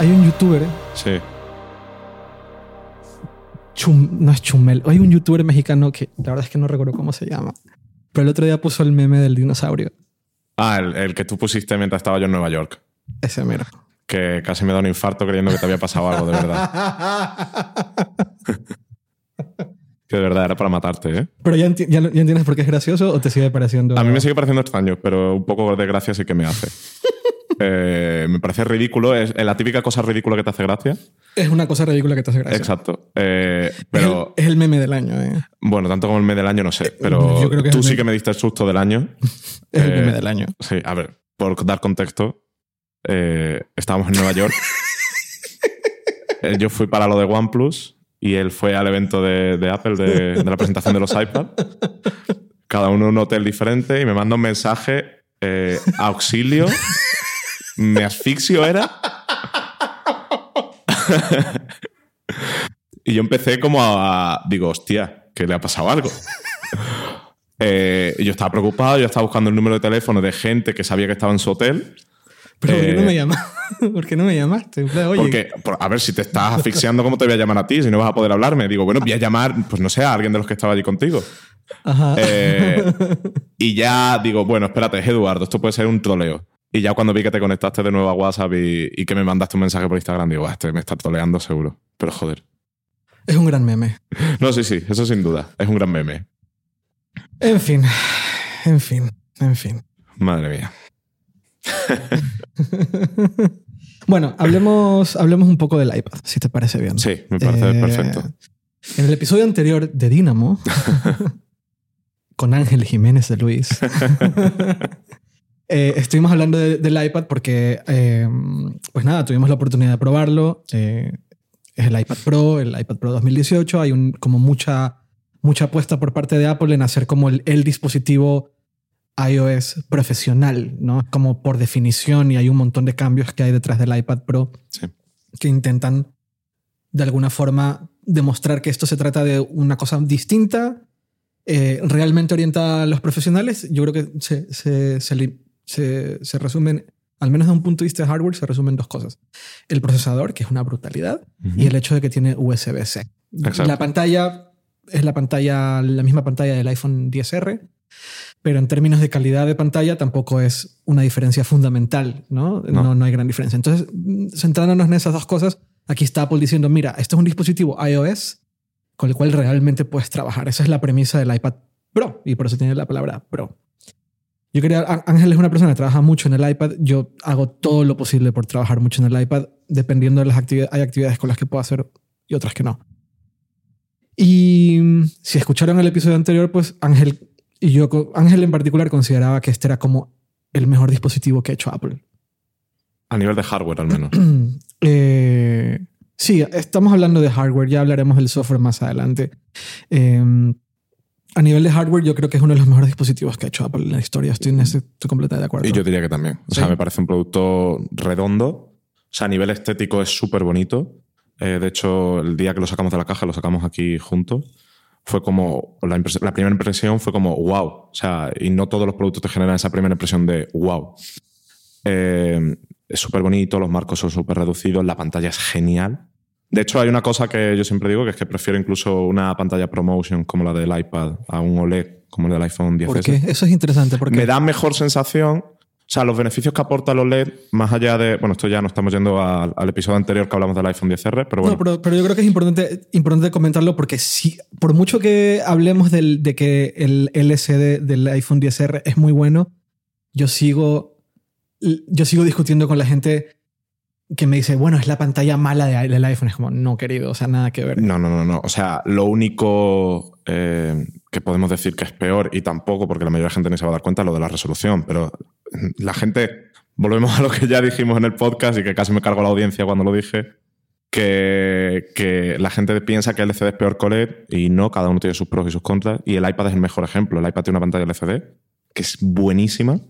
hay un youtuber, Sí. Chum- no es Chumel, hay un youtuber mexicano que la verdad es que no recuerdo cómo se llama. Pero el otro día puso el meme del dinosaurio. Ah, el, el que tú pusiste mientras estaba yo en Nueva York. Ese mira. Que casi me da un infarto creyendo que te había pasado algo de verdad. Que de verdad era para matarte, ¿eh? Pero ya, enti- ya, ya entiendes por qué es gracioso o te sigue pareciendo. A mí me sigue pareciendo extraño, pero un poco de gracia sí que me hace. Eh, me parece ridículo. Es la típica cosa ridícula que te hace gracia. Es una cosa ridícula que te hace gracia. Exacto. Eh, Es pero el, es el meme del año, ¿eh? bueno, tanto como el mes del año no sé. Pero Yo creo que es tú sí meme. que me diste el susto del año. Es el Eh, meme del año. Sí, a ver, por dar contexto, eh, estábamos en Nueva York. Eh, Yo fui para lo de OnePlus y él fue al evento de, de Apple de, de la presentación de los iPad. Cada uno en un hotel diferente y me manda un mensaje: eh, auxilio, me asfixio era. y yo empecé como a. Digo, hostia, que le ha pasado algo. Eh, yo estaba preocupado, yo estaba buscando el número de teléfono de gente que sabía que estaba en su hotel. Pero ¿por qué no eh, me llamaste? ¿Por qué no me llamaste? Oye, Porque, por- a ver, si te estás asfixiando, ¿cómo te voy a llamar a ti si no vas a poder hablarme? Digo, bueno, voy a llamar, pues no sé, a alguien de los que estaba allí contigo. Ajá. Eh, y ya digo, bueno, espérate, es Eduardo, esto puede ser un troleo. Y ya cuando vi que te conectaste de nuevo a WhatsApp y, y que me mandaste un mensaje por Instagram, digo, "Ah, este me está troleando seguro. Pero joder. Es un gran meme. No, sí, sí, eso sin duda. Es un gran meme. En fin, en fin, en fin. Madre mía. Bueno, hablemos, hablemos un poco del iPad, si te parece bien. Sí, me parece Eh, perfecto. En el episodio anterior de Dynamo, con Ángel Jiménez de Luis, eh, estuvimos hablando de- del iPad porque, eh, pues nada, tuvimos la oportunidad de probarlo. Eh, es el iPad Pro, el iPad Pro 2018. Hay un, como mucha, mucha apuesta por parte de Apple en hacer como el, el dispositivo iOS profesional, ¿no? Como por definición y hay un montón de cambios que hay detrás del iPad Pro Sí. que intentan de alguna forma demostrar que esto se trata de una cosa distinta, eh, realmente orientada a los profesionales. Yo creo que se, se, se, se- se resumen, al menos de un punto de vista de hardware, se resumen dos cosas. El procesador, que es una brutalidad, y el hecho de que tiene USB-C. La pantalla es la pantalla, la misma pantalla del iPhone 10R, pero en términos de calidad de pantalla tampoco es una diferencia fundamental, ¿no? No. No, no hay gran diferencia. Entonces, centrándonos en esas dos cosas, aquí está Apple diciendo, mira, esto es un dispositivo iOS con el cual realmente puedes trabajar. Esa es la premisa del iPad Pro y por eso tiene la palabra Pro. Yo quería, Ángel es una persona que trabaja mucho en el iPad. Yo hago todo lo posible por trabajar mucho en el iPad, dependiendo de las actividades. Hay actividades con las que puedo hacer y otras que no. Y mm, si escucharon el episodio anterior, pues Ángel y yo, Ángel en particular consideraba que este era como el mejor dispositivo que ha hecho Apple. A nivel de hardware, al menos. Eh, sí, estamos hablando de hardware, ya hablaremos del software más adelante. Eh, a nivel de hardware, yo creo que es uno de los mejores dispositivos que ha hecho Apple en la historia. Estoy, en ese- estoy completamente de acuerdo. Y yo diría que también. O sea, Sí. me parece un producto redondo. O sea, a nivel estético es súper bonito. Eh, de hecho, el día que lo sacamos de la caja, lo sacamos aquí juntos. Fue como. La primera impresión fue como wow. O sea, y no todos los productos te generan esa primera impresión de wow. Eh, es súper bonito, los marcos son súper reducidos, la pantalla es genial. De hecho, hay una cosa que yo siempre digo, que es que prefiero incluso una pantalla ProMotion como la del iPad a un OLED como el del iPhone 10S. ¿Por qué? Eso es interesante porque Me da mejor sensación. O sea, los beneficios que aporta el OLED, más allá de. Bueno, esto ya no estamos yendo al, al episodio anterior que hablamos del iPhone 10R, pero bueno. No, pero, pero yo creo que es importante, importante comentarlo porque si, por mucho que hablemos del, de que el LCD del iPhone 10R es muy bueno, yo sigo, yo sigo discutiendo con la gente que me dice, bueno, es la pantalla mala de- del iPhone. Es como, no, querido, o sea, nada que ver. No, no, no, no. O sea, lo único eh, que podemos decir que es peor, y tampoco porque la mayoría de la gente ni se va a dar cuenta, lo de la resolución. Pero la gente, volvemos a lo que ya dijimos en el podcast y que casi me cargo la audiencia cuando lo dije, que, que la gente piensa que el LCD es peor que OLED y no, cada uno tiene sus pros y sus contras. Y el iPad es el mejor ejemplo. El iPad tiene una pantalla LCD que es buenísima,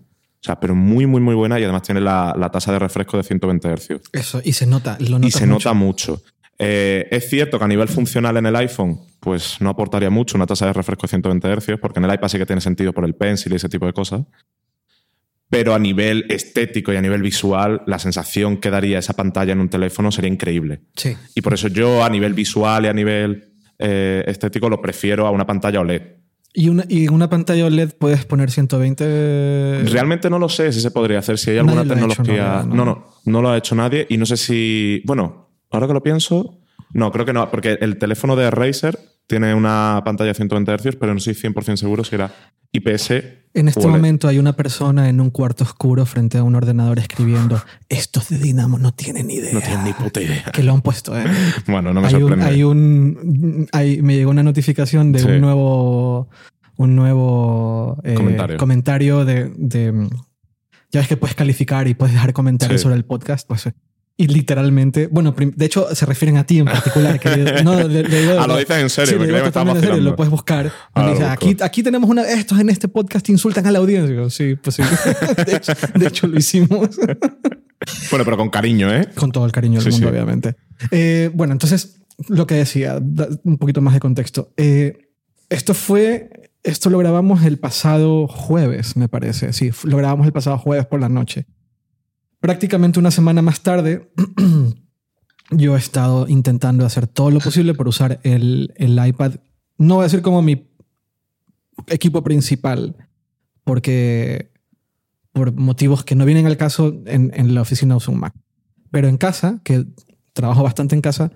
o sea, pero muy, muy, muy buena y además tiene la, la tasa de refresco de 120 Hz Eso, y se nota, lo y notas se mucho. nota mucho. Eh, es cierto que a nivel funcional en el iPhone, pues no aportaría mucho una tasa de refresco de 120 Hz, porque en el iPad sí que tiene sentido por el pencil y ese tipo de cosas. pero a nivel estético y a nivel visual, la sensación que daría esa pantalla en un teléfono sería increíble. Sí. Y por eso yo a nivel visual y a nivel eh, estético lo prefiero a una pantalla OLED. ¿Y una, y en una pantalla OLED puedes poner 120. Realmente no lo sé si se podría hacer, si hay alguna Nadie hecho, tecnología. no, no, no. no, no lo ha hecho nadie y no sé si. Bueno, ahora que lo pienso. No, creo que no, porque el teléfono de Razer tiene una pantalla de 120 Hz, pero no estoy 100% seguro si era IPS. En este OLED. momento hay una persona en un cuarto oscuro frente a un ordenador escribiendo: Estos de Dinamo no tienen idea. No tienen ni puta idea. Que lo han puesto, ¿eh? Bueno, no me hay un, sorprende. hay un hay- me llegó una notificación de Sí. un nuevo un nuevo eh, Comentario. comentario de, de- ya ves que puedes calificar y puedes dejar comentarios Sí. sobre el podcast pues y literalmente bueno de hecho se refieren a ti en particular querido. no le- le digo- Ah, lo dices en serio, sí, porque me en serio, lo puedes buscar Ah, lo aquí, aquí tenemos una estos en este podcast insultan a la audiencia Digo, sí pues sí de hecho, de hecho lo hicimos Bueno, pero con cariño, ¿eh? con todo el cariño del Sí, mundo, sí. obviamente. Eh, bueno, entonces, lo que decía, un poquito más de contexto. Eh, esto fue, esto lo grabamos el pasado jueves, me parece. Sí, lo grabamos el pasado jueves por la noche. Prácticamente una semana más tarde, yo he estado intentando hacer todo lo posible por usar el, el iPad. No voy a decir como mi equipo principal, porque por motivos que no vienen al caso, en, la oficina uso un Mac. Pero en casa, que trabajo bastante en casa,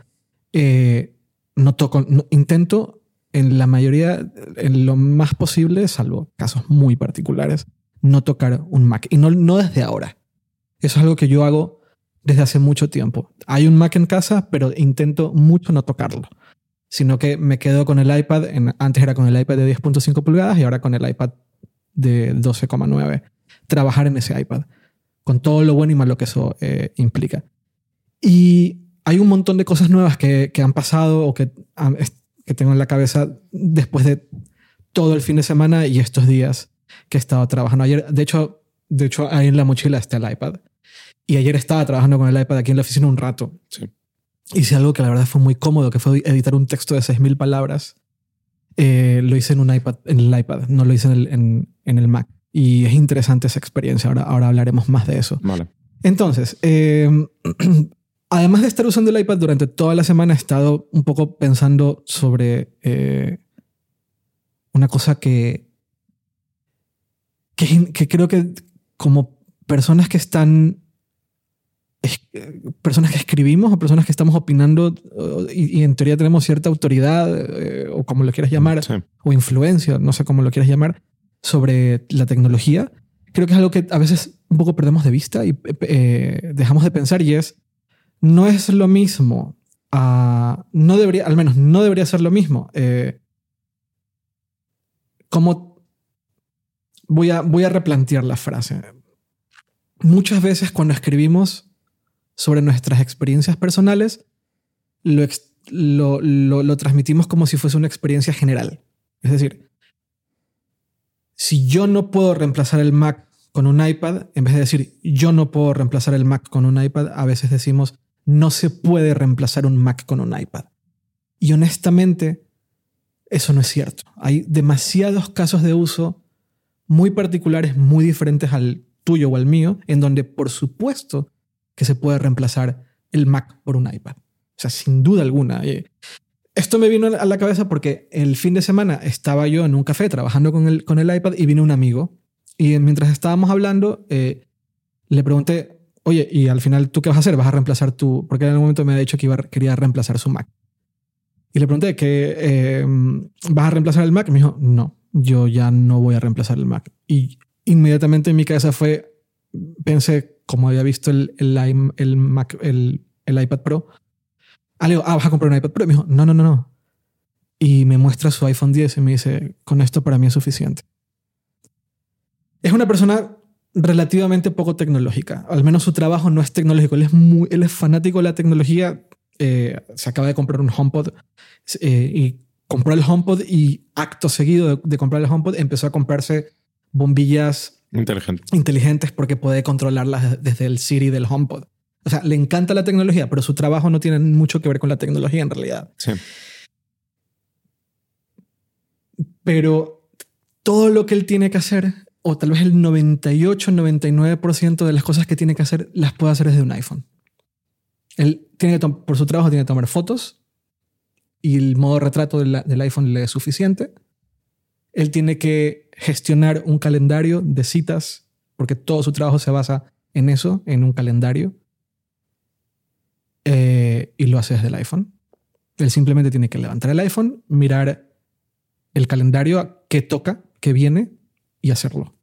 eh, no toco, no- intento en la mayoría, en lo más posible, salvo casos muy particulares, no tocar un Mac. Y no, no desde ahora. Eso es algo que yo hago desde hace mucho tiempo. Hay un Mac en casa, pero intento mucho no tocarlo. Sino que me quedo con el iPad. Antes era con el iPad de 10.5 pulgadas y ahora con el iPad de 12,9. Trabajar en ese iPad. Con todo lo bueno y malo que eso eh, implica. Y hay un montón de cosas nuevas que, han pasado o es- que tengo en la cabeza después de todo el fin de semana y estos días que he estado trabajando. Ayer, de hecho, de hecho, ahí en la mochila está el iPad. Y ayer estaba trabajando con el iPad aquí en la oficina un rato. Sí. Hice algo que la verdad fue muy cómodo, que fue editar un texto de 6.000 palabras. Eh, lo hice en un iPad, en el iPad, no lo hice en el, en, en el Mac. Y es interesante esa experiencia. Ahora, ahora hablaremos más de eso. Vale. Entonces, eh, además de estar usando el iPad durante toda la semana, he estado un poco pensando sobre eh, una cosa que, que, que creo que como personas que están, es- personas que escribimos o personas que estamos opinando eh, y, y en teoría tenemos cierta autoridad eh, o como lo quieras llamar, Sí. o influencia, no sé cómo lo quieras llamar, sobre la tecnología, creo que es algo que a veces un poco perdemos de vista y eh, dejamos de pensar y es, no es lo mismo, no debería, al menos no debería ser lo mismo. eh, como voy a, voy a replantear la frase. Muchas veces cuando escribimos sobre nuestras experiencias personales, lo, lo- lo transmitimos como si fuese una experiencia general. Es decir, si yo no puedo reemplazar el Mac con un iPad, en vez de decir yo no puedo reemplazar el Mac con un iPad, a veces decimos no se puede reemplazar un Mac con un iPad. Y honestamente, eso no es cierto. Hay demasiados casos de uso muy particulares, muy diferentes al tuyo o al mío, en donde por supuesto que se puede reemplazar el Mac por un iPad. O sea, sin duda alguna. Eh, Esto me vino a la cabeza porque el fin de semana estaba yo en un café trabajando con el, con el iPad y vino un amigo. Y mientras estábamos hablando, eh, le pregunté, oye, y al final, ¿tú qué vas a hacer? ¿Vas a reemplazar tu...? Porque en algún momento me había dicho que quería reemplazar su Mac. Y le pregunté, ¿que, eh, ¿vas a reemplazar el Mac? Y me dijo, no, yo ya no voy a reemplazar el Mac. Y inmediatamente en mi cabeza fue, pensé, como había visto el, el, Mac, el, el iPad Pro, ah, le digo, vas a comprar un iPad Pro. Y me dijo, no, no, no, no. Y me muestra su iPhone 10 y me dice, con esto para mí es suficiente. Es una persona relativamente poco tecnológica. Al menos su trabajo no es tecnológico. Él es, muy, él es fanático de la tecnología. Eh, se acaba de comprar un HomePod eh, y compró el HomePod y acto seguido de, de comprar el HomePod empezó a comprarse bombillas Inteligente. inteligentes porque puede controlarlas desde el Siri del HomePod. O sea, le encanta la tecnología, pero su trabajo no tiene mucho que ver con la tecnología en realidad. Sí. Pero todo lo que él tiene que hacer o tal vez el 98-99% de las cosas que tiene que hacer las puede hacer desde un iPhone. Él tiene que por su trabajo tiene que tomar fotos y el modo retrato del, del iPhone le es suficiente. Él tiene que gestionar un calendario de citas porque todo su trabajo se basa en eso, en un calendario. Eh, y lo hace desde el iPhone. Él simplemente tiene que levantar el iPhone, mirar el calendario a qué toca, qué viene y hacerlo.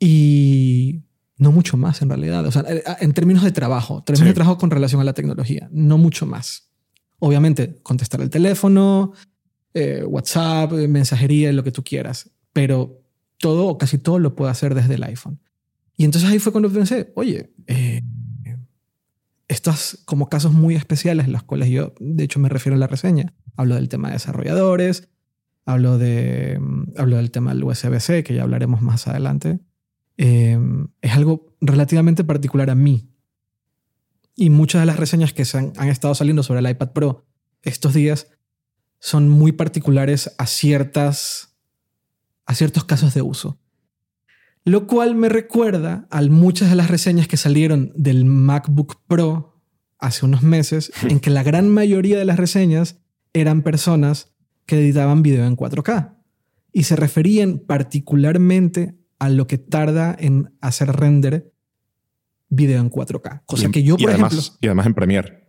Y no mucho más en realidad. O sea, eh, en términos de trabajo, términos de trabajo con relación a la tecnología, no mucho más. Obviamente, contestar el teléfono, eh, WhatsApp, mensajería, lo que tú quieras. Pero todo o casi todo lo puede hacer desde el iPhone. Y entonces ahí fue cuando pensé, oye, eh, estos como casos muy especiales, en los cuales yo, de hecho, me refiero a la reseña. Hablo del tema de desarrolladores, hablo, de, mm, hablo del tema del USB-C, que ya hablaremos más adelante. Eh, es algo relativamente particular a mí. Y muchas de las reseñas que se han, estado saliendo sobre el iPad Pro estos días son muy particulares a, ciertas, a ciertos casos de uso. Lo cual me recuerda a muchas de las reseñas que salieron del MacBook Pro hace unos meses, en que la gran mayoría de las reseñas eran personas que editaban video en 4K y se referían particularmente a lo que tarda en hacer render video en 4K. Cosa que yo, por además, ejemplo. Y además en Premiere.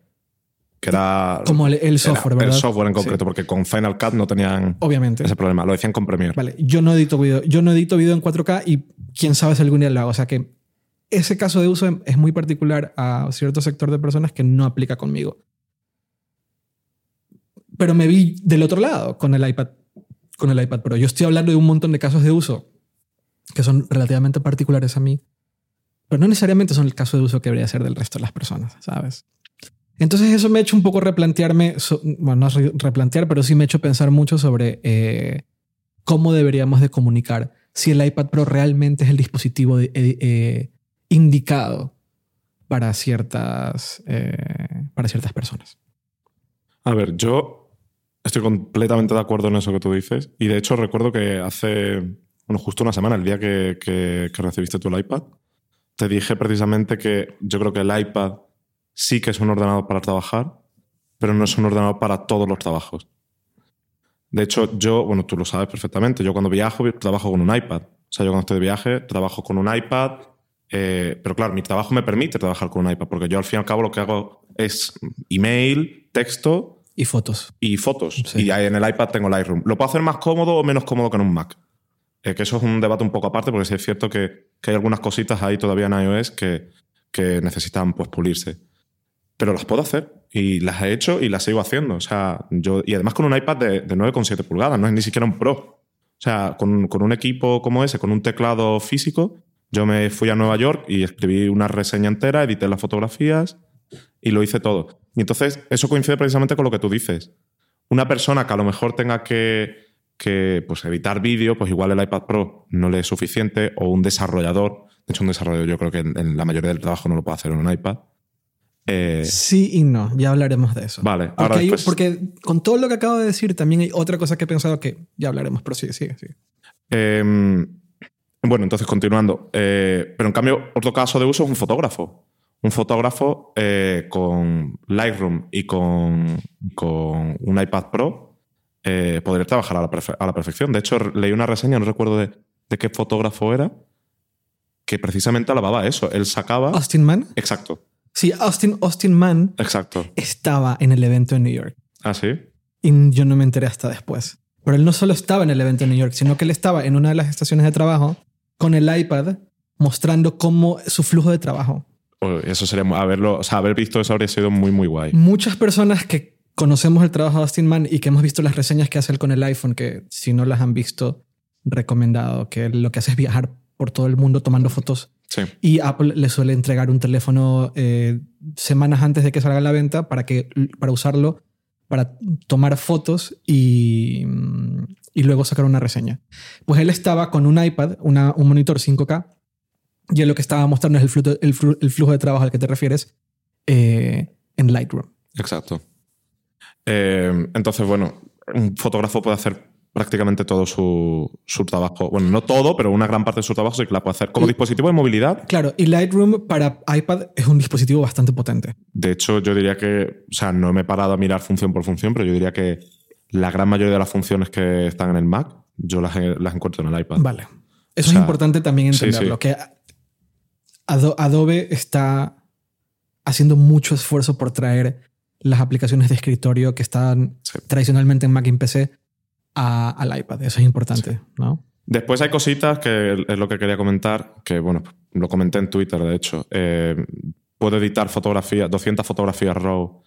Que era. Como el, software, ¿verdad? El software en concreto, porque con Final Cut no tenían. Obviamente. Ese problema. Lo decían con Premiere. Vale. Yo no edito video. Yo no edito video en 4K y quién sabe si algún día lo hago. O sea que ese caso de uso es muy particular a cierto sector de personas que no aplica conmigo. Pero me vi del otro lado con el iPad, con el iPad Pro. Yo estoy hablando de un montón de casos de uso que son relativamente particulares a mí, pero no necesariamente son el caso de uso que debería ser del resto de las personas, ¿sabes? Entonces eso me ha hecho un poco replantearme, bueno, no replantear, pero sí me ha hecho pensar mucho sobre eh, cómo deberíamos de comunicar si el iPad Pro realmente es el dispositivo eh, eh, indicado para ciertas, para ciertas personas. A ver, yo estoy completamente de acuerdo en eso que tú dices. Y de hecho recuerdo que hace, bueno, justo una semana, el día que, que, que recibiste tú el iPad, te dije precisamente que yo creo que el iPad sí que es un ordenador para trabajar, pero no es un ordenador para todos los trabajos. De hecho, yo, bueno, tú lo sabes perfectamente, yo cuando viajo trabajo con un iPad. O sea, yo cuando estoy de viaje trabajo con un iPad, eh, pero claro, mi trabajo me permite trabajar con un iPad, porque yo al fin y al cabo lo que hago es email, texto. Y fotos. Y fotos. Y ahí en el iPad tengo Lightroom. ¿Lo puedo hacer más cómodo o menos cómodo que en un Mac? Eh, que eso es un debate un poco aparte, porque sí es cierto que, que hay algunas cositas ahí todavía en iOS que, que necesitan pues, pulirse pero las puedo hacer y las he hecho y las sigo haciendo. O sea, yo, y además con un iPad de, de 9,7 pulgadas, no es ni siquiera un Pro. O sea, con, con, un equipo como ese, con un teclado físico, yo me fui a Nueva York y escribí una reseña entera, edité las fotografías y lo hice todo. Y entonces eso coincide precisamente con lo que tú dices. Una persona que a lo mejor tenga que, que pues, editar vídeo, pues igual el iPad Pro no le es suficiente, o un desarrollador, de hecho un desarrollador yo creo que en, en la mayoría del trabajo no lo puede hacer en un iPad, eh, sí y no, ya hablaremos de eso. Vale, porque, ahora después... porque con todo lo que acabo de decir, también hay otra cosa que he pensado que ya hablaremos, pero sigue, sigue. Eh, bueno, entonces continuando. Eh, pero en cambio, otro caso de uso es un fotógrafo. Un fotógrafo eh, con Lightroom y con, con un iPad Pro podría trabajar a la, a la, perfección. De hecho, leí una reseña, no recuerdo de, de qué fotógrafo era, que precisamente alababa eso. Él sacaba. Austin Mann. Exacto Sí, Austin, Austin Mann Exacto. estaba en el evento en New York. Ah, sí. Y yo no me enteré hasta después. Pero él no solo estaba en el evento en New York, sino que él estaba en una de las estaciones de trabajo con el iPad mostrando cómo su flujo de trabajo. eso sería haberlo, o sea, haber visto eso habría sido muy, muy guay. Muchas personas que conocemos el trabajo de Austin Mann y que hemos visto las reseñas que hace él con el iPhone, que si no las han visto, recomendado, que lo que hace es viajar por todo el mundo tomando fotos Sí. Y Apple le suele entregar un teléfono eh, semanas antes de que salga a la venta para, que, para usarlo para tomar fotos y, y luego sacar una reseña. Pues él estaba con un iPad, una, un monitor 5K, y él lo que estaba mostrando es el flujo, el flujo, el flujo de trabajo al que te refieres eh, en Lightroom. Exacto. Eh, entonces, bueno, un fotógrafo puede hacer prácticamente todo su, su, trabajo. Bueno, no todo, pero una gran parte de su trabajo sí que la puede hacer. Como dispositivo de movilidad. Claro, y Lightroom para iPad es un dispositivo bastante potente. De hecho, yo diría que, o sea, no me he parado a mirar función por función, pero yo diría que la gran mayoría de las funciones que están en el Mac, yo las, las encuentro en el iPad. Vale. Eso es importante también entenderlo, que Adobe está haciendo mucho esfuerzo por traer las aplicaciones de escritorio que están tradicionalmente en Mac y en PC al iPad. Eso es importante, ¿no? Después hay cositas que es lo que quería comentar, que bueno, lo comenté en Twitter, de hecho. Eh, puedo editar fotografías, 200 fotografías RAW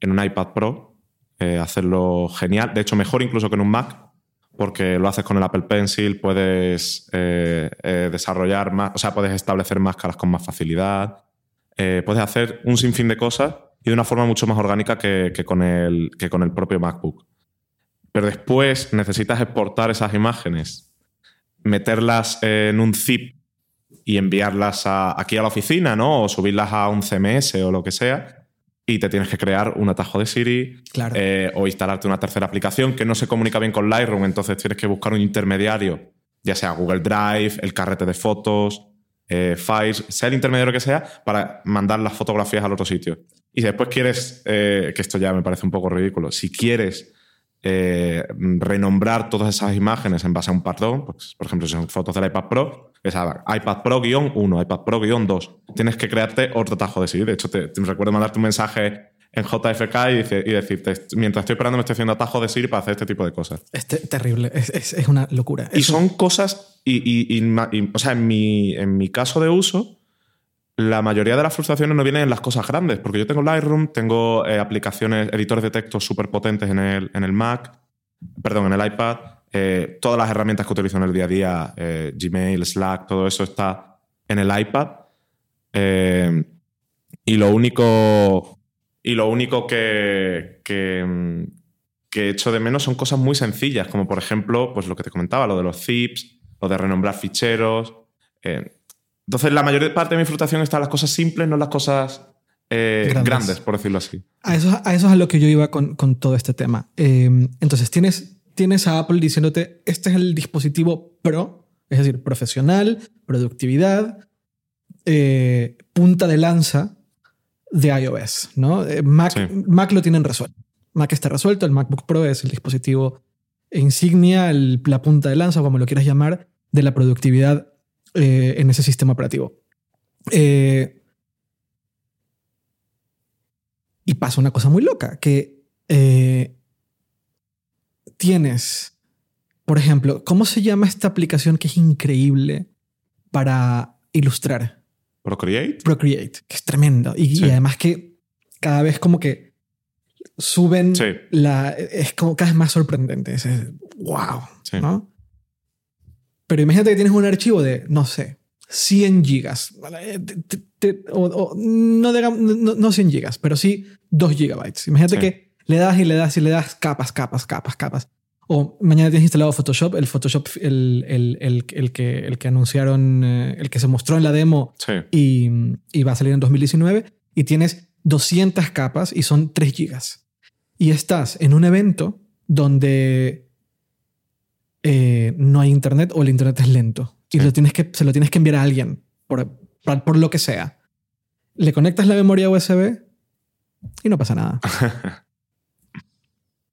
en un iPad Pro, eh, hacerlo genial, de hecho mejor incluso que en un Mac, porque lo haces con el Apple Pencil, puedes eh, desarrollar más, o sea, puedes establecer máscaras con más facilidad, puedes hacer un sinfín de cosas y de una forma mucho más orgánica que, con, el, que con el propio MacBook pero después necesitas exportar esas imágenes, meterlas en un zip y enviarlas aquí a la oficina, ¿no? O subirlas a un CMS o lo que sea. Y te tienes que crear un atajo de Siri eh, o instalarte una tercera aplicación que no se comunica bien con Lightroom, entonces tienes que buscar un intermediario, ya sea Google Drive, el carrete de fotos, eh, Files, sea el intermediario que sea, para mandar las fotografías al otro sitio. Y si después quieres, eh, que esto ya me parece un poco ridículo, si quieres eh, renombrar todas esas imágenes en base a un patrón, pues, por ejemplo, si son fotos del iPad Pro, es iPad Pro-1, iPad Pro-2. Tienes que crearte otro tajo de sí. De hecho, te, recuerdo mandarte un mensaje en JFK y, decirte, mientras estoy esperando me estoy haciendo atajo de Siri para hacer este tipo de cosas. Es terrible, es, una locura. Y son cosas, y, o sea, en mi, en mi caso de uso, la mayoría de las frustraciones no vienen en las cosas grandes, porque yo tengo Lightroom, tengo eh, aplicaciones, editores de texto súper potentes en el, en el Mac, perdón, en el iPad, eh, todas las herramientas que utilizo en el día a día, eh, Gmail, Slack, todo eso está en el iPad. y lo único, y lo único que, que, que echo de menos son cosas muy sencillas, como por ejemplo, pues lo que te comentaba, lo de los zips, lo de renombrar ficheros. Entonces, la mayor parte de mi frustración está en las cosas simples, no en las cosas eh, grandes. por decirlo así. A eso, a eso es a lo que yo iba con, todo este tema. Em, entonces, tienes, tienes a Apple diciéndote, este es el dispositivo Pro, es decir, profesional, productividad, eh, punta de lanza de iOS, ¿no? Eh, Mac, Mac lo tienen resuelto. Mac está resuelto, el MacBook Pro es el dispositivo insignia, la punta de lanza, como lo quieras llamar, de la productividad eh, en ese sistema operativo. Eh, y pasa una cosa muy loca, que eh, tienes, por ejemplo, ¿cómo se llama esta aplicación que es increíble para ilustrar? Procreate. Procreate, que es tremendo. Y, además que cada vez como que suben la... Es como cada vez más sorprendente. Es, wow. ¿no? Pero imagínate que tienes un archivo de, no sé, 100 gigas. o, no, no, 100 gigas, pero sí 2 gigabytes. Imagínate que le das y le das y le das capas, capas, capas, capas. O mañana tienes instalado Photoshop, el Photoshop, el, el, el, el que, el que anunciaron, eh, el que se mostró en la demo y, y, va a salir en 2019, y tienes 200 capas y son 3 gigas. Y estás en un evento donde eh, no hay internet o el internet es lento y lo tienes que, se lo tienes que enviar a alguien por, por, lo que sea. Le conectas la memoria USB y no pasa nada.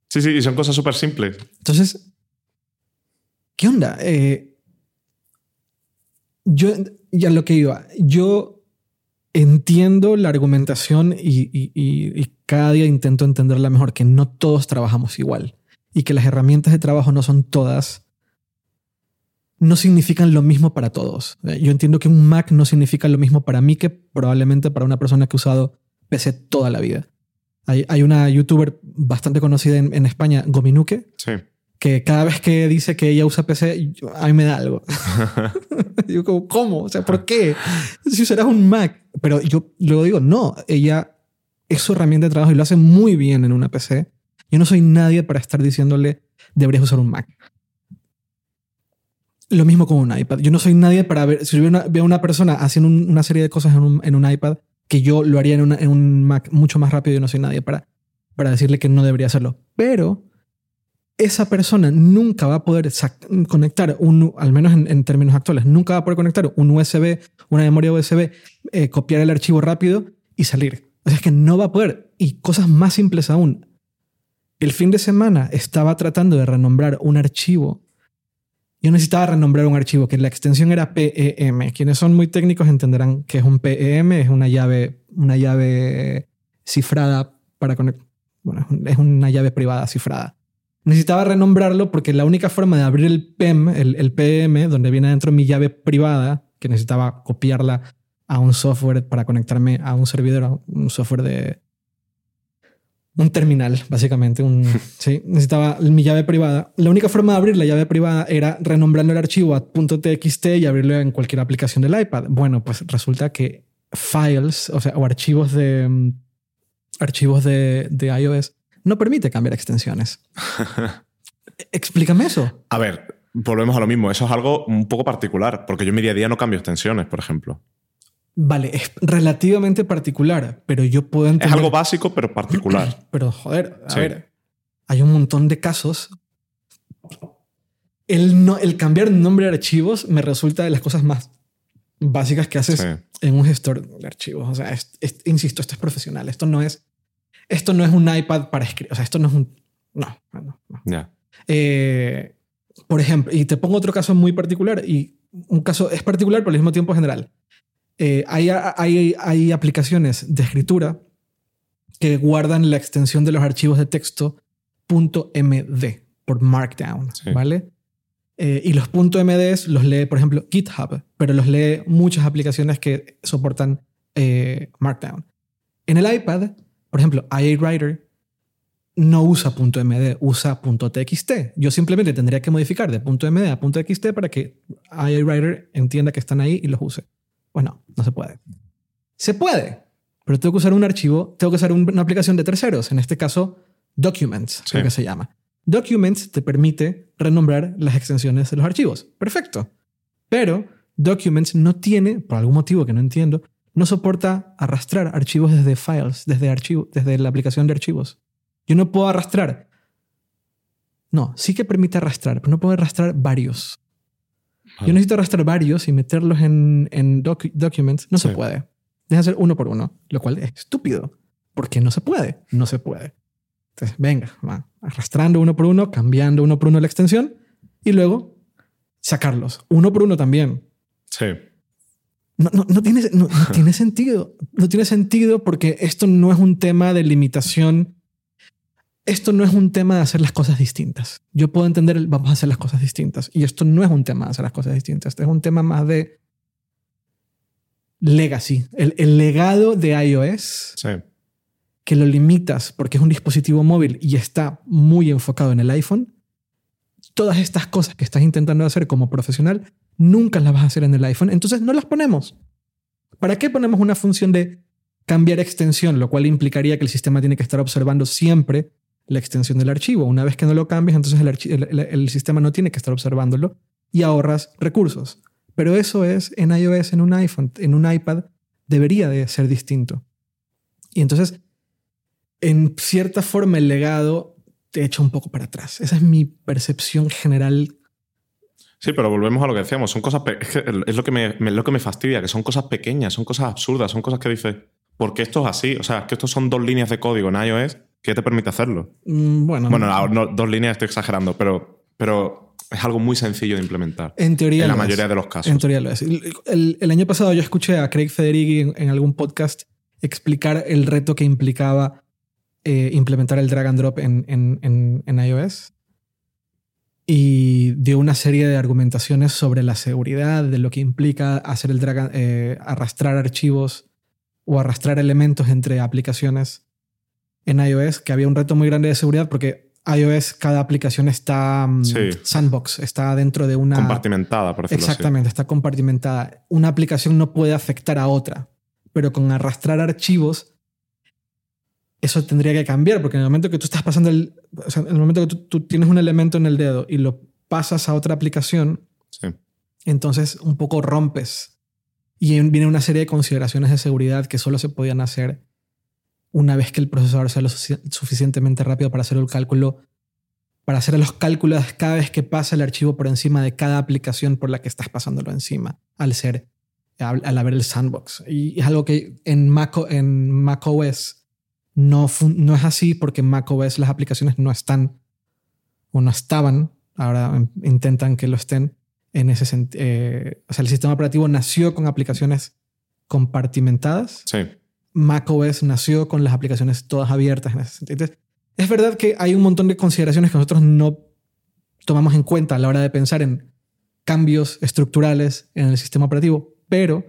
sí, sí, y son cosas súper simples. Entonces, ¿qué onda? Eh, yo, ya lo que iba, yo entiendo la argumentación y, y, cada día intento entenderla mejor, que no todos trabajamos igual y que las herramientas de trabajo no son todas no significan lo mismo para todos. Yo entiendo que un Mac no significa lo mismo para mí que probablemente para una persona que ha usado PC toda la vida. Hay, una youtuber bastante conocida en, España, Gominuke, que cada vez que dice que ella usa PC, a mí me da algo. digo, ¿cómo? O sea, ¿por qué? Si usarás un Mac. Pero yo luego digo, no, ella es su herramienta de trabajo y lo hace muy bien en una PC. Yo no soy nadie para estar diciéndole, deberías usar un Mac. Lo mismo con un iPad. Yo no soy nadie para ver, si veo a una persona haciendo una serie de cosas en un, iPad, que yo lo haría en, en, un Mac mucho más rápido, yo no soy nadie para, para decirle que no debería hacerlo. Pero esa persona nunca va a poder conectar un, al menos en, términos actuales, nunca va a poder conectar un USB, una memoria USB, eh, copiar el archivo rápido y salir. O sea, es que no va a poder. Y cosas más simples aún. El fin de semana estaba tratando de renombrar un archivo. Yo necesitaba renombrar un archivo que la extensión era PEM. Quienes son muy técnicos entenderán que es un PEM, es una llave, una llave cifrada para conectar. Bueno, es una llave privada cifrada necesitaba renombrarlo porque la única forma de abrir el PEM, el, PM, donde viene dentro mi llave privada, que necesitaba copiarla a un software para conectarme a un servidor, a un software de un terminal, básicamente. Un, sí, necesitaba mi llave privada. La única forma de abrir la llave privada era renombrando el archivo a .txt y abrirlo en cualquier aplicación del iPad. Bueno, pues resulta que files, o sea, o archivos de mm, archivos de, de iOS no permite cambiar extensiones. Explícame eso. A ver, volvemos a lo mismo. Eso es algo un poco particular, porque yo en mi día a día no cambio extensiones, por ejemplo. Vale, es relativamente particular, pero yo puedo entender... Es algo básico, pero particular. pero joder, a ver, hay un montón de casos. El, no, el cambiar nombre de archivos me resulta de las cosas más básicas que haces en un gestor de archivos. O sea, insisto, esto es profesional. Esto no es esto no es un iPad para escribir. O sea, esto no es un. No, no, no. Eh, por ejemplo, y te pongo otro caso muy particular, y un caso es particular, pero al mismo tiempo general. Eh, hay, hay, hay, aplicaciones de escritura que guardan la extensión de los archivos de texto .md por Markdown, ¿vale? Eh, y los .mds los lee, por ejemplo, GitHub, pero los lee muchas aplicaciones que soportan Markdown. En el iPad por ejemplo, IA Writer no usa .md, usa .txt. Yo simplemente tendría que modificar de .md a .txt para que IA Writer entienda que están ahí y los use. Bueno, no se puede. Se puede, pero tengo que usar un archivo, tengo que usar una aplicación de terceros, en este caso Documents, creo que se llama. Documents te permite renombrar las extensiones de los archivos. Perfecto. Pero Documents no tiene, por algún motivo que no entiendo, no soporta arrastrar archivos desde files, desde, archivo, desde la aplicación de archivos. Yo no puedo arrastrar. No, sí que permite arrastrar, pero no puedo arrastrar varios. Yo necesito arrastrar varios y meterlos en, en documents. No se puede. Deja hacer uno por uno, lo cual es estúpido. Porque no se puede. No se puede. Entonces, venga, va, arrastrando uno por uno, cambiando uno por uno la extensión y luego sacarlos. Uno por uno también. Sí. No, no, no, tiene, no, tiene sentido. No tiene sentido porque esto no es un tema de limitación. Esto no es un tema de hacer las cosas distintas. Yo puedo entender, el, vamos a hacer las cosas distintas. Y esto no es un tema de hacer las cosas distintas. Esto es un tema más de legacy. El, el legado de iOS. Sí. Que lo limitas porque es un dispositivo móvil y está muy enfocado en el iPhone. Todas estas cosas que estás intentando hacer como profesional nunca las vas a hacer en el iPhone, entonces no las ponemos. ¿Para qué ponemos una función de cambiar extensión, lo cual implicaría que el sistema tiene que estar observando siempre la extensión del archivo? Una vez que no lo cambias, entonces el, sistema no tiene que estar observándolo y ahorras recursos. Pero eso es en iOS, en un iPhone, en un iPad, debería de ser distinto. Y entonces, en cierta forma, el legado te echa un poco para atrás. Esa es mi percepción general Sí, pero volvemos a lo que decíamos. Son cosas. Es, lo, que me, lo que me fastidia, que son cosas pequeñas, son cosas absurdas, son cosas que dices. ¿Por qué esto es así? O sea, que estos son dos líneas de código en iOS que te permite hacerlo. Mm, bueno. Bueno, dos líneas estoy exagerando, pero, pero es algo muy sencillo de implementar. En teoría. En la mayoría de los casos. En teoría lo es. El, año pasado yo escuché a Craig Federighi en, algún podcast explicar el reto que implicaba eh, implementar el drag and drop en, en, en iOS y dio una serie de argumentaciones sobre la seguridad, de lo que implica hacer el drag, eh, arrastrar archivos o arrastrar elementos entre aplicaciones en iOS, que había un reto muy grande de seguridad porque iOS, cada aplicación está mm, sandbox, está dentro de una... Compartimentada, por decirlo Exactamente, está compartimentada. Una aplicación no puede afectar a otra, pero con arrastrar archivos eso tendría que cambiar, porque en el momento que tú estás pasando el, en el momento que tú, tienes un elemento en el dedo y lo pasas a otra aplicación, entonces un poco rompes. Y viene una serie de consideraciones de seguridad que solo se podían hacer una vez que el procesador sea lo suficientemente rápido para hacer el cálculo para hacer los cálculos cada vez que pasa el archivo por encima de cada aplicación por la que estás pasándolo encima, al ser, al, haber el sandbox. Y es algo que en Mac, en OS no, no es así porque en Mac OS las aplicaciones no están o no estaban, ahora intentan que lo estén en ese sentido. Eh, o sea, el sistema operativo nació con aplicaciones compartimentadas. Sí. macOS nació con las aplicaciones todas abiertas en ese sentido. es verdad que hay un montón de consideraciones que nosotros no tomamos en cuenta a la hora de pensar en cambios estructurales en el sistema operativo, pero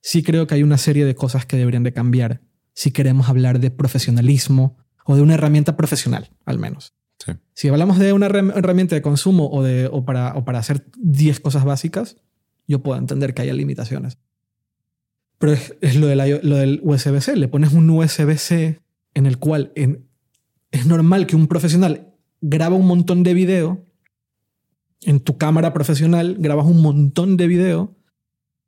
sí creo que hay una serie de cosas que deberían de cambiar si queremos hablar de profesionalismo o de una herramienta profesional, al menos. Si hablamos de una herramienta de consumo o, de, o, para, o para hacer 10 cosas básicas, yo puedo entender que haya limitaciones. Pero es, lo, lo del USB-C. Le pones un USB-C en el cual es normal que un profesional graba un montón de video. En tu cámara profesional grabas un montón de video.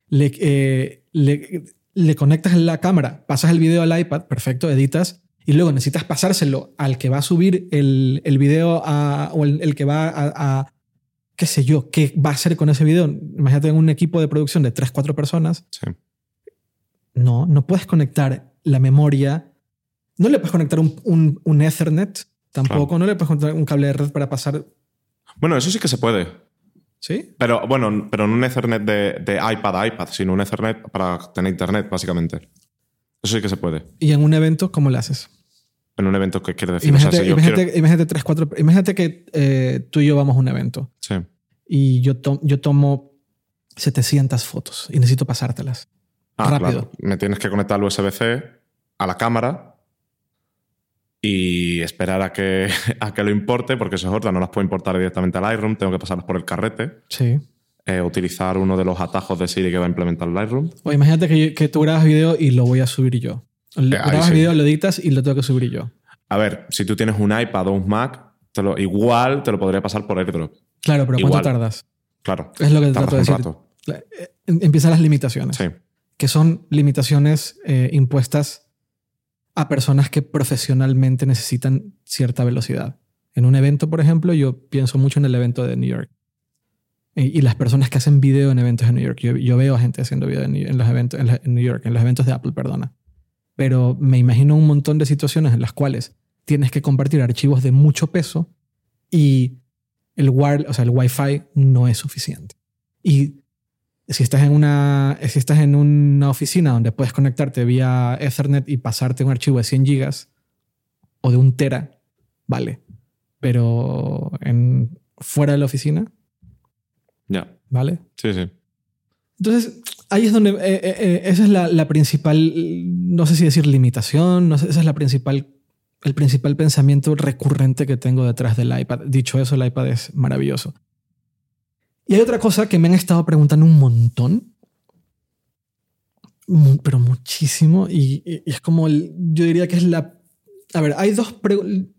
Le, eh, le, conectas la cámara, pasas el video al iPad, perfecto, editas y luego necesitas pasárselo al que va a subir el, el video o el, que va a, qué sé yo, qué va a hacer con ese video. Imagínate un equipo de producción de 3, 4 personas. Sí. No, no puedes conectar la memoria. No le puedes conectar un, un, Ethernet tampoco. No le puedes conectar un cable de red para pasar. Bueno, eso sí que se puede. ¿Sí? Pero bueno, pero no un Ethernet de, de iPad a iPad, sino un Ethernet para tener internet, básicamente. Eso sí que se puede. ¿Y en un evento cómo lo haces? en un evento que quiere decir. Imagínate, imagínate, tres, cuatro, imagínate que eh, tú y yo vamos a un evento. Sí. Y yo, yo tomo 700 fotos y necesito pasártelas. Ah, rápido. Me tienes que conectar el USB-C a la cámara y esperar a que, a que lo importe, porque eso es otra, no las puedo importar directamente al Lightroom, tengo que pasarlas por el carrete. Sí. Eh, utilizar uno de los atajos de Siri que va a implementar el Lightroom. O imagínate que, que tú grabas video y lo voy a subir yo. Le grabas video, lo editas y lo tengo que subir yo. A ver, si tú tienes un iPad o un Mac, te lo, igual te lo podría pasar por AirDrop. Claro, pero ¿cuánto tardas? Claro. Es lo que te trato de decir. Eh, empiezan las limitaciones. Sí. Que son limitaciones eh, impuestas a personas que profesionalmente necesitan cierta velocidad. En un evento, por ejemplo, yo pienso mucho en el evento de New York. Y, las personas que hacen video en eventos de New York. Yo, veo a gente haciendo video en, los eventos en New York, en los eventos de Apple, perdona pero me imagino un montón de situaciones en las cuales tienes que compartir archivos de mucho peso y el, sea, el Wi-Fi no es suficiente. Y si estás en una, si estás en una oficina donde puedes conectarte vía Ethernet y pasarte un archivo de 100 gigas o de un tera, vale. Pero en, fuera de la oficina, ya. ¿Vale? Sí, sí. Entonces, ahí es donde, eh, eh, eh, esa es la, principal, no sé si decir limitación, no sé, esa es la principal, el principal pensamiento recurrente que tengo detrás del iPad. Dicho eso, el iPad es maravilloso. Y hay otra cosa que me han estado preguntando un montón, pero muchísimo, y, es como, yo diría que es la... A ver, hay dos preguntas...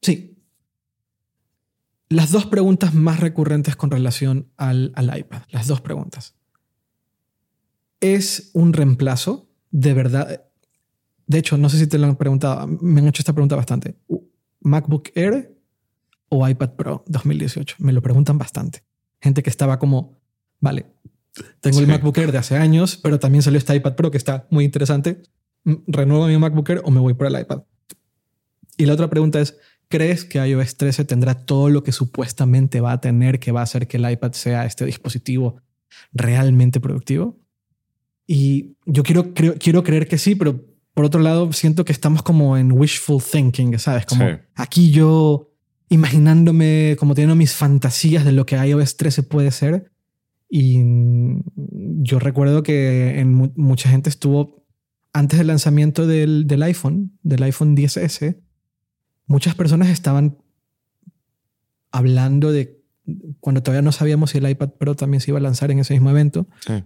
Sí. Las dos preguntas más recurrentes con relación al, al iPad. Las dos preguntas es un reemplazo de verdad. De hecho, no sé si te lo han preguntado, me han hecho esta pregunta bastante. ¿MacBook Air o iPad Pro 2018? Me lo preguntan bastante. Gente que estaba como, vale, tengo el MacBook Air de hace años, pero también salió este iPad Pro que está muy interesante. ¿Renuevo mi MacBook Air o me voy por el iPad? Y la otra pregunta es, ¿crees que iOS 13 tendrá todo lo que supuestamente va a tener que va a hacer que el iPad sea este dispositivo realmente productivo? Y yo quiero, quiero creer que sí, pero por otro lado siento que estamos como en wishful thinking, ¿sabes? Como aquí yo imaginándome, como teniendo mis fantasías de lo que iOS 13 puede ser. Y yo recuerdo que en mucha gente estuvo, antes del lanzamiento del, del iPhone, del iPhone 10S, muchas personas estaban hablando de cuando todavía no sabíamos si el iPad Pro también se iba a lanzar en ese mismo evento. Sí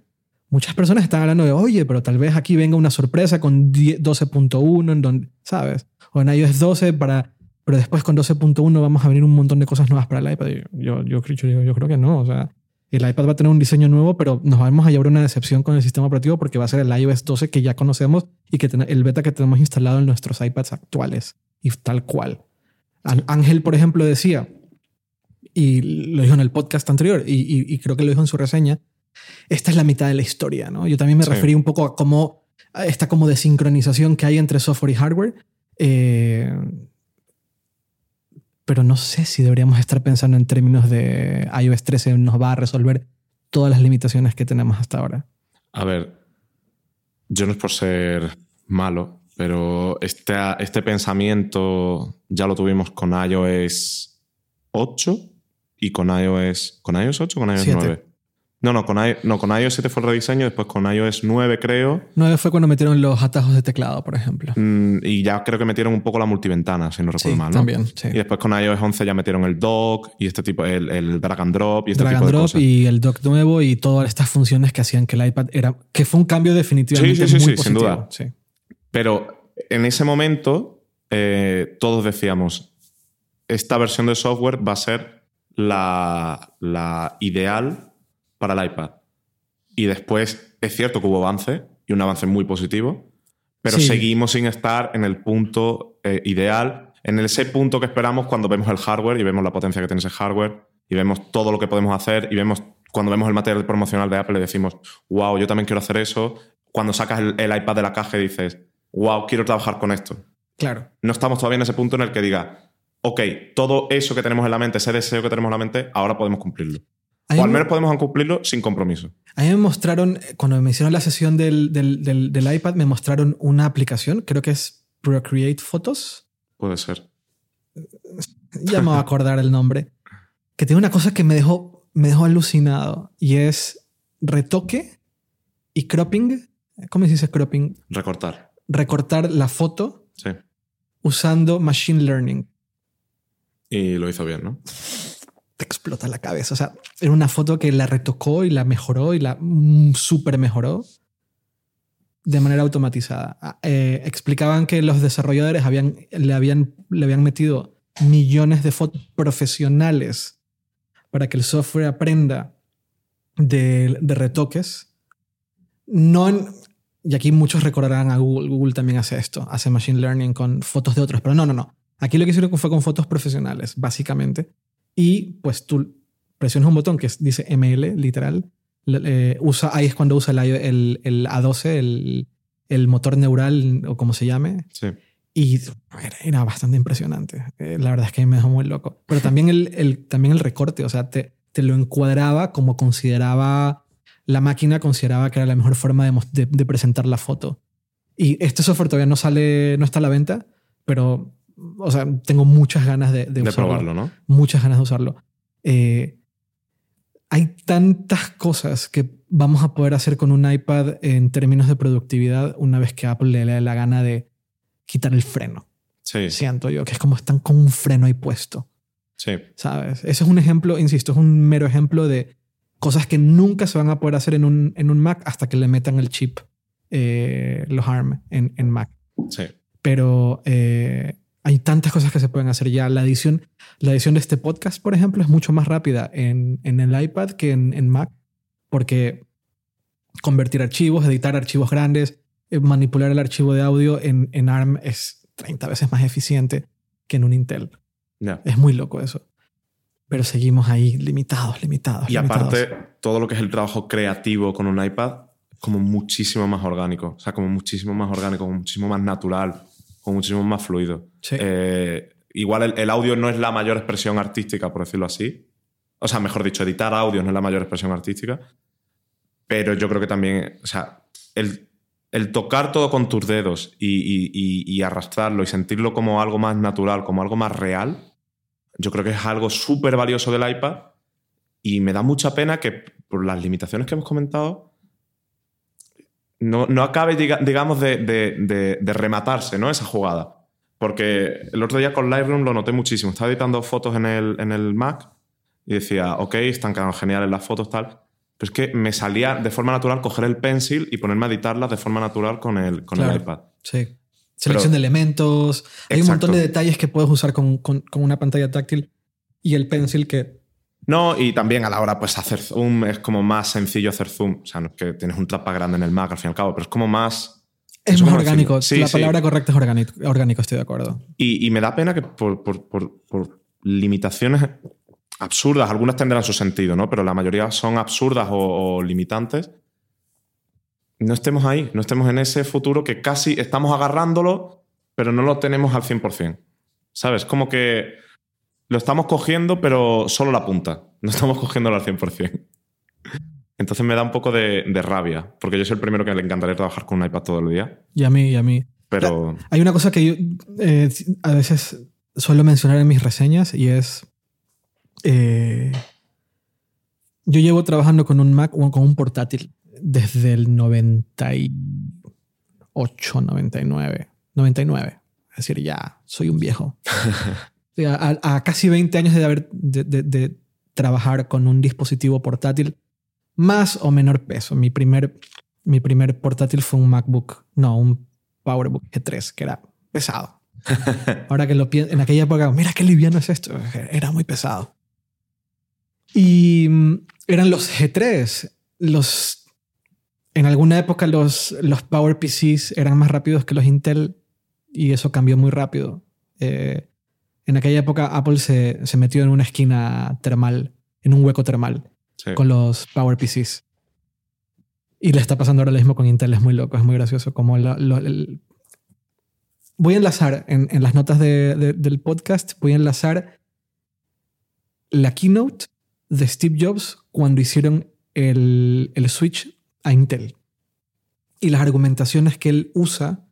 muchas personas están hablando de, oye, pero tal vez aquí venga una sorpresa con 12.1 en donde, ¿sabes? O en iOS 12 para, pero después con 12.1 vamos a venir un montón de cosas nuevas para el iPad. Yo, yo, yo, yo, creo que no, o sea, el iPad va a tener un diseño nuevo, pero nos vamos a llevar una decepción con el sistema operativo porque va a ser el iOS 12 que ya conocemos y que el beta que tenemos instalado en nuestros iPads actuales y tal cual. Ángel, por ejemplo, decía, y lo dijo en el podcast anterior, y, creo que lo dijo en su reseña, esta es la mitad de la historia, ¿no? Yo también me referí un poco a cómo esta como desincronización que hay entre software y hardware. Eh, pero no sé si deberíamos estar pensando en términos de iOS 13 nos va a resolver todas las limitaciones que tenemos hasta ahora. A ver, yo no es por ser malo, pero este, este pensamiento ya lo tuvimos con iOS 8 y con iOS. ¿Con iOS 8 o con iOS 9? No, no con, no, con iOS 7 fue el rediseño, después con iOS 9 creo. 9 fue cuando metieron los atajos de teclado, por ejemplo. Mm, y ya creo que metieron un poco la multiventana, si no recuerdo mal. ¿no? También, sí. Y después con iOS 11 ya metieron el dock y este tipo, el, el drag and drop y este drag tipo and de drop cosas. y el dock nuevo y todas estas funciones que hacían que el iPad era. que fue un cambio definitivamente sí, sí, muy sí, sin positivo. duda. Sí. Pero en ese momento eh, todos decíamos, esta versión de software va a ser la, la ideal para el iPad. Y después es cierto que hubo avance y un avance muy positivo, pero Sí. seguimos sin estar en el punto eh, ideal, en ese punto que esperamos cuando vemos el hardware y vemos la potencia que tiene ese hardware y vemos todo lo que podemos hacer y vemos cuando vemos el material promocional de Apple y decimos, wow, yo también quiero hacer eso. Cuando sacas el, el iPad de la caja y dices, wow, quiero trabajar con esto. Claro. No estamos todavía en ese punto en el que diga, ok, todo eso que tenemos en la mente, ese deseo que tenemos en la mente, ahora podemos cumplirlo. O al me- menos podemos cumplirlo sin compromiso. A mí me mostraron, cuando me hicieron la sesión del, del, del, del iPad, me mostraron una aplicación, creo que es Procreate Photos. Puede ser. Ya me voy a acordar el nombre. Que tiene una cosa que me dejó, me dejó alucinado y es retoque y cropping. ¿Cómo se dice cropping? Recortar. Recortar la foto Sí. usando machine learning. Y lo hizo bien, ¿no? Te explota la cabeza. O sea, era una foto que la retocó y la mejoró y la mm, súper mejoró de manera automatizada. Ah, eh, explicaban que los desarrolladores le, habían, le habían metido millones de fotos profesionales para que el software aprenda de, de retoques. No y aquí muchos recordarán a Google. Google también hace esto, hace machine learning con fotos de otros, pero no, no, no. Aquí lo que hicieron fue con fotos profesionales, básicamente. Y pues tú presionas un botón que dice ML, literal. Eh, usa, ahí es cuando usa el, el, el A12, el, el motor neural o como se llame. Sí. Y era, bastante impresionante. Eh, la verdad es que me dejó muy loco. Pero también el, el- también el recorte, o sea, te, te lo encuadraba como consideraba la máquina, consideraba que era la mejor forma de, de- de presentar la foto. Y este software todavía no sale, no está a la venta, pero, o sea, tengo muchas ganas de, de De usarlo probarlo, ¿no? muchas ganas de usarlo. Eh, hay tantas cosas que vamos a poder hacer con un iPad en términos de productividad una vez que Apple le dé la gana de quitar el freno. Sí. Siento yo que es como están con un freno ahí puesto, Sí. ¿sabes? Ese es un ejemplo, insisto, es un mero ejemplo de cosas que nunca se van a poder hacer en un, en un Mac hasta que le metan el chip, eh, los ARM en, en Mac Sí. pero eh, hay tantas cosas que se pueden hacer ya. La edición, la edición de este podcast, por ejemplo, es mucho más rápida en, en el iPad que en, en Mac, porque convertir archivos, editar archivos grandes, eh, manipular el archivo de audio en, en ARM es 30 veces más eficiente que en un Intel. Es muy loco eso. Pero seguimos ahí limitados, limitados. Y limitados. aparte, todo lo que es el trabajo creativo con un iPad, como muchísimo más orgánico. O sea, como muchísimo más orgánico, como muchísimo más natural, como muchísimo más fluido. Sí. Eh, igual el, el audio no es la mayor expresión artística, por decirlo así. O sea, mejor dicho, editar audio no es la mayor expresión artística. Pero yo creo que también, o sea, el, el tocar todo con tus dedos y, y- y- y arrastrarlo y sentirlo como algo más natural, como algo más real, yo creo que es algo súper valioso del iPad y me da mucha pena que por las limitaciones que hemos comentado no, no acabe, diga- digamos, de, de- de- de rematarse ¿no? esa jugada. Porque el otro día con Lightroom lo noté muchísimo. Estaba editando fotos en el, en el Mac y decía, ok, están quedando geniales las fotos, tal. Pero es que me salía de forma natural coger el pencil y ponerme a editarlas de forma natural con el, con el iPad. Sí. Selección de elementos. Hay un montón de detalles que puedes usar con, con- con una pantalla táctil y el pencil que No, y también a la hora pues hacer zoom es como más sencillo hacer zoom. O sea, no es que tienes un tapa grande en el Mac al fin y al cabo, pero es como más Es más orgánico. Sí, la sí. palabra correcta es orgánico, orgánico, estoy de acuerdo. Y, y me da pena que por, por- por- por limitaciones absurdas, algunas tendrán su sentido, ¿no? Pero la mayoría son absurdas o, o limitantes. No estemos ahí, no estemos en ese futuro que casi estamos agarrándolo, pero no lo tenemos al 100%. ¿Sabes? Como que lo estamos cogiendo, pero solo la punta. No estamos cogiéndolo al 100%. Entonces me da un poco de, de rabia, porque yo soy el primero que le encantaría trabajar con un iPad todo el día, Y a mí, y a mí. pero... Hay una cosa que yo eh, a veces suelo mencionar en mis reseñas y es. eh, yo llevo trabajando con un Mac o con un portátil desde el 98, 99. 99. Es decir, ya soy un viejo. A, a casi 20 años de, haber, de, de- de trabajar con un dispositivo portátil más o menor peso. Mi primer, mi primer portátil fue un MacBook, no, un PowerBook G3, que era pesado. Ahora que lo pienso, en aquella época, mira qué liviano es esto, era muy pesado. Y mm, eran los G3, los... En alguna época los, los PowerPCs eran más rápidos que los Intel y eso cambió muy rápido. Eh, en aquella época Apple se, se metió en una esquina termal, en un hueco termal sí. con los PowerPCs. Y le está pasando ahora lo mismo con Intel, es muy loco, es muy gracioso. Como lo- lo- el- Voy a enlazar en, en las notas de- de- del podcast, voy a enlazar la keynote de Steve Jobs cuando hicieron el, el switch a Intel. Y las argumentaciones que él usa,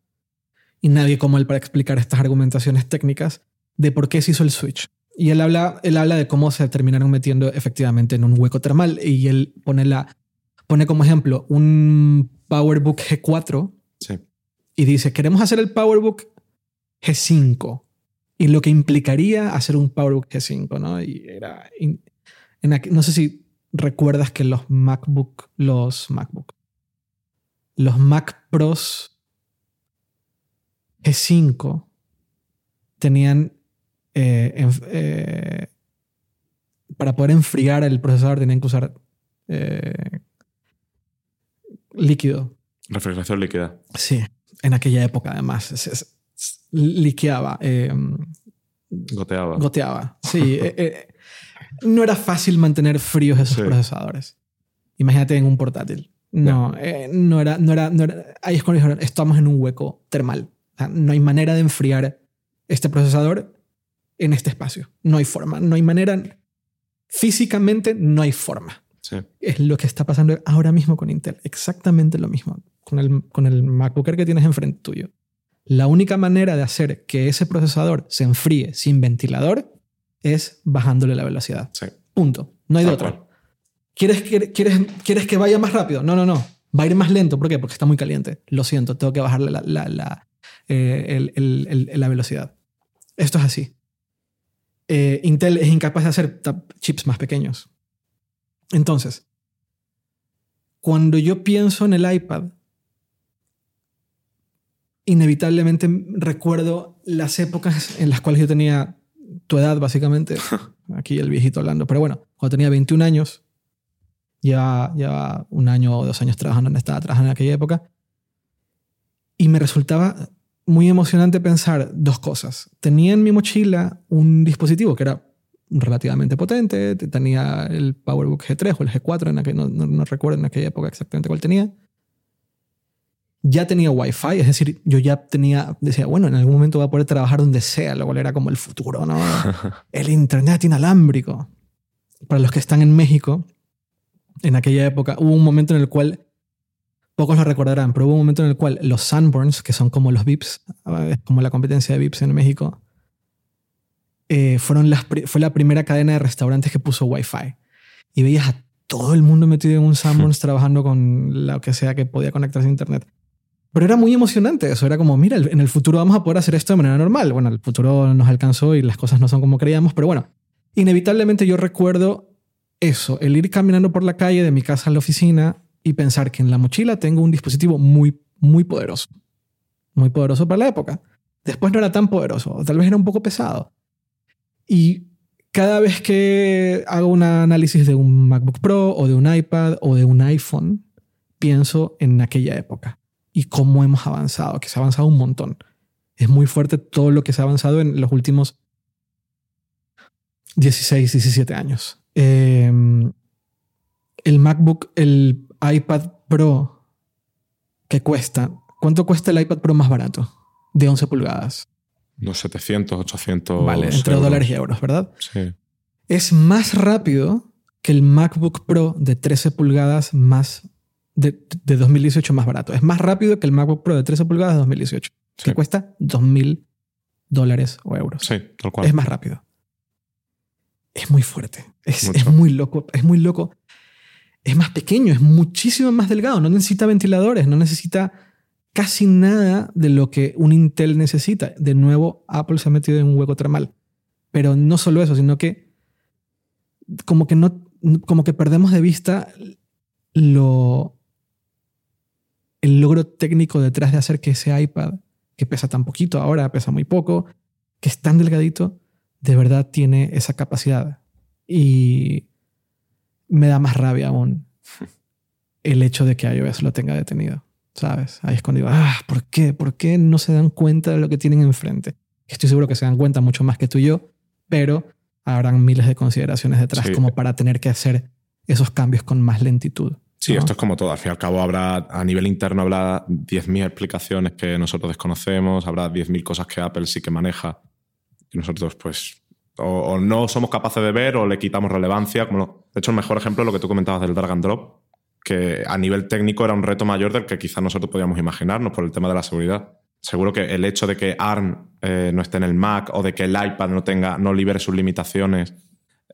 y nadie como él para explicar estas argumentaciones técnicas, de por qué se hizo el switch. Y él habla, él habla de cómo se terminaron metiendo efectivamente en un hueco termal. Y él pone, la, pone como ejemplo un PowerBook G4 sí. y dice, queremos hacer el PowerBook G5. Y lo que implicaría hacer un PowerBook G5, ¿no? Y era... in- en aqu- no sé si recuerdas que los MacBook, los MacBook, los Mac Pros G5 tenían... eh, eh, para poder enfriar el procesador tenían que usar eh, líquido. Refrigeración líquida. Sí, en aquella época además. Se, se- se liqueaba, eh, Goteaba. goteaba. Sí, eh, no era fácil mantener fríos esos Sí. procesadores. Imagínate en un portátil. No, eh, no, era, no, era, no era- Ahí es cuando dijeron, estamos en un hueco termal. O sea, no hay manera de enfriar este procesador en este espacio. No hay forma. No hay manera. Físicamente no hay forma Sí. es lo que está pasando ahora mismo con Intel. Exactamente lo mismo con el, con el MacBook Air que tienes enfrente tuyo. La única manera de hacer que ese procesador se enfríe sin ventilador es bajándole la velocidad. Sí. Punto. No hay de otra. cual. ¿Quieres, quieres, quieres, quieres que vaya más rápido? No, no, no. Va a ir más lento. ¿Por qué? Porque está muy caliente. Lo siento, tengo que bajarle la, la, la, eh, el- el- el- la velocidad. Esto es así. Eh, Intel es incapaz de hacer chips más pequeños. Entonces, cuando yo pienso en el iPad, inevitablemente recuerdo las épocas en las cuales yo tenía tu edad, básicamente. Aquí el viejito hablando. Pero bueno, cuando tenía 21 años, ya, ya un año o dos años trabajando en estaba trabajando en aquella época. Y me resultaba muy emocionante pensar dos cosas. Tenía en mi mochila un dispositivo que era relativamente potente. Tenía el PowerBook G3 o el G4, en aquel, no, no, no recuerdo en aquella época exactamente cuál tenía. Ya tenía Wi-Fi, es decir, yo ya tenía, decía, bueno, en algún momento voy a poder trabajar donde sea, lo cual era como el futuro, ¿no? el Internet inalámbrico. Para los que están en México, en aquella época hubo un momento en el cual, pocos lo recordarán, pero hubo un momento en el cual los Sunburns, que son como los VIPs, eh, como la competencia de VIPs en México, eh, fueron las, fue la primera cadena de restaurantes que puso Wi-Fi. Y veías a todo el mundo metido en un Sunburns trabajando con lo que sea que podía conectarse a Internet. Pero era muy emocionante eso. Era como, mira, en el futuro vamos a poder hacer esto de manera normal. Bueno, el futuro nos alcanzó y las cosas no son como creíamos, pero bueno, inevitablemente yo recuerdo eso, el ir caminando por la calle de mi casa a la oficina y pensar que en la mochila tengo un dispositivo muy, muy poderoso. Muy poderoso para la época. Después no era tan poderoso, tal vez era un poco pesado. Y cada vez que hago un análisis de un MacBook Pro o de un iPad o de un iPhone, pienso en aquella época. y cómo hemos avanzado, que se ha avanzado un montón. Es muy fuerte todo lo que se ha avanzado en los últimos 16, 17 años. Em, el MacBook, el iPad Pro que cuesta. ¿Cuánto cuesta el iPad Pro más barato? De 11 pulgadas. Unos 700, 800. Vale, entre euros. dólares y euros, ¿verdad? Sí. Es más rápido que el MacBook Pro de 13 pulgadas más de, de 2018 más barato. Es más rápido que el MacBook Pro de 13 pulgadas de 2018, Sí. que cuesta 2.000 dólares o euros. Sí, tal cual. Es más rápido. Es muy fuerte. Es, es muy loco. Es muy loco. Es más pequeño, es muchísimo más delgado. No necesita ventiladores, no necesita casi nada de lo que un Intel necesita. De nuevo, Apple se ha metido en un hueco termal. Pero no solo eso, sino que como que no, como que perdemos de vista lo el logro técnico detrás de hacer que ese iPad, que pesa tan poquito ahora, pesa muy poco, que es tan delgadito, de verdad tiene esa capacidad. Y me da más rabia aún el hecho de que iOS lo tenga detenido. ¿Sabes? Ahí es cuando digo, ah, ¿por qué? ¿Por qué no se dan cuenta de lo que tienen enfrente? Estoy seguro que se dan cuenta mucho más que tú y yo, pero habrán miles de consideraciones detrás Sí. como para tener que hacer esos cambios con más lentitud. Sí, ¿no? esto es como todo. Al fin y al cabo, habrá a nivel interno habrá 10.000 explicaciones que nosotros desconocemos, habrá 10.000 cosas que Apple sí que maneja y nosotros, pues, o, o no somos capaces de ver o le quitamos relevancia. Como lo- de hecho, el mejor ejemplo es lo que tú comentabas del drag and drop, que a nivel técnico era un reto mayor del que quizás nosotros podíamos imaginarnos por el tema de la seguridad. Seguro que el hecho de que ARM eh, no esté en el Mac o de que el iPad no tenga, no libere sus limitaciones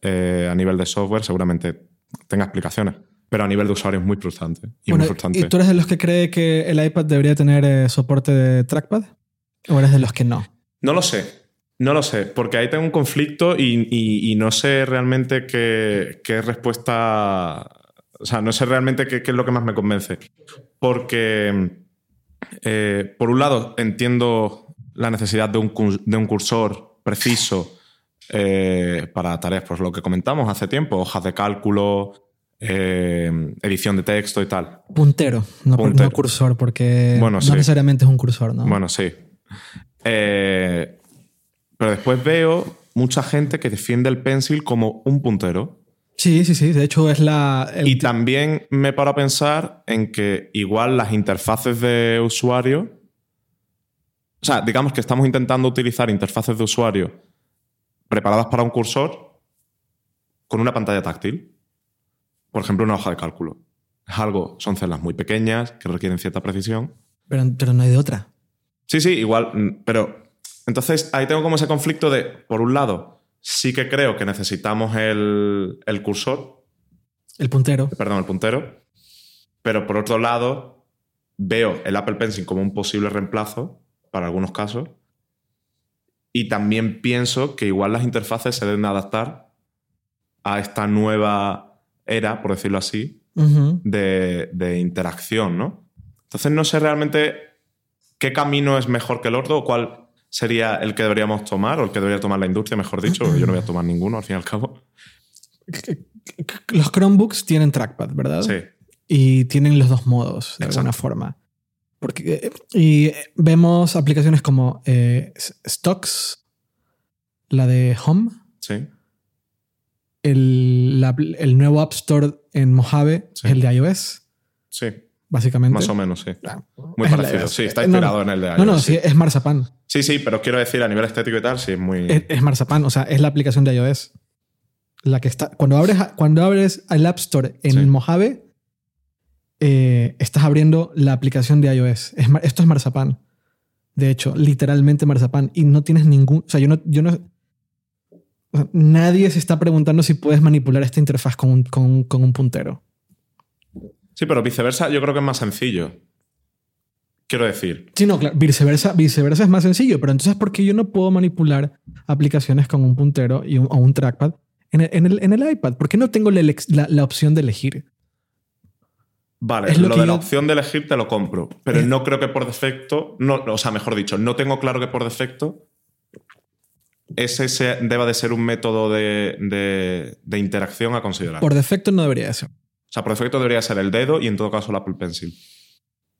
eh, a nivel de software, seguramente tenga explicaciones. Pero a nivel de usuario es muy frustrante. Y Bueno, muy frustrante. ¿Y tú eres de los que cree que el iPad debería tener eh, soporte de trackpad? ¿O eres de los que no? No lo sé. No lo sé, porque ahí tengo un conflicto y, y- y no sé realmente qué, qué respuesta. O sea, no sé realmente qué, qué es lo que más me convence. Porque, eh, por un lado, entiendo la necesidad de un, curs- de un cursor preciso eh, para tareas, pues lo que comentamos hace tiempo, hojas de cálculo, eh, edición de texto y tal. Puntero, no, Puntero. no cursor, porque Bueno, no sí. necesariamente es un cursor, ¿no? Bueno, sí. Eh, pero después veo mucha gente que defiende el pencil como un puntero. Sí, sí, sí. De hecho, es la. el Y también me paro a pensar en que igual las interfaces de usuario. O sea, digamos que estamos intentando utilizar interfaces de usuario preparadas para un cursor con una pantalla táctil. Por ejemplo, una hoja de cálculo. Es algo, son celdas muy pequeñas que requieren cierta precisión. pero, pero no hay de otra. Sí, sí, igual, mm, pero entonces ahí tengo como ese conflicto de, por un lado, sí que creo que necesitamos el, el cursor, El puntero. perdón, el puntero, pero por otro lado, veo el Apple Pencil como un posible reemplazo para algunos casos y también pienso que igual las interfaces se deben adaptar a esta nueva era, por decirlo así, de, de interacción, ¿no? Entonces no sé realmente qué camino es mejor que el otro o cuál sería el que deberíamos tomar o el que debería tomar la industria, mejor dicho. porque Yo no voy a tomar ninguno, al fin y al cabo. Los Chromebooks tienen trackpad, ¿verdad? Sí, Y tienen los dos modos, de Exacto. alguna forma. Porque, eh, y vemos aplicaciones como eh, Stocks, la de Home, sí, el, la- el nuevo App Store en Mojave, Sí. es el de iOS, sí, básicamente. más o menos, sí. Ah, Muy es parecido, iOS. sí, está Eh, no, inspirado en el de No, no, iOS, sí, sí. es Marzapan. Sí, sí, pero quiero decir a nivel estético y tal, sí, es muy... Es, es Marzapan, o sea, es la aplicación de iOS. La que está. Cuando abres, cuando abres el App Store en Sí. Mojave, eh, estás abriendo la aplicación de iOS. Es esto es Marzapan. De hecho, literalmente Marzapan. Y no tienes ningún. O sea, yo no. Yo no o sea, nadie se está preguntando si puedes manipular esta interfaz con con con un puntero. Sí, pero viceversa yo creo que es más sencillo. Quiero decir, Sí, no, claro. Viceversa, viceversa es más sencillo. Pero entonces, ¿por qué yo no puedo manipular aplicaciones con un puntero y un, o un trackpad en el, en el- en el iPad? ¿Por qué no tengo la, la- la opción de elegir? Vale, Es lo, lo que de la yo- opción de elegir te lo compro, pero Eh. no creo que por defecto, no, o sea, mejor dicho, no tengo claro que por defecto ese sea- deba de ser un método de, de- de interacción a considerar. Por defecto no debería ser. O sea, por defecto debería ser el dedo y en todo caso el Apple Pencil.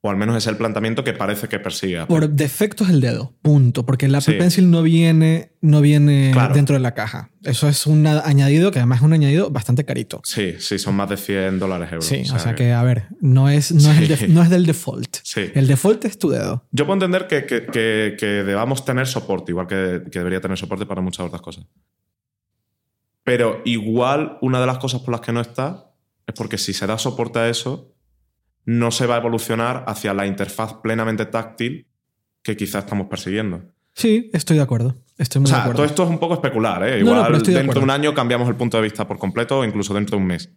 O al menos es el planteamiento que parece que persigue. Apple. Por defecto es el dedo, punto. Porque el Apple Sí. Pencil no viene, no viene Claro. dentro de la caja. Eso es un añadido que además es un añadido bastante carito. Sí, sí, son más de 100 dólares euros. Sí, o sea, que, a ver, no es, no, es el Sí. def- no es del default. Sí. El default es tu dedo. Yo puedo entender que, que- que- que debamos tener soporte, igual que, que debería tener soporte para muchas otras cosas. Pero igual una de las cosas por las que no está es porque si se da soporte a eso, no se va a evolucionar hacia la interfaz plenamente táctil que quizás estamos persiguiendo. Sí, estoy de acuerdo. Estoy O muy de acuerdo. todo esto es un poco especular, ¿eh? No, no, Igual de dentro de un año cambiamos el punto de vista por completo incluso dentro de un mes.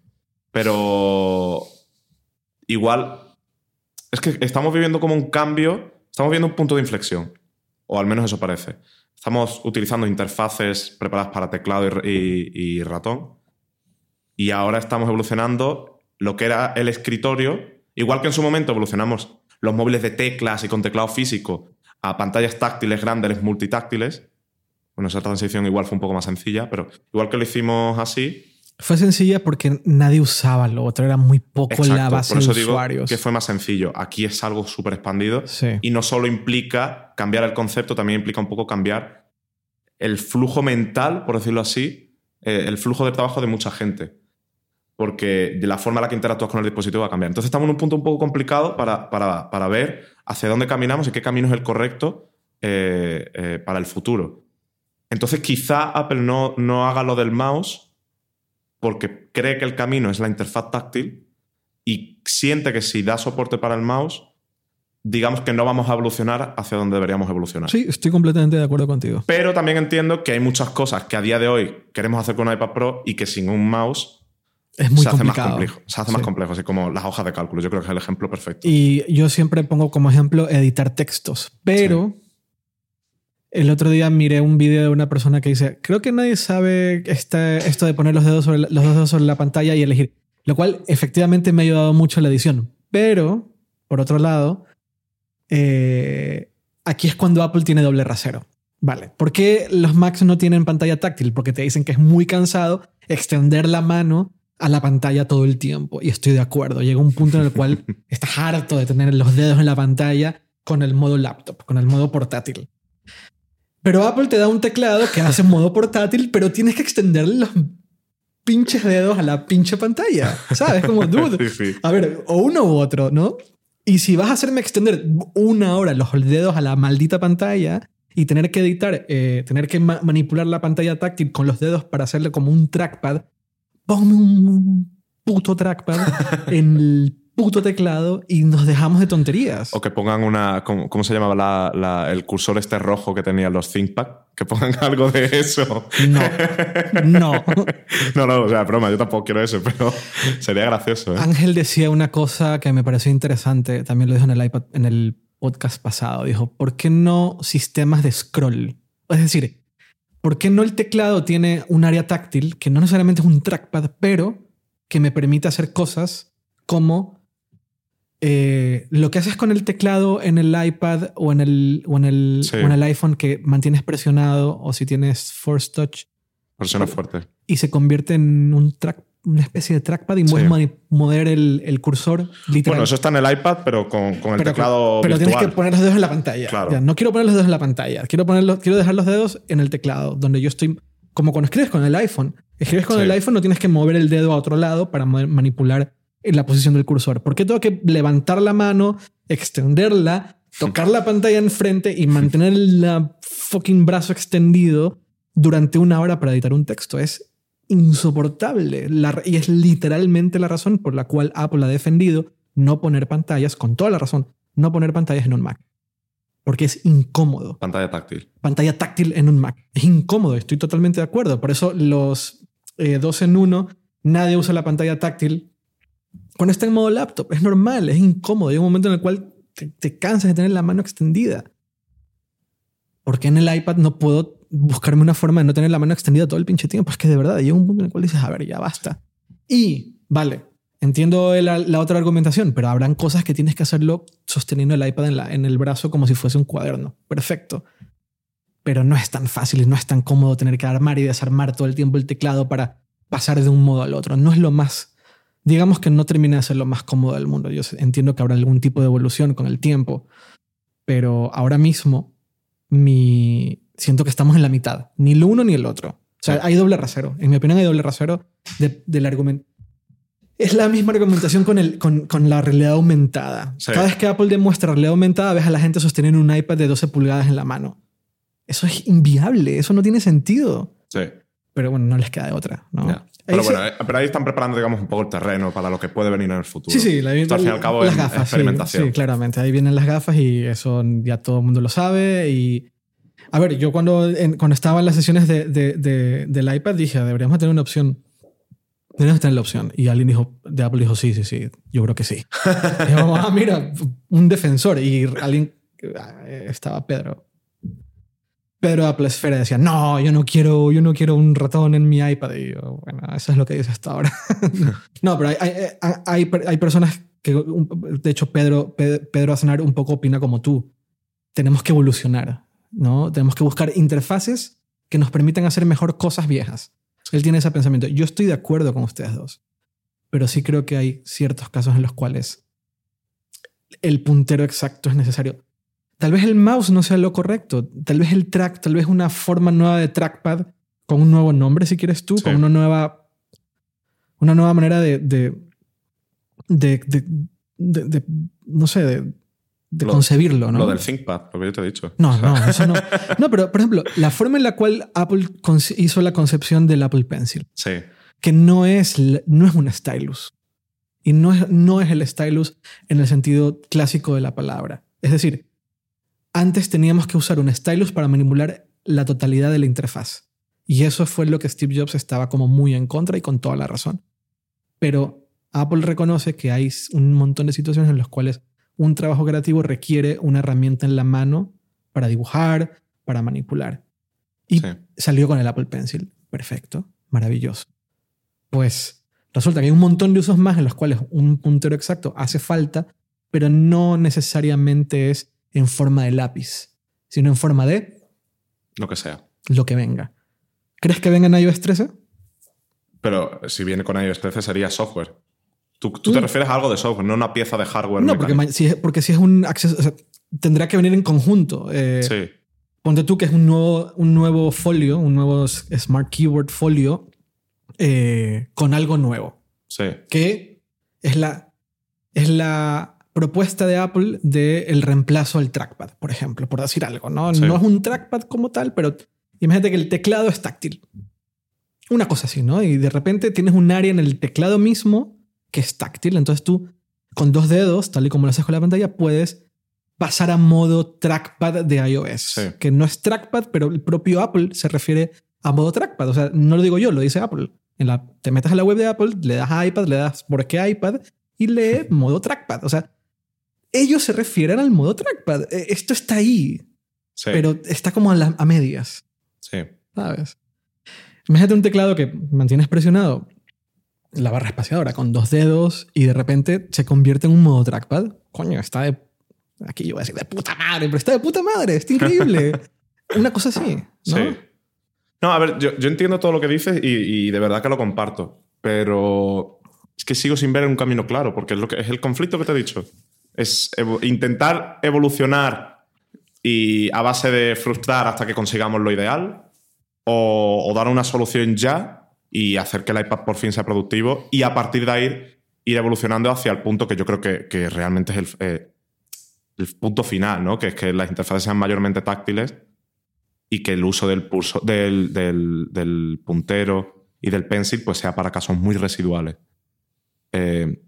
Pero igual es que estamos viviendo como un cambio, estamos viviendo un punto de inflexión, o al menos eso parece. Estamos utilizando interfaces preparadas para teclado y, r- y- y ratón y ahora estamos evolucionando lo que era el escritorio, igual que en su momento evolucionamos los móviles de teclas y con teclado físico a pantallas táctiles grandes, multitáctiles. Bueno, esa transición igual fue un poco más sencilla, pero igual que lo hicimos así, Fue sencilla porque nadie usaba lo otro, era muy poco la Exacto, base por eso de digo usuarios. que fue más sencillo. Aquí es algo súper expandido Sí. y no solo implica cambiar el concepto, también implica un poco cambiar el flujo mental, por decirlo así, eh, el flujo de trabajo de mucha gente. Porque de la forma en la que interactúas con el dispositivo va a cambiar. Entonces estamos en un punto un poco complicado para, para- para ver hacia dónde caminamos y qué camino es el correcto eh, eh, para el futuro. Entonces quizá Apple no, no haga lo del mouse porque cree que el camino es la interfaz táctil y siente que si da soporte para el mouse, digamos que no vamos a evolucionar hacia donde deberíamos evolucionar. Sí, estoy completamente de acuerdo contigo. Pero también entiendo que hay muchas cosas que a día de hoy queremos hacer con un iPad Pro y que sin un mouse Es muy se hace más complejo. Se hace más complejo, así como las hojas de cálculo. Yo creo que es el ejemplo perfecto. Y yo siempre pongo como ejemplo editar textos, pero el otro día miré un video de una persona que dice, creo que nadie sabe este, esto de poner los dedos, sobre la, los dedos sobre la pantalla y elegir, lo cual efectivamente me ha ayudado mucho en la edición. Pero, por otro lado, eh, aquí es cuando Apple tiene doble rasero. Vale, ¿por qué los Macs no tienen pantalla táctil? Porque te dicen que es muy cansado extender la mano a la pantalla todo el tiempo. Y estoy de acuerdo. Llega un punto en el cual estás harto de tener los dedos en la pantalla con el modo laptop, con el modo portátil. Pero Apple te da un teclado que hace modo portátil, pero tienes que extender los pinches dedos a la pinche pantalla. ¿Sabes? Como, dude, Sí, sí. a ver, o uno u otro, ¿no? Y si vas a hacerme extender una hora los dedos a la maldita pantalla y tener que editar, eh, tener que ma- manipular la pantalla táctil con los dedos para hacerle como un trackpad, ponme un puto trackpad en el puto teclado y nos dejamos de tonterías. O que pongan una. ¿Cómo, cómo se llamaba la- la- el cursor este rojo que tenían los ThinkPad? Que pongan algo de eso. No, no. No, no, o sea, broma, yo tampoco quiero eso, pero sería gracioso. ¿eh? Ángel decía una cosa que me pareció interesante, también lo dijo en el iPad, en el podcast pasado. Dijo, ¿por qué no sistemas de scroll? Es decir, ¿por qué no el teclado tiene un área táctil que no necesariamente es un trackpad, pero que me permite hacer cosas como eh, lo que haces con el teclado en el iPad o en el, o en el, Sí. o en el iPhone que mantienes presionado o si tienes Force Touch Persona fuerte. y se convierte en un track, una especie de trackpad y Sí. puedes mani- mover el, el cursor literal. Bueno, eso está en el iPad, pero con, con el pero, teclado pero tienes virtual. que poner los dedos en la pantalla. Claro. Ya, no quiero poner los dedos en la pantalla. Quiero, ponerlos, quiero dejar los dedos en el teclado, donde yo estoy. Como cuando escribes con el iPhone. Escribes con Sí. el iPhone, no tienes que mover el dedo a otro lado para ma- manipular la posición del cursor. ¿Por qué tengo que levantar la mano, extenderla, tocar la pantalla enfrente y mantener el fucking brazo extendido durante una hora para editar un texto? Es insoportable. La- y es literalmente la razón por la cual Apple ha defendido no poner pantallas, con toda la razón, no poner pantallas en un Mac. Porque es incómodo. Pantalla táctil. Pantalla táctil en un Mac. Es incómodo, estoy totalmente de acuerdo. Por eso los eh, dos en uno, nadie usa la pantalla táctil cuando está en modo laptop. Es normal, es incómodo. Hay un momento en el cual te, te cansas de tener la mano extendida. Porque en el iPad no puedo buscarme una forma de no tener la mano extendida todo el pinche tiempo? Es que de verdad llega un punto en el cual dices, a ver, ya basta. Y, vale, entiendo la, otra argumentación, pero habrán cosas que tienes que hacerlo sosteniendo el iPad en el brazo como si fuese un cuaderno. Perfecto. Pero no es tan fácil y no es tan cómodo tener que armar y desarmar todo el tiempo el teclado para pasar de un modo al otro. No es lo más digamos que no termina de ser lo más cómodo del mundo. Yo entiendo que habrá algún tipo de evolución con el tiempo, pero ahora mismo mi... siento que estamos en la mitad, ni el uno ni el otro. O sea, hay doble rasero. En mi opinión, hay doble rasero del argumento. Es la misma argumentación con, el, con, con la realidad aumentada. Cada vez que Apple demuestra realidad aumentada, ves a la gente sosteniendo un iPad de 12 pulgadas en la mano. Eso es inviable, eso no tiene sentido. Sí. Pero bueno, no les queda de otra, ¿no? Pero bueno, eh, pero ahí están preparando, digamos, un poco el terreno para lo que puede venir en el futuro. Sí, sí, la, Esto, al fin y al cabo las es gafas, experimentación. Sí, sí, claramente. Ahí vienen las gafas y eso ya todo el mundo lo sabe. Y a ver, yo cuando, en- cuando estaba en las sesiones de, de- de- del iPad dije, deberíamos tener una opción. Deberíamos tener la opción. Y alguien dijo, de Apple dijo, sí, sí, sí, yo creo que sí. y dijimos, ah, mira, un defensor. Y alguien, ah, estaba Pedro. Pedro de Apple Esfera decía, no, yo no quiero, yo no quiero un ratón en mi iPad. Y yo, bueno, eso es lo que dice hasta ahora. no, pero hay, hay, hay, hay personas que, de hecho, Pedro, Pe- Pedro Aznar un poco opina como tú. Tenemos que evolucionar, ¿no? Tenemos que buscar interfaces que nos permitan hacer mejor cosas viejas. Él tiene ese pensamiento. Yo estoy de acuerdo con ustedes dos, pero sí creo que hay ciertos casos en los cuales el puntero exacto es necesario. Tal vez el mouse no sea lo correcto, tal vez el track, tal vez una forma nueva de trackpad con un nuevo nombre, si quieres tú, Sí. con una nueva, una nueva manera de, de, de, de- de- de- no sé, de, de Lo- concebirlo, ¿no? Lo del ThinkPad, lo que yo te he dicho. No, O sea, no, eso no. No, pero por ejemplo, la forma en la cual Apple hizo la concepción del Apple Pencil, Sí, que no es, no es un stylus. Y no es, no es el stylus en el sentido clásico de la palabra. Es decir, antes teníamos que usar un stylus para manipular la totalidad de la interfaz. Y eso fue lo que Steve Jobs estaba como muy en contra y con toda la razón. Pero Apple reconoce que hay un montón de situaciones en las cuales un trabajo creativo requiere una herramienta en la mano para dibujar, para manipular. Y Sí. salió con el Apple Pencil. Perfecto, maravilloso. Pues resulta que hay un montón de usos más en los cuales un puntero exacto hace falta, pero no necesariamente es en forma de lápiz, sino en forma de lo que sea. lo que venga. ¿Crees que venga en iOS 13? Pero si viene con iOS 13 sería software. Tú, tú te Mm. refieres a algo de software, no una pieza de hardware. No, porque, mecánico. si es, porque si es un acceso, o sea, tendrá que venir en conjunto. Eh, Sí, Ponte tú que es un nuevo, un nuevo folio, un nuevo Smart Keyboard folio eh, con algo nuevo. sí. que es la, es la propuesta de Apple del el reemplazo al trackpad, por ejemplo, por decir algo. ¿no? Sí. no es un trackpad como tal, pero imagínate que el teclado es táctil. Una cosa así, ¿no? Y de repente tienes un área en el teclado mismo que es táctil. Entonces tú, con dos dedos, tal y como lo haces con la pantalla, puedes pasar a modo trackpad de iOS. Sí. Que no es trackpad, pero el propio Apple se refiere a modo trackpad. O sea, no lo digo yo, lo dice Apple. En la, te metes a la web de Apple, le das a iPad, le das por qué iPad y lee modo trackpad. O sea, ellos se refieren al modo trackpad. Eh, Esto está ahí, sí, pero está como a, la- a medias, sí. ¿sabes? Imagínate un teclado que mantienes presionado la barra espaciadora con dos dedos y de repente se convierte en un modo trackpad. Coño, está de... Aquí yo voy a decir de puta madre, pero está de puta madre, está increíble. Una cosa así, ¿no? Sí. No, a ver, yo, yo entiendo todo lo que dices y, y de verdad que lo comparto, pero es que sigo sin ver un camino claro, porque es, lo que, es el conflicto que te he dicho. Es evo- intentar evolucionar y a base de frustrar hasta que consigamos lo ideal, o, o dar una solución ya y hacer que el iPad por fin sea productivo y a partir de ahí ir evolucionando hacia el punto que yo creo que, que realmente es el, eh, el punto final, ¿no? Que es que las interfaces sean mayormente táctiles y que el uso del, pulso, del, del- del puntero y del pencil pues sea para casos muy residuales. Eh,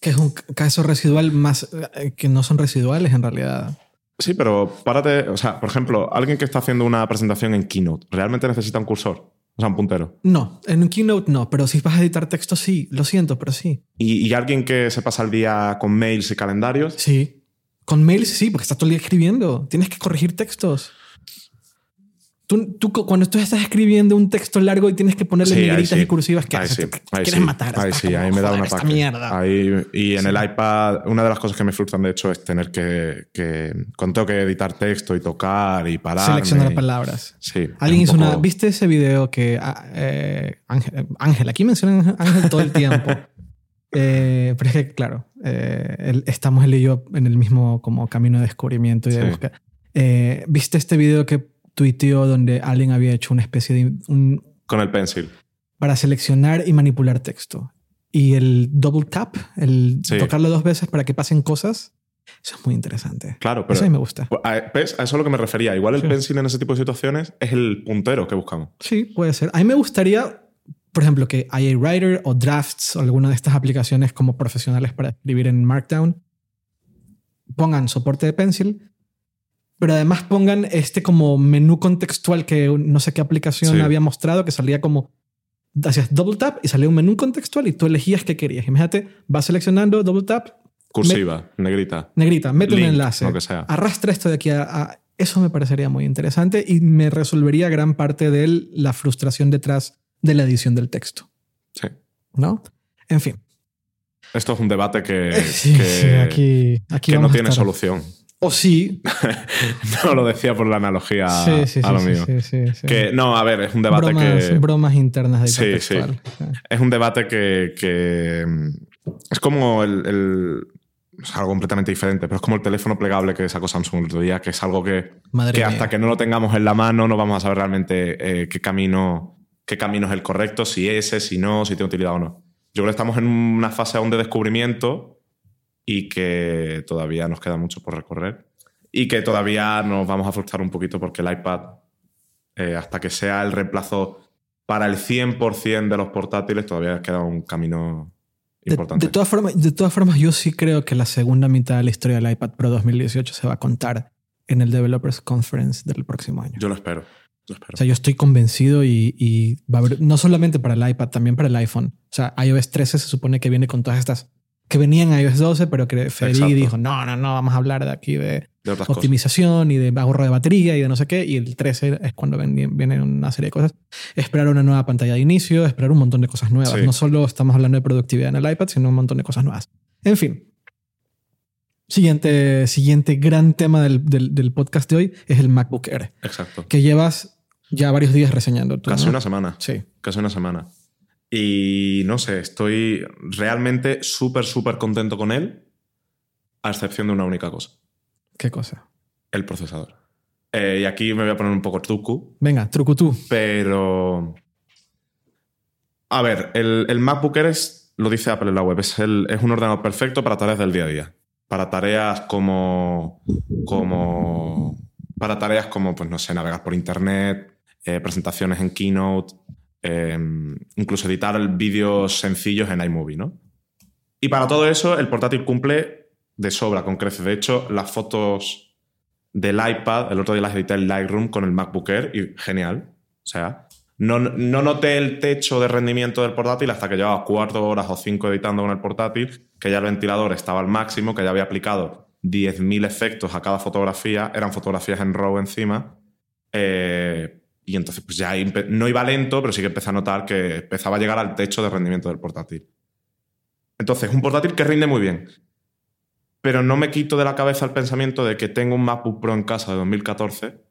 Que es un caso residual más eh, que no son residuales en realidad. sí, pero párate, o sea, por ejemplo, alguien que está haciendo una presentación en Keynote, ¿realmente necesita un cursor? O sea, un puntero. No, en un Keynote no, pero si vas a editar texto sí, lo siento, pero sí. Y, y alguien que se pasa el día con mails y calendarios, Sí. Con mails sí, porque estás todo el día escribiendo. Tienes que corregir textos. Tú, tú cu- cuando tú estás escribiendo un texto largo y tienes que ponerle Sí, negritas sí. y cursivas, ¿qué Ahí haces? sí, Te- te quieres matar. Ahí sí, como, ahí me da "Joder, un esta ataque. mierda. Ahí- y en el iPad, una de las cosas que me frustran de hecho es tener que, que cuando tengo que editar texto y tocar y parar. Seleccionar palabras. Sí. Alguien hizo un una. poco- ¿Viste ese video que ah, eh, Ángel, Ángel, aquí mencionan Ángel todo el tiempo. Eh, pero es que, claro, eh, estamos él y yo en el mismo como camino de descubrimiento y de búsqueda. Eh, ¿Viste este video que tuiteó donde alguien había hecho una especie de... Un, Con el pencil. para seleccionar y manipular texto? Y el double tap, el Sí. tocarlo dos veces para que pasen cosas, eso es muy interesante. Claro, pero. eso a mí me gusta. A, ¿ves? A eso es a lo que me refería. Igual el Sí. pencil en ese tipo de situaciones es el puntero que buscamos. Sí, puede ser. A mí me gustaría, por ejemplo, que IA Writer o Drafts o alguna de estas aplicaciones como profesionales para escribir en Markdown pongan soporte de pencil, pero además pongan este como menú contextual que no sé qué aplicación Sí. había mostrado que salía como hacías double tap y salía un menú contextual y tú elegías qué querías. Imagínate, vas seleccionando double tap, Cursiva, negrita. negrita, mete un enlace, lo que sea. arrastra esto de aquí a, a- Eso me parecería muy interesante y me resolvería gran parte de la frustración detrás de la edición del texto, Sí. ¿no? En fin. Esto es un debate que, Sí, que, sí, aquí, aquí que no tiene solución. O sí. No lo decía por la analogía sí, sí, a lo sí, mío. sí, sí, sí. Que, no, a ver, es un debate bromas, que. bromas internas de Sí, contextual. Es un debate que. que, mm, es como el. el- es algo completamente diferente, pero es como el teléfono plegable que sacó Samsung el otro día, que es algo que, Madre que hasta que no lo tengamos en la mano no vamos a saber realmente eh, qué, camino, qué camino es el correcto, si ese, si no, si tiene utilidad o no. Yo creo que estamos en una fase aún de descubrimiento y que todavía nos queda mucho por recorrer y que todavía nos vamos a frustrar un poquito porque el iPad, eh, hasta que sea el reemplazo para el 100% de los portátiles, todavía queda un camino De, importante. de todas formas, de todas formas, yo sí creo que la segunda mitad de la historia del iPad Pro 2018 se va a contar en el Developers Conference del próximo año. Yo lo espero. Lo espero. O sea, yo estoy convencido y, y va a haber, no solamente para el iPad, también para el iPhone. O sea, iOS 13 se supone que viene con todas estas que venían en iOS 12, pero que Federici Exacto. dijo, no, no, no, vamos a hablar de aquí de de cosas. optimización y de ahorro de batería y de no sé qué. Y el 13 es cuando ven- vienen una serie de cosas. Esperar una nueva pantalla de inicio, esperar un montón de cosas nuevas. Sí. No solo estamos hablando de productividad en el iPad, sino un montón de cosas nuevas. En fin. Siguiente, siguiente gran tema del, del- del podcast de hoy es el MacBook Air, Exacto. que llevas ya varios días reseñando. tú, Casi ¿no? una semana. Sí. Casi una semana. Y no sé, estoy realmente súper, súper contento con él, a excepción de una única cosa, ¿Qué cosa? el procesador. Eh, y aquí me voy a poner un poco truco, Venga, trucutú. pero... A ver, el, el MacBook Air es, lo dice Apple en la web, es, el- es un ordenador perfecto para tareas del día a día. Para tareas como... como para tareas como, pues no sé, navegar por internet, eh, presentaciones en Keynote, eh, incluso editar vídeos sencillos en iMovie, ¿no? Y para todo eso, el portátil cumple de sobra, con creces. De hecho, las fotos del iPad, el otro día las edité en Lightroom con el MacBook Air y genial. O sea, no, no noté el techo de rendimiento del portátil hasta que llevaba cuatro horas o cinco editando con el portátil, que ya el ventilador estaba al máximo, que ya había aplicado 10.000 efectos a cada fotografía, eran fotografías en RAW encima. Eh, y entonces, pues ya no iba lento, pero sí que empecé a notar que empezaba a llegar al techo de rendimiento del portátil. Entonces, un portátil que rinde muy bien. Pero no me quito de la cabeza el pensamiento de que tengo un MacBook Pro en casa de 2014.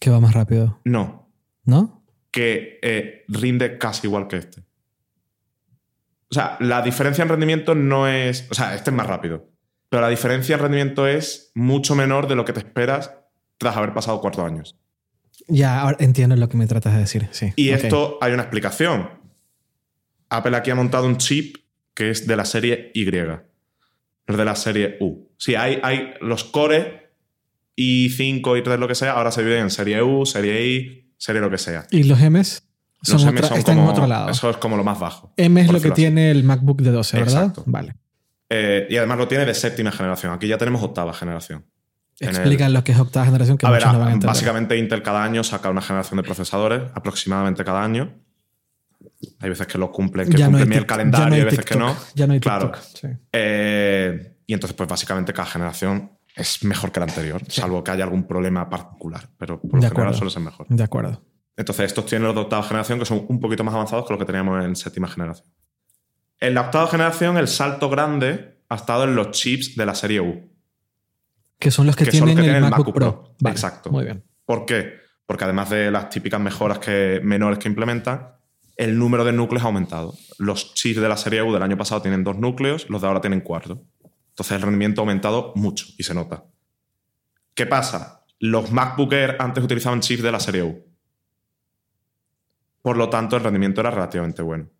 Que va más rápido, No, ¿no? que eh, rinde casi igual que este. O sea, la diferencia en rendimiento no es. O sea, este es más rápido. Pero la diferencia en rendimiento es mucho menor de lo que te esperas tras haber pasado cuatro años. Ya, ahora entiendo lo que me tratas de decir. Sí. Y esto hay una explicación. Apple aquí ha montado un chip que es de la serie Y, no es de la serie U. Sí, hay, hay los cores i5 y 3, lo que sea, ahora se dividen en serie U, serie I, serie lo que sea. ¿Y los M's? Son Los M otra- son están como, en otro lado. Eso es como lo más bajo. M es lo que así. tiene el MacBook de 12, ¿verdad? Exacto. Vale. Eh, y además lo tiene de séptima generación. Aquí ya tenemos octava generación. En el- Explican lo que es octava generación que a ver, muchos no van a a- entender. básicamente Intel cada año saca una generación de procesadores, aproximadamente cada año. Hay veces que lo cumplen, que Ya no hay cumplen bien el calendario, ya no y hay hay veces que no. Ya no hay Claro. TikTok. sí. Eh, y entonces, pues básicamente cada generación es mejor que la anterior, Sí. salvo que haya algún problema particular, pero por lo De general acuerdo. suele ser mejor. De acuerdo. Entonces, estos tienen los de octava generación que son un poquito más avanzados que los que teníamos en séptima generación. En la octava generación, el salto grande ha estado en los chips de la serie U. Que son los que, tienen, los que el tienen MacBook, MacBook Pro. Pro. Vale, Exacto. Muy bien. ¿Por qué? Porque además de las típicas mejoras que, menores que implementan, el número de núcleos ha aumentado. Los chips de la serie U del año pasado tienen dos núcleos, los de ahora tienen cuatro. Entonces el rendimiento ha aumentado mucho y se nota. ¿Qué pasa? Los MacBook Air antes utilizaban chips de la serie U. Por lo tanto, el rendimiento era relativamente bueno.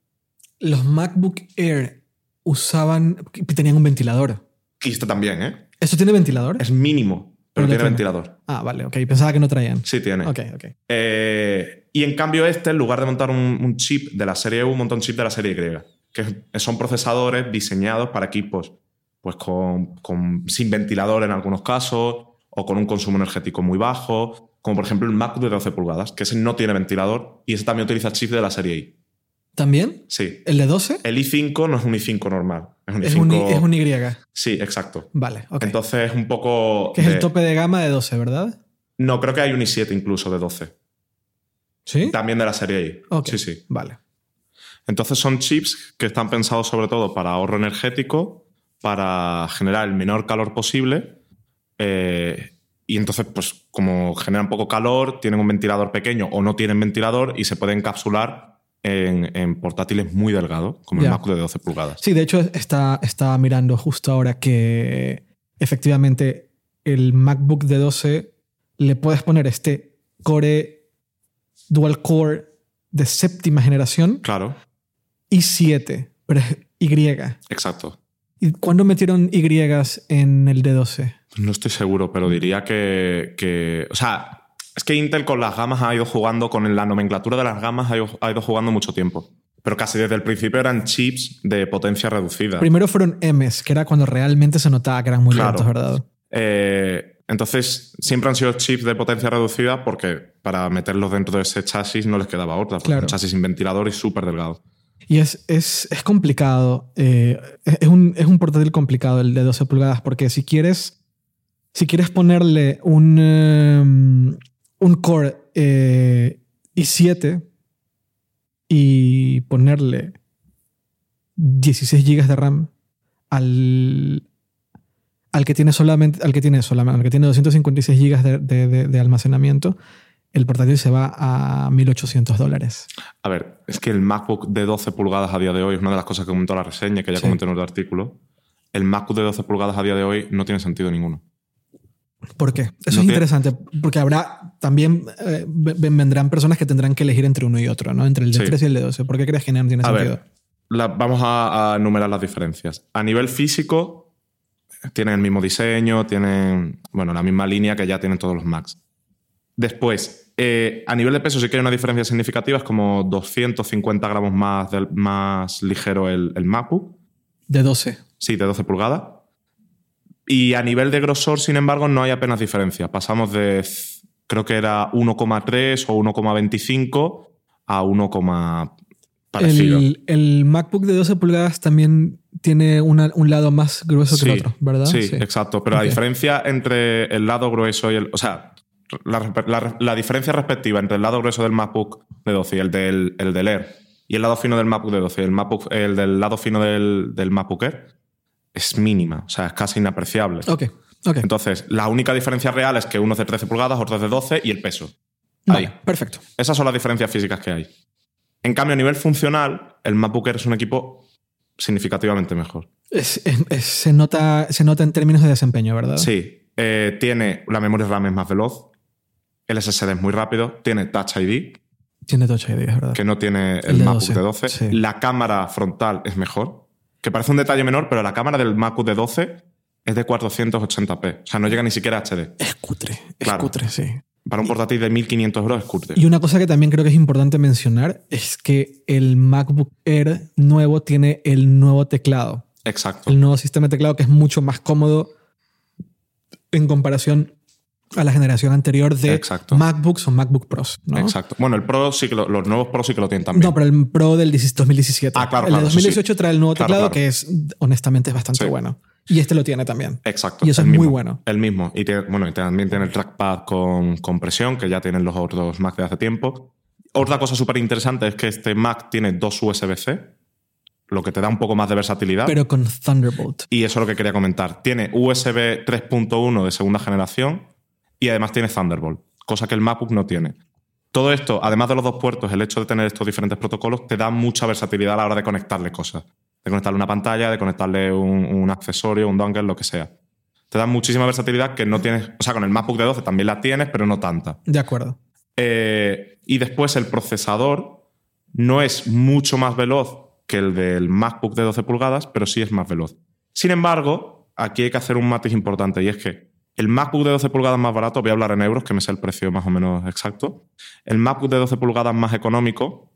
Los MacBook Air usaban, tenían un ventilador. Y este también, ¿eh? ¿Eso tiene ventilador? Es mínimo, pero, tiene tiene. ventilador. Ah, vale, ok. Pensaba que no traían. Sí tiene. Ok, ok. Eh, y en cambio este, en lugar de montar un, un chip de la serie U, monta un chip de la serie Y, que son procesadores diseñados para equipos pues con, con- sin ventilador en algunos casos o con un consumo energético muy bajo, como por ejemplo el Mac de 12 pulgadas, que ese no tiene ventilador y ese también utiliza chip de la serie I. ¿También? Sí. ¿El de 12? El i5 no es un i5 normal, es un Es i5... un, Y. Sí, exacto. Vale, ok. Entonces es un poco... que es de- el tope de gama de 12, ¿verdad? No, creo que hay un i7 incluso de 12. ¿Sí? También de la serie I. Ok. Sí, sí. Vale. Entonces son chips que están pensados sobre todo para ahorro energético, para generar el menor calor posible. eh, y entonces, pues como generan poco calor, tienen un ventilador pequeño o no tienen ventilador y se pueden encapsular en, en portátiles muy delgados, como el MacBook de 12 pulgadas. Sí, de hecho está, estaba mirando justo ahora que efectivamente el MacBook de 12 le puedes poner este core dual core de séptima generación Claro, i7, pero es Y. exacto. ¿Y cuándo metieron Y en el de 12? No estoy seguro, pero diría que, que- O sea, es que Intel con las gamas ha ido jugando, con la nomenclatura de las gamas ha ido, ha ido jugando mucho tiempo. Pero casi desde el principio eran chips de potencia reducida. Primero fueron M's, que era cuando realmente se notaba que eran muy Claro. lentos, ¿verdad? Eh, entonces, siempre han sido chips de potencia reducida porque para meterlos dentro de ese chasis no les quedaba otra. Porque Claro. Un chasis sin ventilador y súper delgado. Y es, es, es complicado. eh, es, un, es un portátil complicado el de 12 pulgadas porque si quieres, si quieres ponerle un, em, un core eh, i7 y ponerle 16 GB de RAM al, al que tiene solamente al que tiene solamente al que tiene 256 GB de, de- de- de almacenamiento, el portátil se va a 1800 dólares. A ver, es que el MacBook de 12 pulgadas a día de hoy es una de las cosas que comentó la reseña, que ya Sí. comenté en otro artículo. El MacBook de 12 pulgadas a día de hoy no tiene sentido ninguno. ¿Por qué? Eso No es interesante, porque habrá también eh, ve- vendrán personas que tendrán que elegir entre uno y otro, ¿no? Entre el de Sí. 3 y el de 12. ¿Por qué crees que no tiene A sentido? ver, la- vamos a, a enumerar las diferencias. A nivel físico, tienen el mismo diseño, tienen bueno, la misma línea que ya tienen todos los Macs. Después, eh, a nivel de peso sí que hay una diferencia significativa, es como 250 gramos más, del- más ligero el, el MacBook, De 12. sí, de 12 pulgadas. Y a nivel de grosor, sin embargo, no hay apenas diferencia. Pasamos de, creo que era 1,3 o 1,25 a 1, parecido. El, el MacBook de 12 pulgadas también tiene una- un lado más grueso que el otro, ¿verdad? Sí, exacto. Pero la diferencia entre el lado grueso y el. O sea, la, la- la diferencia respectiva entre el lado grueso del MacBook de 12 y el del, el del Air y el lado fino del MacBook de 12 y el, MacBook, el del lado fino del, del MacBook Air es mínima. O sea, es casi inapreciable. Ok, ok. Entonces, la única diferencia real es que uno es de 13 pulgadas, otro es de 12 y el peso. Vale, Ahí. perfecto. Esas son las diferencias físicas que hay. En cambio, a nivel funcional, el MacBook Air es un equipo significativamente mejor. Es- es- es- se, nota, se nota en términos de desempeño, ¿verdad? Sí, eh, tiene la memoria RAM es más veloz, el SSD es muy rápido, tiene Touch ID, Tiene Touch ID, es verdad. que no tiene el, El de MacBook 12, de 12. sí. La cámara frontal es mejor, que parece un detalle menor, pero la cámara del MacBook de 12 es de 480p. O sea, no llega ni siquiera a HD. Es cutre, es Claro. cutre, sí. Para un portátil de 1500 euros es curte. Y una cosa que también creo que es importante mencionar es que el MacBook Air nuevo tiene el nuevo teclado. Exacto. el nuevo sistema de teclado que es mucho más cómodo en comparación a la generación anterior de Exacto. MacBooks o MacBook Pros. ¿no? Exacto. Bueno, el Pro sí que lo- los nuevos Pro sí que lo tienen también. No, pero el Pro del 16 2017. Ah, claro, El claro, de eso sí. 2018 trae el nuevo Claro, teclado claro. que es, honestamente, es bastante Sí. bueno. Y este lo tiene también. Exacto. Y eso es muy bueno. El mismo. Y tiene- bueno, y también tiene el trackpad con, con presión, que ya tienen los otros Mac de hace tiempo. Otra cosa súper interesante es que este Mac tiene dos USB-C, lo que te da un poco más de versatilidad. Pero con Thunderbolt. y eso es lo que quería comentar. Tiene USB 3.1 de segunda generación y además tiene Thunderbolt, cosa que el MacBook no tiene. Todo esto, además de los dos puertos, el hecho de tener estos diferentes protocolos te da mucha versatilidad a la hora de conectarle cosas. De conectarle una pantalla, de conectarle un, un accesorio, un dongle, lo que sea. Te da muchísima versatilidad que no tienes. O sea, con el MacBook de 12 también la tienes, pero no tanta. De acuerdo. Eh, y después el procesador no es mucho más veloz que el del MacBook de 12 pulgadas, pero sí es más veloz. Sin embargo, aquí hay que hacer un matiz importante y es que el MacBook de 12 pulgadas más barato, voy a hablar en euros, que me sé el precio más o menos exacto. El MacBook de 12 pulgadas más económico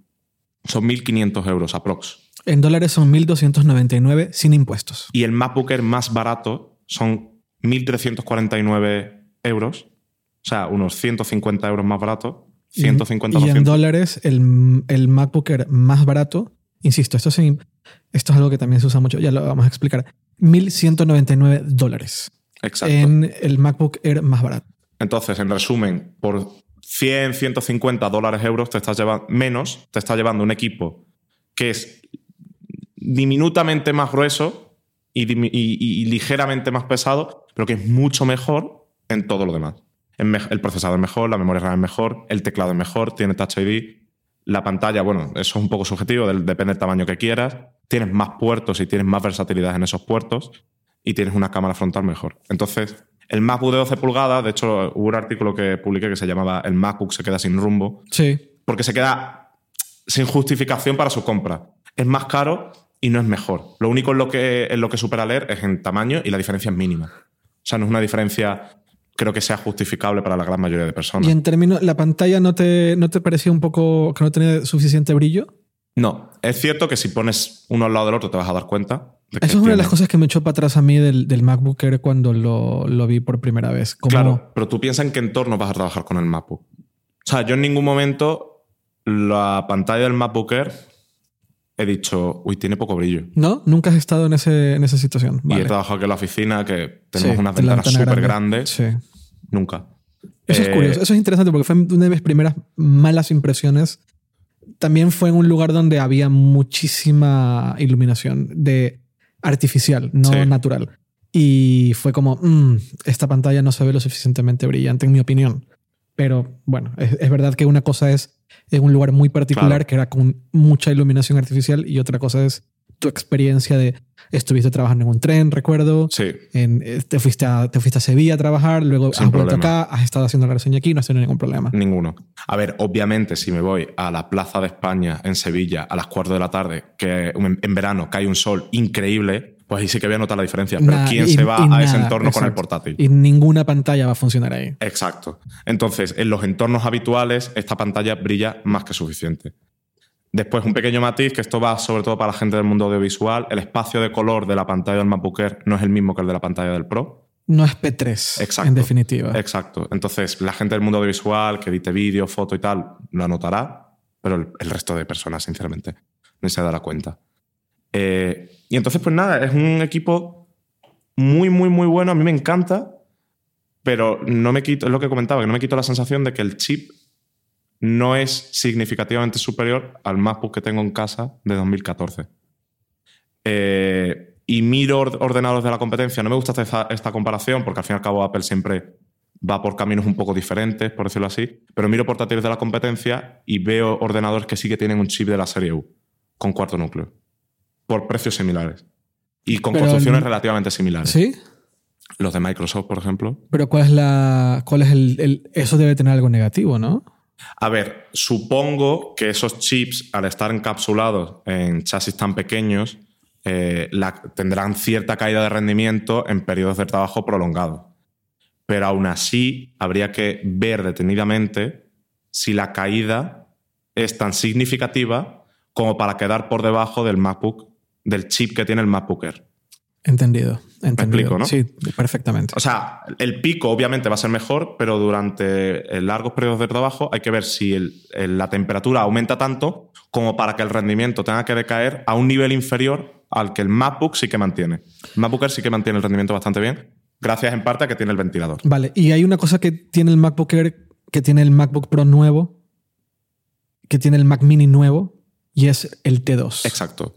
son 1.500 euros aprox. En dólares son 1.299 sin impuestos. Y el MacBook Air más barato son 1.349 euros. O sea, unos 150 euros más barato. 150, y, y 200. en dólares, el, el MacBook Air más barato, insisto, esto es, esto es algo que también se usa mucho, ya lo vamos a explicar. 1.199 dólares Exacto. en el MacBook Air más barato. Entonces, en resumen, por 100, 150 dólares euros te estás llevando menos, te estás llevando un equipo que es diminutamente más grueso y, y- ligeramente más pesado, pero que es mucho mejor en todo lo demás. El procesador es mejor, la memoria RAM es mejor, el teclado es mejor, tiene Touch ID, la pantalla, bueno, eso es un poco subjetivo, depende del tamaño que quieras. Tienes más puertos y tienes más versatilidad en esos puertos y tienes una cámara frontal mejor. Entonces, el MacBook de 12 pulgadas, de hecho, hubo un artículo que publiqué que se llamaba El MacBook se queda sin rumbo, Sí. porque se queda sin justificación para su compra. Es más caro y no es mejor. Lo único en lo que, en lo que supera leer es en tamaño y la diferencia es mínima. O sea, no es una diferencia, creo que sea justificable para la gran mayoría de personas. Y en términos, ¿la pantalla no te, no te parecía un poco que no tenía suficiente brillo? No, es cierto que si pones uno al lado del otro te vas a dar cuenta. Eso es una de las cosas que me echó para atrás a mí del, del MacBook Air cuando lo, lo vi por primera vez. Como, Claro, pero tú piensas en qué entorno vas a trabajar con el MacBook. O sea, yo en ningún momento la pantalla del MacBook Air he dicho, uy, tiene poco brillo. ¿No? Nunca has estado en, ese, en esa situación. Y Vale. he trabajado aquí en la oficina, que tenemos Sí, unas ventanas ventana súper grande. grandes. Sí. Nunca. Eso es Eh, curioso. Eso es interesante porque fue una de mis primeras malas impresiones. También fue en un lugar donde había muchísima iluminación de artificial, no Sí. natural. Y fue como, "Mm, esta pantalla no se ve lo suficientemente brillante, en mi opinión. Pero bueno, es, es verdad que una cosa es en un lugar muy particular Claro. que era con mucha iluminación artificial y otra cosa es tu experiencia de estuviste trabajando en un tren, recuerdo. Sí, En- eh, te, fuiste a, te fuiste a Sevilla a trabajar, luego Sin has vuelto problema. acá, has estado haciendo la reseña aquí, no has tenido ningún problema. ninguno. A ver, obviamente, si me voy a la Plaza de España en Sevilla a las 4 de la tarde, que en, verano cae un sol increíble, pues ahí sí que voy a notar la diferencia. Pero ¿quién y- se va a ese entorno con el portátil? Y ninguna pantalla va a funcionar ahí. Exacto. Entonces, en los entornos habituales, esta pantalla brilla más que suficiente. Después, un pequeño matiz, que esto va sobre todo para la gente del mundo audiovisual. El espacio de color de la pantalla del MacBook Air no es el mismo que el de la pantalla del Pro. No es P3, Exacto. en definitiva. Exacto. Entonces, la gente del mundo audiovisual, que edite vídeo, foto y tal, lo notará, pero el, el resto de personas, sinceramente, no se dará cuenta. Eh, y entonces, pues nada, es un equipo muy, muy, muy bueno. A mí me encanta, pero no me quito, es lo que comentaba, que no me quito la sensación de que el chip no es significativamente superior al MacBook que tengo en casa de 2014. Eh, y miro or- ordenadores de la competencia. No me gusta esta, esta comparación porque al fin y al cabo Apple siempre va por caminos un poco diferentes, por decirlo así. Pero miro portátiles de la competencia y veo ordenadores que sí que tienen un chip de la serie U con cuarto núcleo por precios similares y con Pero construcciones el- relativamente similares. ¿Sí? Los de Microsoft, por ejemplo. Pero ¿cuál es la. ¿Cuál es el, el- Eso debe tener algo negativo, ¿no? A ver, supongo que esos chips, al estar encapsulados en chasis tan pequeños, eh, tendrán cierta caída de rendimiento en periodos de trabajo prolongados. Pero aún así, habría que ver detenidamente si la caída es tan significativa como para quedar por debajo del MacBook, del chip que tiene el MacBook Air. Entendido. entendido. explico, ¿no? Sí, perfectamente. O sea, el pico obviamente va a ser mejor, pero durante largos periodos de trabajo hay que ver si el- el- la temperatura aumenta tanto como para que el rendimiento tenga que decaer a un nivel inferior al que el MacBook sí que mantiene. El MacBook Air sí que mantiene el rendimiento bastante bien, gracias en parte a que tiene el ventilador. Vale, y hay una cosa que tiene el MacBook Air, que tiene el MacBook Pro nuevo, que tiene el Mac Mini nuevo, y es el T2. Exacto.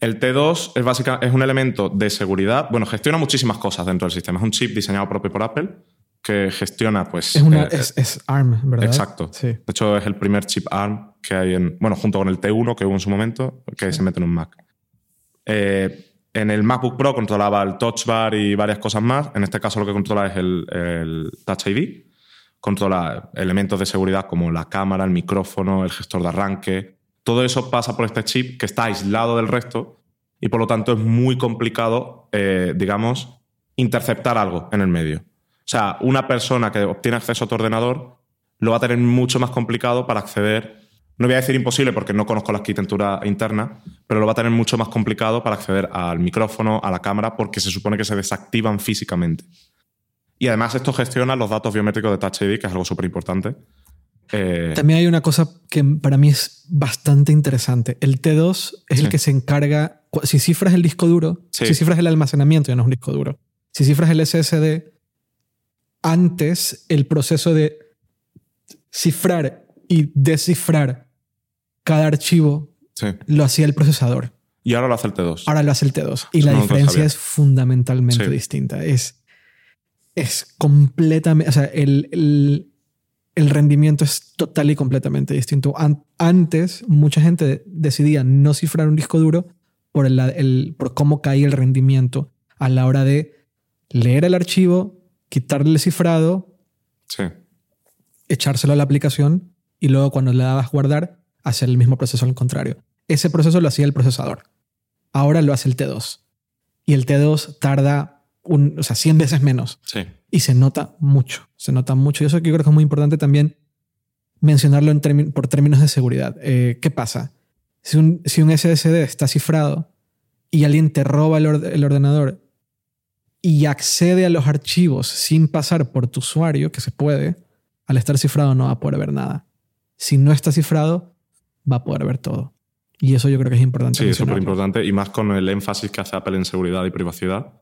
El T2 es, básica, es un elemento de seguridad. Bueno, gestiona muchísimas cosas dentro del sistema. Es un chip diseñado propio por Apple que gestiona, pues. Es, una, eh, es, es ARM, ¿verdad? Exacto. Sí. De hecho, es el primer chip ARM que hay en. Bueno, junto con el T1 que hubo en su momento, que se mete en un Mac. Eh, en el MacBook Pro controlaba el Touch Bar y varias cosas más. En este caso, lo que controla es el, el Touch ID. Controla elementos de seguridad como la cámara, el micrófono, el gestor de arranque. Todo eso pasa por este chip que está aislado del resto y por lo tanto es muy complicado, eh, digamos, interceptar algo en el medio. O sea, una persona que obtiene acceso a tu ordenador lo va a tener mucho más complicado para acceder. No voy a decir imposible porque no conozco la arquitectura interna, pero lo va a tener mucho más complicado para acceder al micrófono, a la cámara, porque se supone que se desactivan físicamente. Y además esto gestiona los datos biométricos de Touch ID, que es algo súper importante. Eh, También hay una cosa que para mí es bastante interesante. El T2 es Sí. el que se encarga, si cifras el disco duro, Sí. si cifras el almacenamiento, ya no es un disco duro, si cifras el SSD, antes el proceso de cifrar y descifrar cada archivo sí. lo hacía el procesador. Y ahora lo hace el T2. Ahora lo hace el T2. Y Eso la diferencia es fundamentalmente distinta. Es, es completamente. O sea, el, el, el rendimiento es total y completamente distinto. An- antes, mucha gente decidía no cifrar un disco duro por, el, el- por cómo caía el rendimiento a la hora de leer el archivo, quitarle el cifrado, Sí. echárselo a la aplicación y luego cuando le dabas guardar, hacer el mismo proceso al contrario. Ese proceso lo hacía el procesador. Ahora lo hace el T2. Y el T2 tarda un, o sea, 100 veces menos. Sí. Y se nota mucho. Se nota mucho. Y eso que yo creo que es muy importante también mencionarlo en por términos de seguridad. Eh, ¿Qué pasa? Si un, si un SSD está cifrado y alguien te roba el, orde- el ordenador y accede a los archivos sin pasar por tu usuario, que se puede, al estar cifrado no va a poder ver nada. Si no está cifrado, va a poder ver todo. Y eso yo creo que es importante. Sí, es súper importante y más con el énfasis que hace Apple en seguridad y privacidad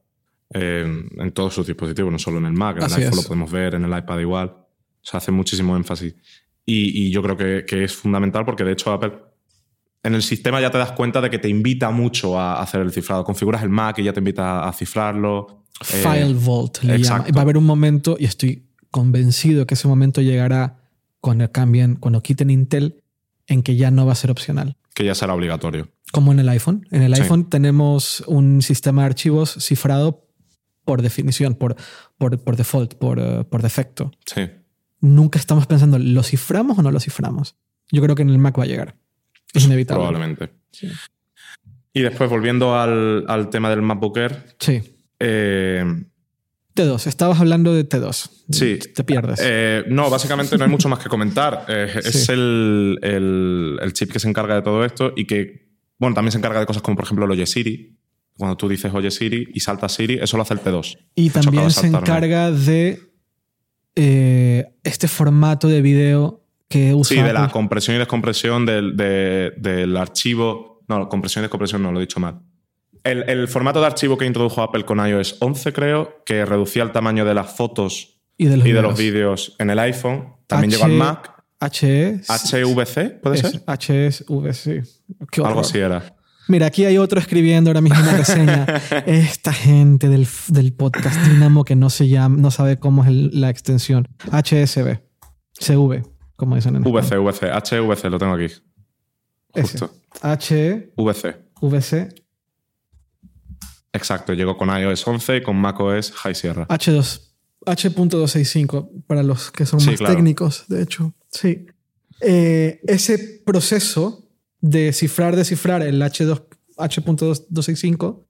eh, en todos sus dispositivos, no solo en el Mac, en Así el iPhone es. lo podemos ver, en el iPad igual. Se hace muchísimo énfasis. Y, y yo creo que, que es fundamental porque de hecho Apple en el sistema ya te das cuenta de que te invita mucho a hacer el cifrado. Configuras el Mac y ya te invita a cifrarlo. Eh, File Vault le llama. Va a haber un momento, y estoy convencido que ese momento llegará cuando cambien, cuando quiten Intel, en que ya no va a ser opcional. que ya será obligatorio. Como en el iPhone. En el Sí. iPhone tenemos un sistema de archivos cifrado por definición, por, por, por default, por, eh, por defecto. Sí. Nunca estamos pensando, ¿lo ciframos o no lo ciframos? Yo creo que en el Mac va a llegar. Es inevitable. Probablemente. Sí. Y después, volviendo al, al tema del MacBook Air, Sí. eh, T2. Estabas hablando de T2. Sí. Te pierdes. Eh, no, básicamente no hay mucho más que comentar. Eh, Es el- el chip que se encarga de todo esto y que, bueno, también se encarga de cosas como, por ejemplo, el Oye Siri. Cuando tú dices Oye Siri y salta Siri, eso lo hace el T2. Y también se encarga de eh, este formato de video que usa. Sí, de la compresión y descompresión del, de- del archivo. No, compresión y descompresión no, lo he dicho mal. El, el formato de archivo que introdujo Apple con iOS 11, creo, que reducía el tamaño de las fotos y de los, y de los videos. vídeos en el iPhone, también H- llegó al Mac. HE. HVC, ¿puede ser? HSV, sí. Qué Algo así era. Mira, aquí hay otro escribiendo ahora mismo una reseña. Esta gente del, del podcast Dynamo que no se llama, no sabe cómo es el- la extensión. HSV. CV, como dicen en VC. VC, HVC, lo tengo aquí. Justo. HVC. VC. Exacto, llegó con iOS 11 y con macOS High Sierra. H2. H.265 para los que son Sí, más claro. técnicos, de hecho. Sí. Eh, ese proceso de cifrar, descifrar el H2, H.265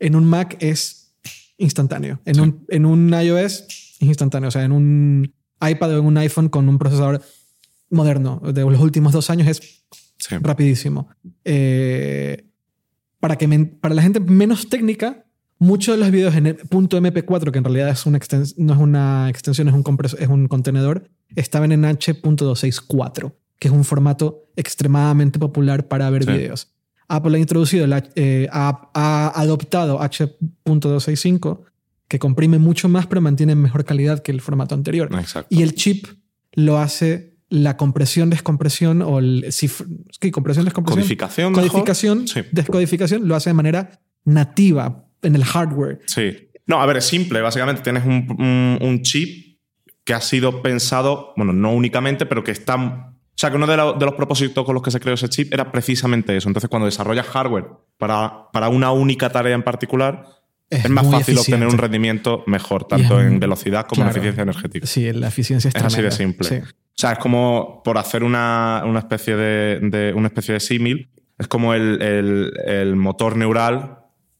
en un Mac es instantáneo. En, Sí. un, en un iOS es instantáneo. O sea, en un iPad o en un iPhone con un procesador moderno de los últimos dos años es Sí. rapidísimo. Eh, para, que para la gente menos técnica, muchos de los videos en el punto .mp4, que en realidad es una no es una extensión, es un, es un contenedor, estaban en H.264, que es un formato extremadamente popular para ver Sí. videos. Apple ha introducido, el eh, ha, ha adoptado H.265, que comprime mucho más, pero mantiene mejor calidad que el formato anterior. Exacto. Y el chip lo hace la compresión, descompresión o el ¿qué? compresión, descompresión. Codificación. Codificación, descodificación, lo hace de manera nativa en el hardware. Sí. No, a ver, es simple. Básicamente tienes un, un- un chip que ha sido pensado, bueno, no únicamente, pero que está... O sea, que uno de, lo- de los propósitos con los que se creó ese chip era precisamente eso. Entonces, cuando desarrollas hardware para, para una única tarea en particular, Es es, más fácil obtener un rendimiento mejor, tanto en velocidad como en eficiencia energética. Sí, la eficiencia es, Es así de simple. Sí. O sea, es como por hacer una, una especie de, de- una especie de símil, es como el, el- el motor neural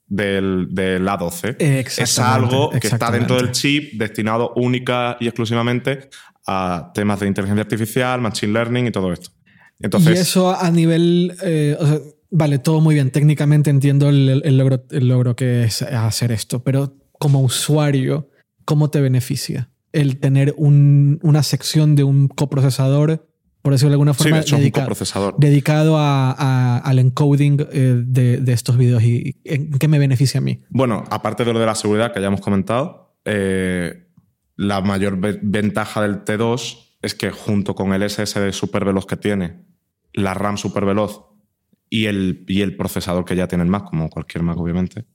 del, del A12. Es algo que está dentro del chip destinado única y exclusivamente a temas de inteligencia artificial, machine learning y todo esto. Entonces, y eso a nivel, eh, o sea, vale, todo muy bien. Técnicamente entiendo el, el logro, el logro que es hacer esto, pero como usuario, ¿cómo te beneficia el tener un- una sección de un coprocesador, por decirlo de alguna sí, forma, de hecho, es un dedica- coprocesador. dedicado a- a- al encoding eh, de, de estos videos y en qué me beneficia a mí? Bueno, aparte de lo de la seguridad que ya hemos comentado, eh, la mayor ve- ventaja del T2 es que junto con el SSD super veloz que tiene, la RAM super veloz y el, y el procesador que ya tiene el Mac, como cualquier Mac obviamente,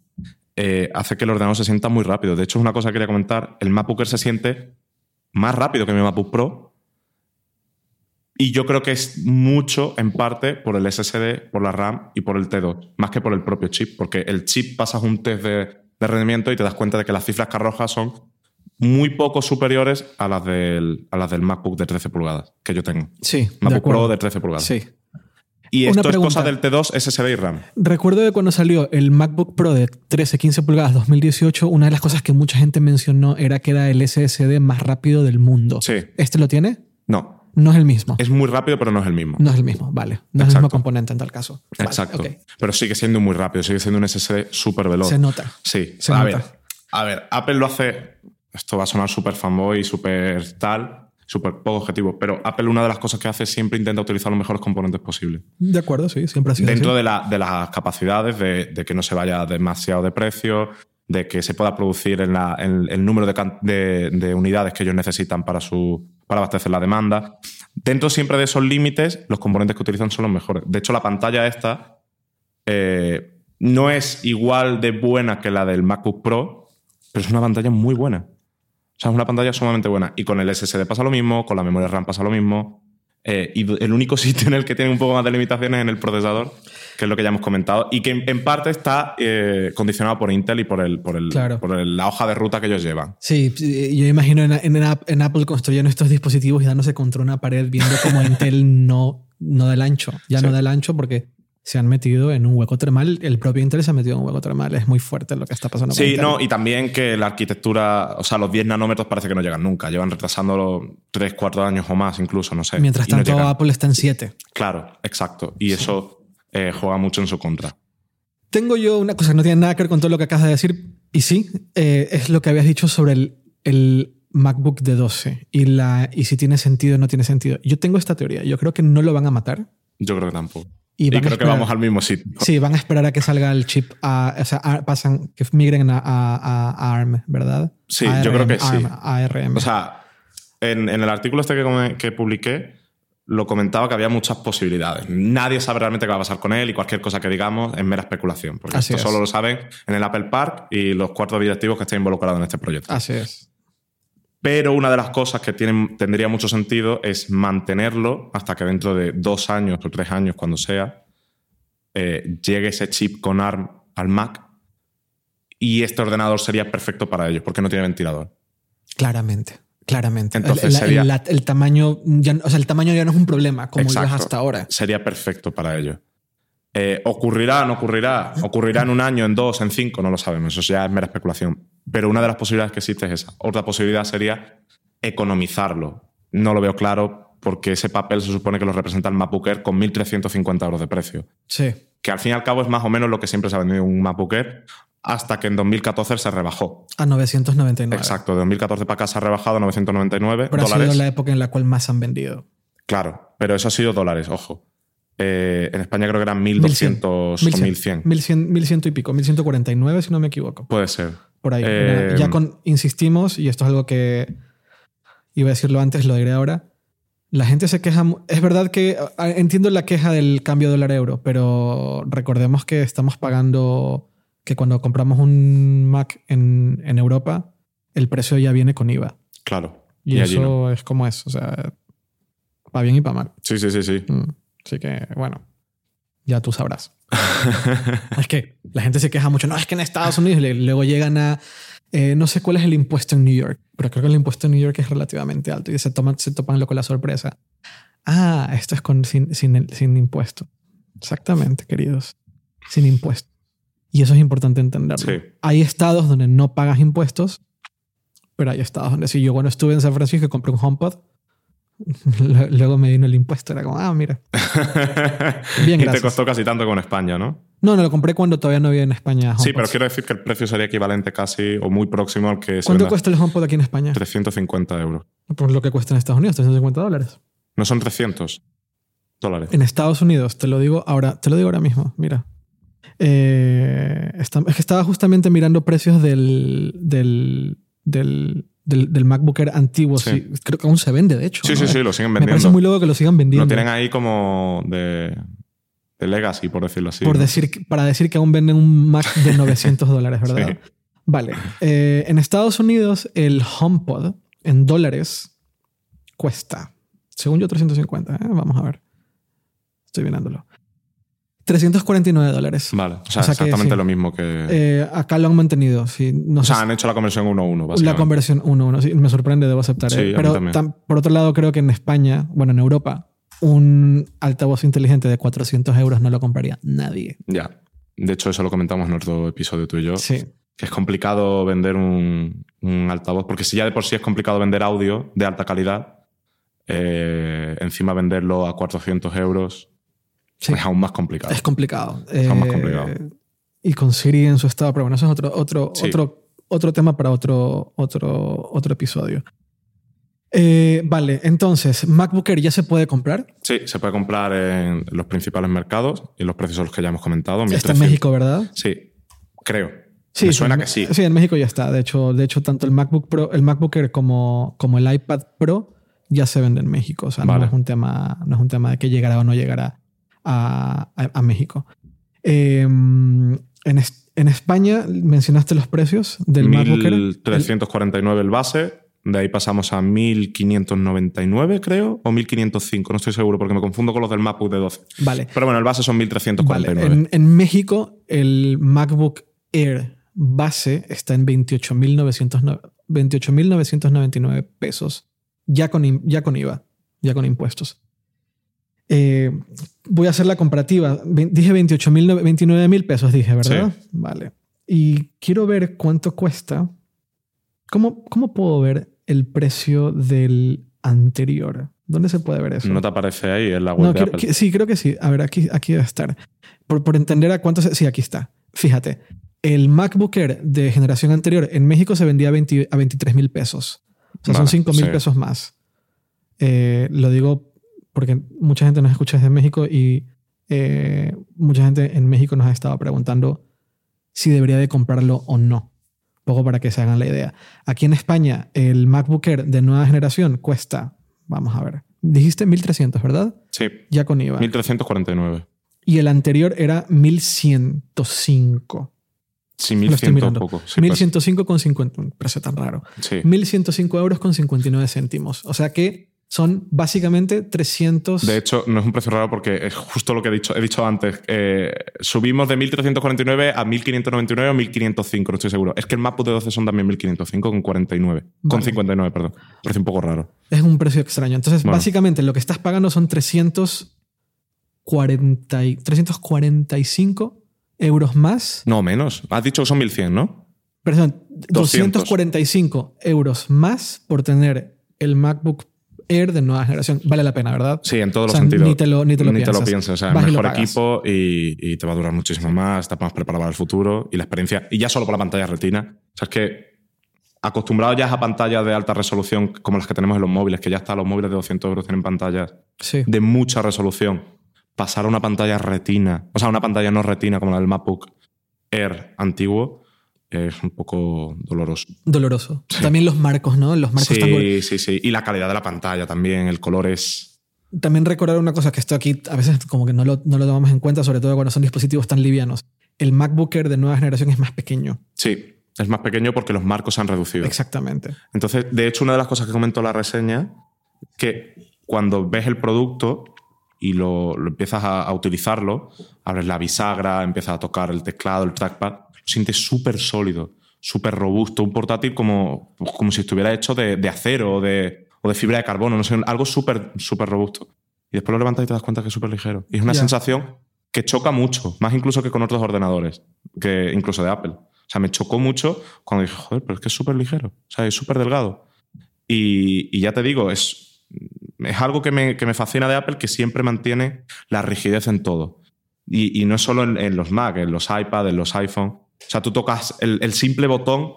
eh, hace que el ordenador se sienta muy rápido. De hecho, es una cosa que quería comentar, el MacBook Air se siente más rápido que mi MacBook Pro y yo creo que es mucho, en parte, por el SSD, por la RAM y por el T2, más que por el propio chip, porque el chip pasas un test de, de rendimiento y te das cuenta de que las cifras que arroja son muy poco superiores a las del, a las del MacBook de 13 pulgadas que yo tengo. Sí, de MacBook acuerdo. Pro de 13 pulgadas. Sí. Y esto es cosa del T2, SSD y RAM. Recuerdo que cuando salió el MacBook Pro de 13, 15 pulgadas 2018, una de las cosas que mucha gente mencionó era que era el SSD más rápido del mundo. Sí. ¿Este lo tiene? No, No es el mismo. es muy rápido, pero no es el mismo. No es el mismo, vale. No es el mismo componente en tal caso. Vale, Exacto. Pero sigue siendo muy rápido, sigue siendo un SSD súper veloz. Se nota. Sí, Se a nota. ver, a ver, Apple lo hace. Esto va a sonar súper fanboy, súper tal, súper poco objetivo, pero Apple una de las cosas que hace es siempre intenta utilizar los mejores componentes posibles. De acuerdo, sí, siempre ha sido Dentro así. de, la- de las capacidades de, de que no se vaya demasiado de precio, de que se pueda producir en la- en el número de, unidades que ellos necesitan para, su, para abastecer la demanda. Dentro siempre de esos límites, los componentes que utilizan son los mejores. De hecho, la pantalla esta eh, no es igual de buena que la del MacBook Pro, pero es una pantalla muy buena. O sea, es una pantalla sumamente buena. Y con el SSD pasa lo mismo, con la memoria RAM pasa lo mismo. Eh, y el único sitio en el que tiene un poco más de limitaciones es en el procesador, que es lo que ya hemos comentado, y que en, en parte está eh, condicionado por Intel y por, el, por, el, Claro. por el- la hoja de ruta que ellos llevan. Sí, yo imagino en, en, App- en Apple construyendo estos dispositivos y dándose contra una pared viendo cómo Intel no, no da el ancho. Ya Sí. no da el ancho porque se han metido en un hueco termal. El propio Intel se ha metido en un hueco termal. Es muy fuerte lo que está pasando. Sí, no, y también que la arquitectura, o sea, los 10 nanómetros parece que no llegan nunca, llevan retrasando 3, 4 años o más incluso, no sé. Mientras no tanto. Apple está en 7. Claro, exacto. Y eso eh, juega mucho en su contra. Tengo yo una cosa que no tiene nada que ver con todo lo que acabas de decir. Y sí, eh, es lo que habías dicho sobre el, el MacBook de 12 y, la, y si tiene sentido o no tiene sentido. Yo tengo esta teoría. Yo creo que no lo van a matar. Yo creo que tampoco. Y, creo que vamos al mismo sitio. Sí, van a esperar a que salga el chip a, o sea, a- pasan, que migren a, a- ARM, ¿verdad? Sí, yo creo que sí. ARM, ARM. O sea, en, en el artículo este que, que publiqué, lo comentaba que había muchas posibilidades. Nadie sabe realmente qué va a pasar con él y cualquier cosa que digamos es mera especulación. Porque Así esto es. solo lo saben en el Apple Park y los cuatro directivos que están involucrados en este proyecto. Así es. Pero una de las cosas que tienen, tendría mucho sentido es mantenerlo hasta que dentro de dos años o tres años, cuando sea, eh, llegue ese chip con ARM al Mac y este ordenador sería perfecto para ellos porque no tiene ventilador. Claramente. Claramente. Entonces el, sería- tamaño, ya, o sea, el tamaño ya no es un problema como Exacto. hasta ahora. Sería perfecto para ellos. Eh, ¿Ocurrirá no ocurrirá? ¿Ocurrirá en un año, en dos, en cinco? No lo sabemos. Eso ya es mera especulación. Pero una de las posibilidades que existe es esa. Otra posibilidad sería economizarlo. No lo veo claro porque ese papel se supone que lo representa el MacBook Air con 1.350 euros de precio. Sí. Que al fin y al cabo es más o menos lo que siempre se ha vendido un MacBook Air hasta que en 2014 se rebajó. A 999. Exacto, de 2014 para acá se ha rebajado a 999 Pero ha dólares. sido la época en la cual más han vendido. Claro, pero eso ha sido dólares, ojo. Eh, en España creo que eran 1.200 o 1.100. 1100, 1100 y pico. 1149, si no me equivoco. Puede ser. Por ahí. Eh, ya con, insistimos, y esto es algo que iba a decirlo antes, lo diré ahora. La gente se queja. Es verdad que ah, entiendo la queja del cambio dólar-euro, pero recordemos que estamos pagando que cuando compramos un Mac en, en Europa, el precio ya viene con IVA. Claro. Y, Y eso es como es. O sea, para bien y para mal. Sí, sí, sí, sí. Mm. Así que, bueno, ya tú sabrás. es que la gente se queja mucho. No, es que en Estados Unidos y luego llegan a. eh, no sé cuál es el impuesto en New York, pero creo que el impuesto en New York es relativamente alto y se, toman, se topan lo con la sorpresa. Ah, esto es con, sin, sin, sin impuesto. Exactamente, queridos. Sin impuesto. Y eso es importante entenderlo. Sí. Hay estados donde no pagas impuestos, pero hay estados donde sí. Yo cuando estuve en San Francisco y compré un HomePod, luego me vino el impuesto. Era como, ah, mira. Bien, y te costó casi tanto con España, ¿no? No, no, lo compré cuando todavía no había en España. Sí, pero quiero decir que el precio sería equivalente casi o muy próximo al que se ¿Cuánto cuesta el HomePod aquí en España? 350 euros. Por lo que cuesta en Estados Unidos, 350 dólares. No son 300 dólares. En Estados Unidos, te lo digo ahora, te lo digo ahora mismo, mira. Eh, está- es que estaba justamente mirando precios del, del, del, del, del MacBook Air antiguo. Sí. sí, creo que aún se vende, de hecho. Sí, ¿no? sí, sí, lo siguen Me parece vendiendo. muy loco que lo sigan vendiendo. Lo tienen ahí como de, de legacy, por decirlo así. por ¿no? decir, para decir que aún venden un Mac de 900 dólares, ¿verdad? Sí. Vale. Eh, en Estados Unidos, el HomePod en dólares cuesta, según yo, 350. ¿eh? Vamos a ver. Estoy mirándolo. 349 dólares. Vale, o sea, O sea que exactamente sí. lo mismo que... Eh, acá lo han mantenido. Sí, no o sé sea, han hecho la conversión 1-1, La conversión 1-1, sí, me sorprende, debo aceptar. Sí, ¿eh? Pero tam- por otro lado, creo que en España, bueno, en Europa, un altavoz inteligente de 400 euros no lo compraría nadie. Ya. De hecho, eso lo comentamos en otro episodio tú y yo. Sí, Que es complicado vender un, un altavoz. Porque si ya de por sí es complicado vender audio de alta calidad, eh, encima venderlo a 400 euros sí. es aún más complicado. Es complicado. Es aún más Eh, complicado. Y con Siri en su estado, pero bueno, eso es otro, otro, Sí. otro, otro tema para otro, otro, otro episodio. Eh, vale, entonces, MacBook Air ya se puede comprar. Sí, se puede comprar en los principales mercados y los precios los que ya hemos comentado. Está en 1300. México, ¿verdad? Sí, creo. Me suena que sí. Sí, en México ya está. De hecho, de hecho tanto el MacBook Pro, el MacBook Air como, como el iPad Pro ya se venden en México. O sea, no es un tema, no es un tema de que llegará o no llegará a, a- a México. Eh, en, en España mencionaste los precios del MacBook Air. 1349 el base, de ahí pasamos a 1599, creo, o 1505, no estoy seguro porque me confundo con los del MacBook de 12. Vale. Pero bueno, el base son Vale, 1349. En, en México, el MacBook Air base está en 28.900 28.999 pesos, ya con, ya con IVA, ya con impuestos. Eh, voy a hacer la comparativa. Dije 28.000, 29.000 pesos, dije, ¿verdad? Vale. Y quiero ver cuánto cuesta. ¿Cómo, ¿Cómo puedo ver el precio del anterior? ¿Dónde se puede ver eso? ¿No te aparece ahí en la web No, de Apple? qui- sí, creo que sí. A ver, aquí, aquí debe estar. Por, por entender a cuánto... se- sí, aquí está. Fíjate. El MacBook Air de generación anterior en México se vendía a, 20 a 23 mil pesos. O sea, son Vale, 5 mil sí. pesos más. Eh, lo digo porque mucha gente nos escucha desde México y eh, mucha gente en México nos ha estado preguntando si debería de comprarlo o no. Poco para que se hagan la idea. Aquí en España, el MacBook Air de nueva generación cuesta, vamos a ver, dijiste 1300, ¿verdad? Sí, Ya con IVA. 1349. Y el anterior era 1105. Sí, Lo estoy 1100 mirando. poco. Sí, pues, 1105 con 50. Un precio tan raro. sí. 1105 euros con 59 céntimos. O sea que son básicamente 300. De hecho, no es un precio raro porque es justo lo que he dicho, he dicho antes. Eh, subimos de 1349 a 1599 o 1505, no estoy seguro. Es que el MacBook de 12 son también 1505 con 49. Con Vale. 59, perdón. Parece un poco raro. Es un precio extraño. Entonces, Bueno. básicamente lo que estás pagando son 340 y- 345 euros más. No, menos. Has dicho que son 1100, ¿no? Perdón, 200. 245 euros más por tener el MacBook Air de nueva generación. Vale la pena, ¿verdad? Sí, en todos O sea, los sentidos. ni te lo- ni te lo piensas. piensas. O sea, Vas y mejor pagas. equipo y, y te va a durar muchísimo más. Estás más preparado para el futuro y la experiencia. Y ya solo por la pantalla retina. O sea, es que acostumbrado ya a pantallas de alta resolución como las que tenemos en los móviles, que ya hasta los móviles de 200 euros tienen pantallas Sí. de mucha resolución, pasar a una pantalla retina, o sea, una pantalla no retina como la del MacBook Air antiguo, es un poco doloroso. Doloroso. También los marcos, ¿no? Los marcos están Sí, sí, sí. Y la calidad de la pantalla también, el color es... También recordar una cosa que esto aquí a veces como que no lo, no lo tomamos en cuenta, sobre todo cuando son dispositivos tan livianos. El MacBook Air de nueva generación es más pequeño. Sí, Es más pequeño porque los marcos se han reducido. Exactamente. Entonces, de hecho, una de las cosas que comentó la reseña, que cuando ves el producto y lo, lo empiezas a, a utilizarlo, abres la bisagra, empiezas a tocar el teclado, el trackpad, lo sientes súper sólido, súper robusto, un portátil como, como si estuviera hecho de, de acero o de, o de fibra de carbono, no sé, algo súper, súper robusto. Y después lo levantas y te das cuenta que es súper ligero. Y es una Ya. sensación que choca mucho, más incluso que con otros ordenadores, que incluso de Apple. O sea, me chocó mucho cuando dije, joder, pero es que es súper ligero, o sea, es súper delgado. Y, y ya te digo, es, es algo que me, que me fascina de Apple, que siempre mantiene la rigidez en todo. Y, y no es solo en, en los Mac, en los iPad, en los iPhone. O sea, tú tocas el, el simple botón,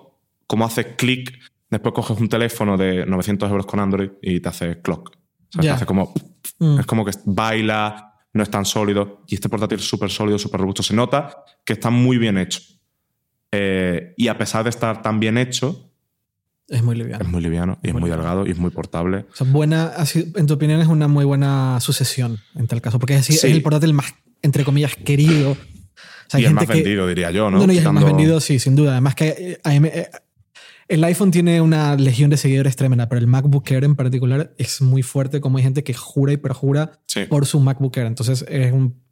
como haces clic, después coges un teléfono de 900 euros con Android y te hace clock. O sea, te Ya. hace como Mm. es como que baila, no es tan sólido. Y este portátil es súper sólido, súper robusto. Se nota que está muy bien hecho. Eh, y a pesar de estar tan bien hecho, Es muy liviano. es muy liviano y es Muy delgado y es muy portable. O sea, buena, así, en tu opinión, es una muy buena sucesión en tal caso, porque es, así- Sí. es el portátil más, entre comillas, querido. Sea, y el más que- vendido, diría yo, ¿no? No, no, y es el más Quitando- vendido, sí, sin duda. Además que eh, eh, el iPhone tiene una legión de seguidores tremenda, pero el MacBook Air en particular es muy fuerte, como hay gente que jura y perjura Sí. por su MacBook Air. Entonces es un...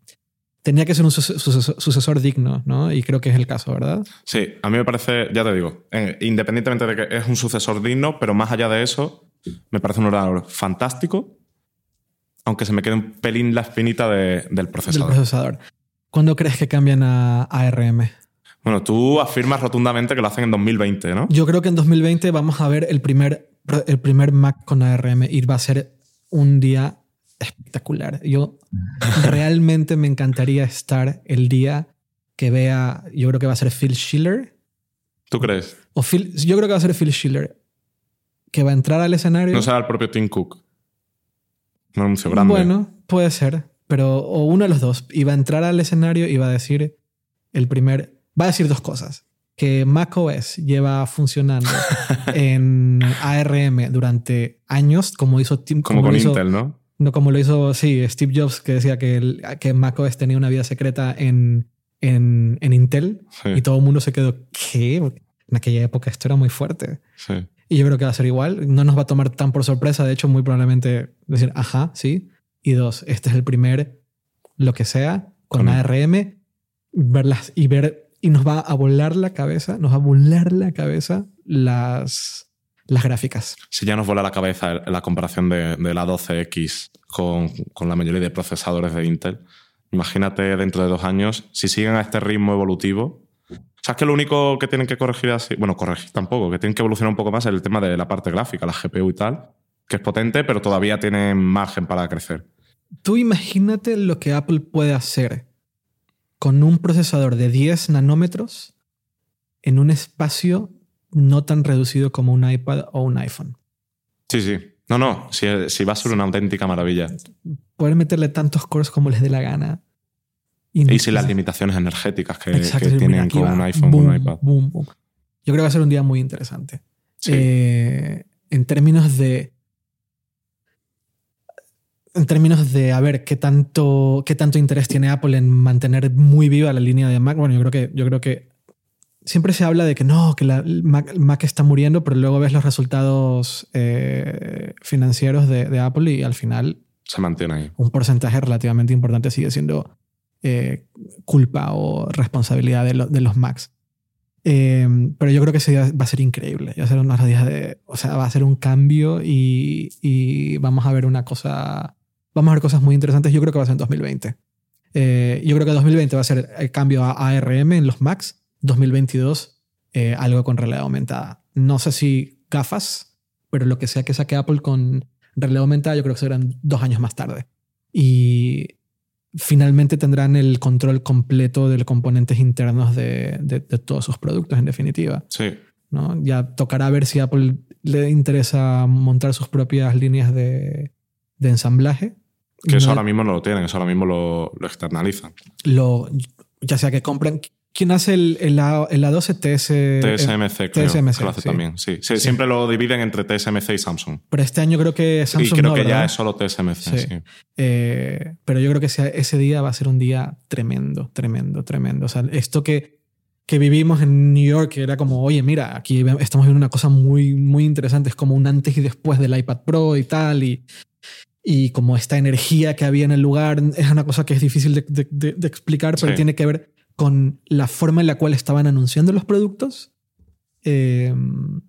Tenía que ser un suce- sucesor, sucesor digno, ¿no? Y creo que es el caso, ¿verdad? Sí, a mí me parece, ya te digo, eh, independientemente de que es un sucesor digno, pero más allá de eso, me parece un ordenador fantástico, aunque se me quede un pelín la espinita de- del Del procesador. ¿Cuándo crees que cambian a ARM? Bueno, tú afirmas rotundamente que lo hacen en 2020, ¿no? Yo creo que en 2020 vamos a ver el primer, el primer Mac con ARM y va a ser un día espectacular. Yo realmente me encantaría estar el día que vea, yo creo que va a ser Phil Schiller. ¿Tú crees? O Phil, yo creo que va a ser Phil Schiller que va a entrar al escenario. No será el propio Tim Cook. Un anuncio grande. Bueno, puede ser, pero o uno de los dos. Va a entrar al escenario y va a decir el primer, va a decir dos cosas. Que macOS lleva funcionando en ARM durante años, como hizo Tim, como lo con hizo- Intel, ¿no? No como lo hizo, sí, Steve Jobs, que decía que, el- que macOS tenía una vida secreta en, en, en Intel Sí, y todo el mundo se quedó, ¿qué? En aquella época esto era muy fuerte. sí. Y yo creo que va a ser igual. No nos va a tomar tan por sorpresa. De hecho, muy probablemente decir, ajá, sí. Y dos, este es el primer, lo que sea, con ARM, verlas y ver, y nos va a volar la cabeza, nos va a volar la cabeza las, las gráficas. Si ya nos vuela la cabeza la comparación de, de la 12X con, con la mayoría de procesadores de Intel, imagínate dentro de dos años, si siguen a este ritmo evolutivo. ¿Sabes que lo único que tienen que corregir así? Bueno, corregir tampoco, que tienen que evolucionar un poco más es el tema de la parte gráfica, la GPU y tal, que es potente, pero todavía tienen margen para crecer. Tú imagínate lo que Apple puede hacer con un procesador de 10 nanómetros en un espacio no tan reducido como un iPad o un iPhone. Sí, sí. No, no, si, si va a ser una auténtica maravilla. poder meterle tantos cores como les dé la gana. Y sin las limitaciones energéticas que, Exacto, que mira, tienen con un iPhone o un iPad. boom, boom. Yo creo que va a ser un día muy interesante. Sí. Eh, en términos de. En términos de a ver qué tanto, qué tanto interés tiene Apple en mantener muy viva la línea de Mac. Bueno, yo creo que, yo creo que siempre se habla de que no, que la Mac, Mac está muriendo, pero luego ves los resultados eh, financieros de, de Apple y al final Se mantiene ahí. un porcentaje relativamente importante sigue siendo eh, culpa o responsabilidad de, lo- de los Macs. Eh, pero yo creo que ese día va a ser increíble. Va a ser unos días de. O sea, va a ser un cambio y, y vamos a ver una cosa. Vamos a ver cosas muy interesantes. Yo creo que va a ser en 2020. Eh, yo creo que 2020 va a ser el cambio a ARM en los Macs. 2022, eh, algo con realidad aumentada. No sé si gafas, pero lo que sea que saque Apple con realidad aumentada, yo creo que serán dos años más tarde. Y finalmente tendrán el control completo de los componentes internos de, de- de todos sus productos, en definitiva. Sí. ¿no? Ya tocará ver si a Apple le interesa montar sus propias líneas de, de ensamblaje. Que eso ahora mismo no lo tienen, eso ahora mismo lo, lo externalizan. lo, ya sea que compren. ¿Quién hace el, el, el A12 TS? TSMC, creo TSMC, que lo hace sí. también. Sí. Sí, Siempre lo dividen entre TSMC y Samsung. Pero este año creo que Samsung y creo no, que ya es solo TSMC. Eh, pero yo creo que ese, ese día va a ser un día tremendo, tremendo, tremendo. O sea, esto que que vivimos en New York, que era como, oye, mira, aquí estamos viendo una cosa muy, muy interesante, es como un antes y después del iPad Pro y tal, y, y como esta energía que había en el lugar, es una cosa que es difícil de, explicar, pero tiene que ver con la forma en la cual estaban anunciando los productos. Em,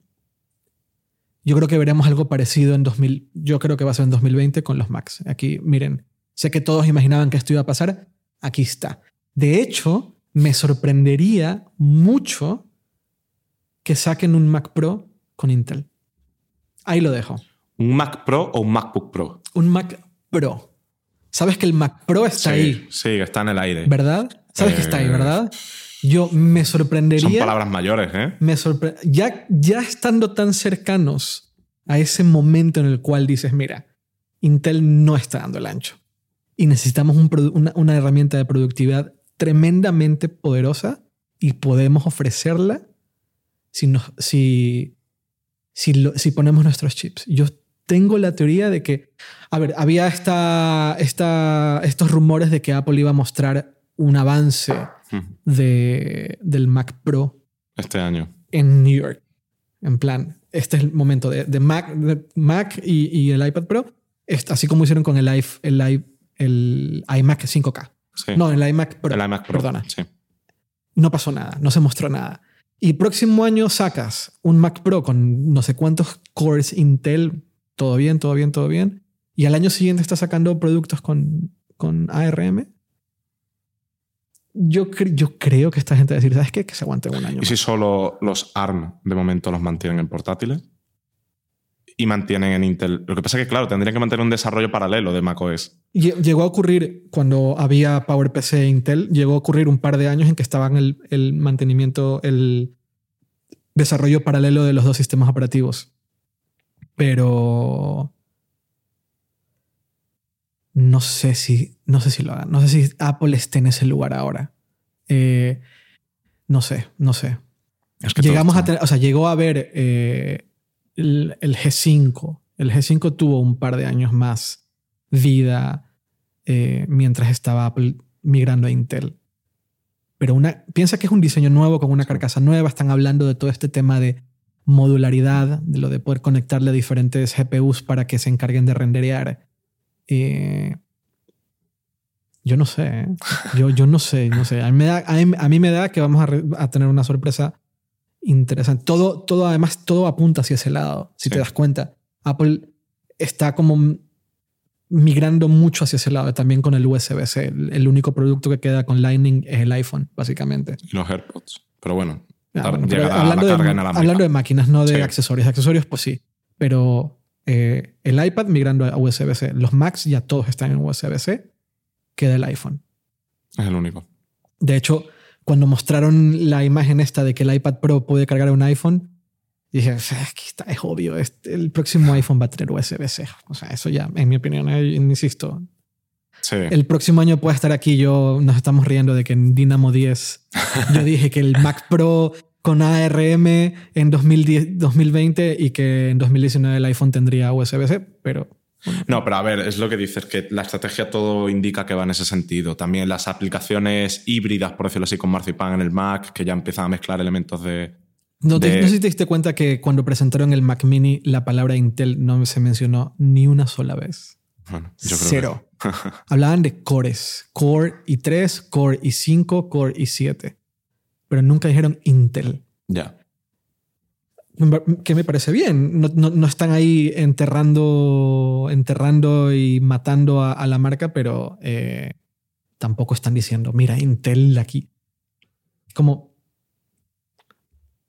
yo creo que veremos algo parecido en 2000, yo creo que va a ser en 2020 con los Macs. Aquí, miren, sé que todos imaginaban que esto iba a pasar, aquí está. De hecho, me sorprendería mucho que saquen un Mac Pro con Intel. Ahí lo dejo. ¿Un Mac Pro o un MacBook Pro? Un Mac Pro. Sabes que el Mac Pro está ahí. Sí, está en el aire. ¿Verdad? Sabes que está ahí, eh, ¿verdad? Yo me sorprendería. Son palabras mayores, ¿eh? Me ya, ya estando tan cercanos a ese momento en el cual dices, mira, Intel no está dando el ancho y necesitamos una, herramienta de productividad tremendamente poderosa y podemos ofrecerla si, si, si, ponemos nuestros chips. Yo tengo la teoría de que, a ver, había esta, esta, estos rumores de que Apple iba a mostrar un avance de, del Mac Pro. Este año. En New York. En plan, este es el momento de, Mac, Mac y, el iPad Pro, así como hicieron con el, el, el iMac 5K. No, en la iMac Pro. El iMac Pro. Perdona. No pasó nada, no se mostró nada. Y próximo año sacas un Mac Pro con no sé cuántos cores Intel, todo bien, todo bien, todo bien. Y al año siguiente estás sacando productos con, con ARM. Yo, yo creo que esta gente va a decir, ¿sabes qué? Que se aguante un año. ¿Y si solo los ARM de momento los mantienen en portátiles? y mantienen en Intel. Lo que pasa es que, claro, tendrían que mantener un desarrollo paralelo de macOS. Llegó a ocurrir cuando había PowerPC e Intel, llegó a ocurrir un par de años en que estaban el, el mantenimiento, el desarrollo paralelo de los dos sistemas operativos. Pero no sé si, no sé si lo hagan. No sé si Apple esté en ese lugar ahora. Eh, no sé, no sé. Llegamos a o sea, llegó a ver eh, el, G5. El G5 tuvo un par de años más vida eh, mientras estaba migrando a Intel. Pero una, piensa que es un diseño nuevo con una carcasa nueva. Están hablando de todo este tema de modularidad, de lo de poder conectarle a diferentes GPUs para que se encarguen de renderear. Eh, yo no sé, ¿eh? yo, yo no sé, no sé. A mí me da, a mí, me da que vamos a, a tener una sorpresa interesante. Todo, todo, además, todo apunta hacia ese lado, si te das cuenta. Apple está como migrando mucho hacia ese lado, también con el USB-C. El, único producto que queda con Lightning es el iPhone, básicamente. Y los AirPods. Pero bueno, hablando, de, hablando de máquinas, no de accesorios. Accesorios, pues sí. Pero eh, el iPad migrando a USB-C. Los Macs ya todos están en USB-C. Queda el iPhone. Es el único. De hecho, cuando mostraron la imagen esta de que el iPad Pro puede cargar un iPhone, dije, aquí está, es obvio, este, el próximo iPhone va a tener USB-C. O sea, eso ya, en mi opinión, eh, insisto. Sí. El próximo año puede estar aquí, yo nos estamos riendo de que en Dynamo 10 yo dije que el Mac Pro con ARM en 2010, 2020 y que en 2019 el iPhone tendría USB-C, pero no, pero a ver, es lo que dices, que la estrategia todo indica que va en ese sentido. También las aplicaciones híbridas, por decirlo así, con Marzipan en el Mac, que ya empiezan a mezclar elementos de... No, sé si te diste cuenta que cuando presentaron el Mac Mini, la palabra Intel no se mencionó ni una sola vez. Bueno, yo creo Cero. Hablaban de cores. Core i3, Core i5, Core i7. Pero nunca dijeron Intel. Ya que me parece bien. No, están ahí enterrando, enterrando y matando a, la marca, pero eh, tampoco están diciendo, mira, Intel aquí. Como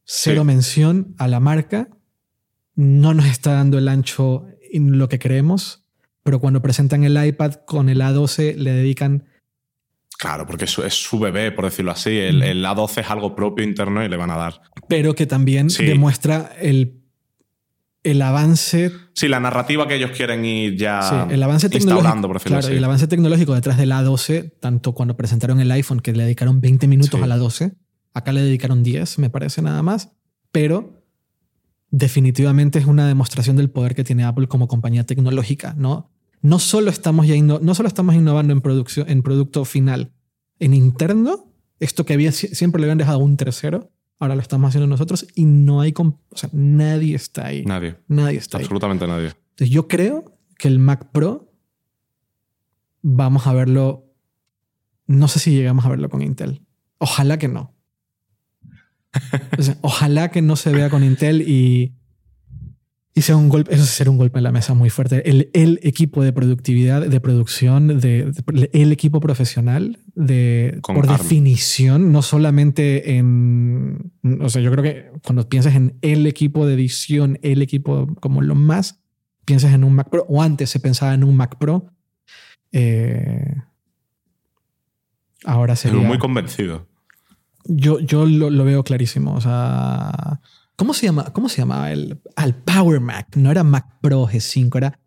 cero mención a la marca, no nos está dando el ancho en lo que creemos, pero cuando presentan el iPad con el A12 le dedican Claro, porque es su, bebé, por decirlo así. El, el, A12 es algo propio interno y le van a dar. Pero que también demuestra el, el avance. Sí, la narrativa que ellos quieren ir ya sí, el avance instaurando, por decirlo claro, el avance tecnológico detrás del A12, tanto cuando presentaron el iPhone, que le dedicaron 20 minutos a la 12, acá le dedicaron 10, me parece nada más. Pero definitivamente es una demostración del poder que tiene Apple como compañía tecnológica, ¿no? No solo estamos, ya no solo estamos innovando en, producción, en producto final, en interno Esto que había, siempre le habían dejado a un tercero, ahora lo estamos haciendo nosotros y no hay, o sea, nadie está ahí. Nadie. Nadie está Absolutamente ahí. nadie. Entonces yo creo que el Mac Pro vamos a verlo, no sé si llegamos a verlo con Intel. Ojalá que no. O sea, ojalá que no se vea con Intel y, y sea un golpe, eso será un golpe en la mesa muy fuerte. El, el equipo de productividad, de producción, de, de- el equipo profesional, de, Con por ARM. definición, no solamente en, o sea, yo creo que cuando piensas en el equipo de edición, el equipo como lo más, piensas en un Mac Pro, o antes se pensaba en un Mac Pro. eh, ahora Pero sería... muy convencido. Yo, yo lo, lo veo clarísimo. O sea, ¿cómo se llama? ¿Cómo se llamaba el al Power Mac? No era Mac Pro G5, era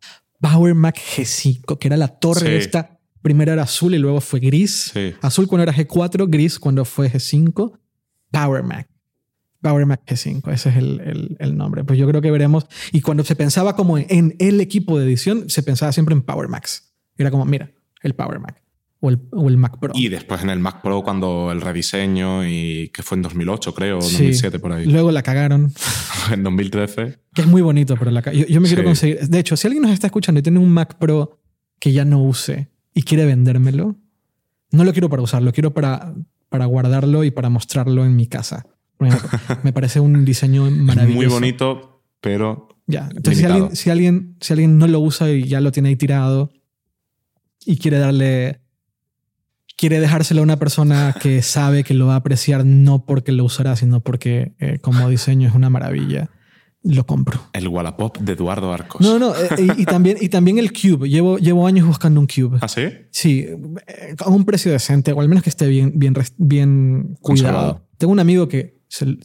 Power Mac G5, que era la torre Sí. esta. Primero era azul y luego fue gris. Sí. Azul cuando era G4, gris cuando fue G5. Power Mac. Power Mac G5, ese es el, el- el nombre. Pues yo creo que veremos. Y cuando se pensaba como en, en el equipo de edición, se pensaba siempre en Power Macs. Era como, mira, el Power Mac o el, o el Mac Pro. Y después en el Mac Pro, cuando el rediseño, y que fue en 2008, creo, o Sí. 2007 por ahí. Luego la cagaron. en 2013. Que es muy bonito, pero la yo, yo me quiero conseguir. De hecho, si alguien nos está escuchando y tiene un Mac Pro que ya no use y quiere vendérmelo, no lo quiero para usarlo, lo quiero para, para guardarlo y para mostrarlo en mi casa. Me, parece un diseño maravilloso. Muy bonito, pero Ya. Entonces, si limitado. alguien, si, alguien, si alguien no lo usa y ya lo tiene ahí tirado y quiere darle. Quiere dejárselo a una persona que sabe que lo va a apreciar no porque lo usará, sino porque eh, como diseño es una maravilla, lo compro. el Wallapop de Eduardo Arcos. No, no, eh, y, y también, y también el Cube. Llevo, llevo años buscando un Cube. ¿Ah, sí? Sí, eh, a un precio decente, o al menos que esté bien, bien, bien cuidado. Tengo un amigo que se-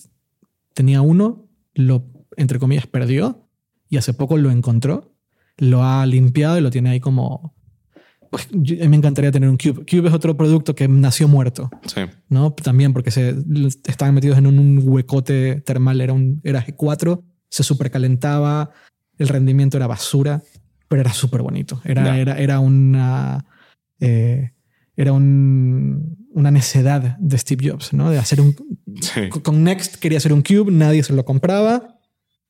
tenía uno, lo, entre comillas, perdió y hace poco lo encontró, lo ha limpiado y lo tiene ahí como... Pues, yo- me encantaría tener un Cube. Cube es otro producto que nació muerto. Sí. ¿no? También porque se estaban metidos en un huecote termal, era, un, era G4, se supercalentaba, el rendimiento era basura, pero era súper bonito. Era, Ya. era, era una. eh, era un- una necedad de Steve Jobs, ¿no? De hacer un. Sí. Con Next quería hacer un Cube, nadie se lo compraba.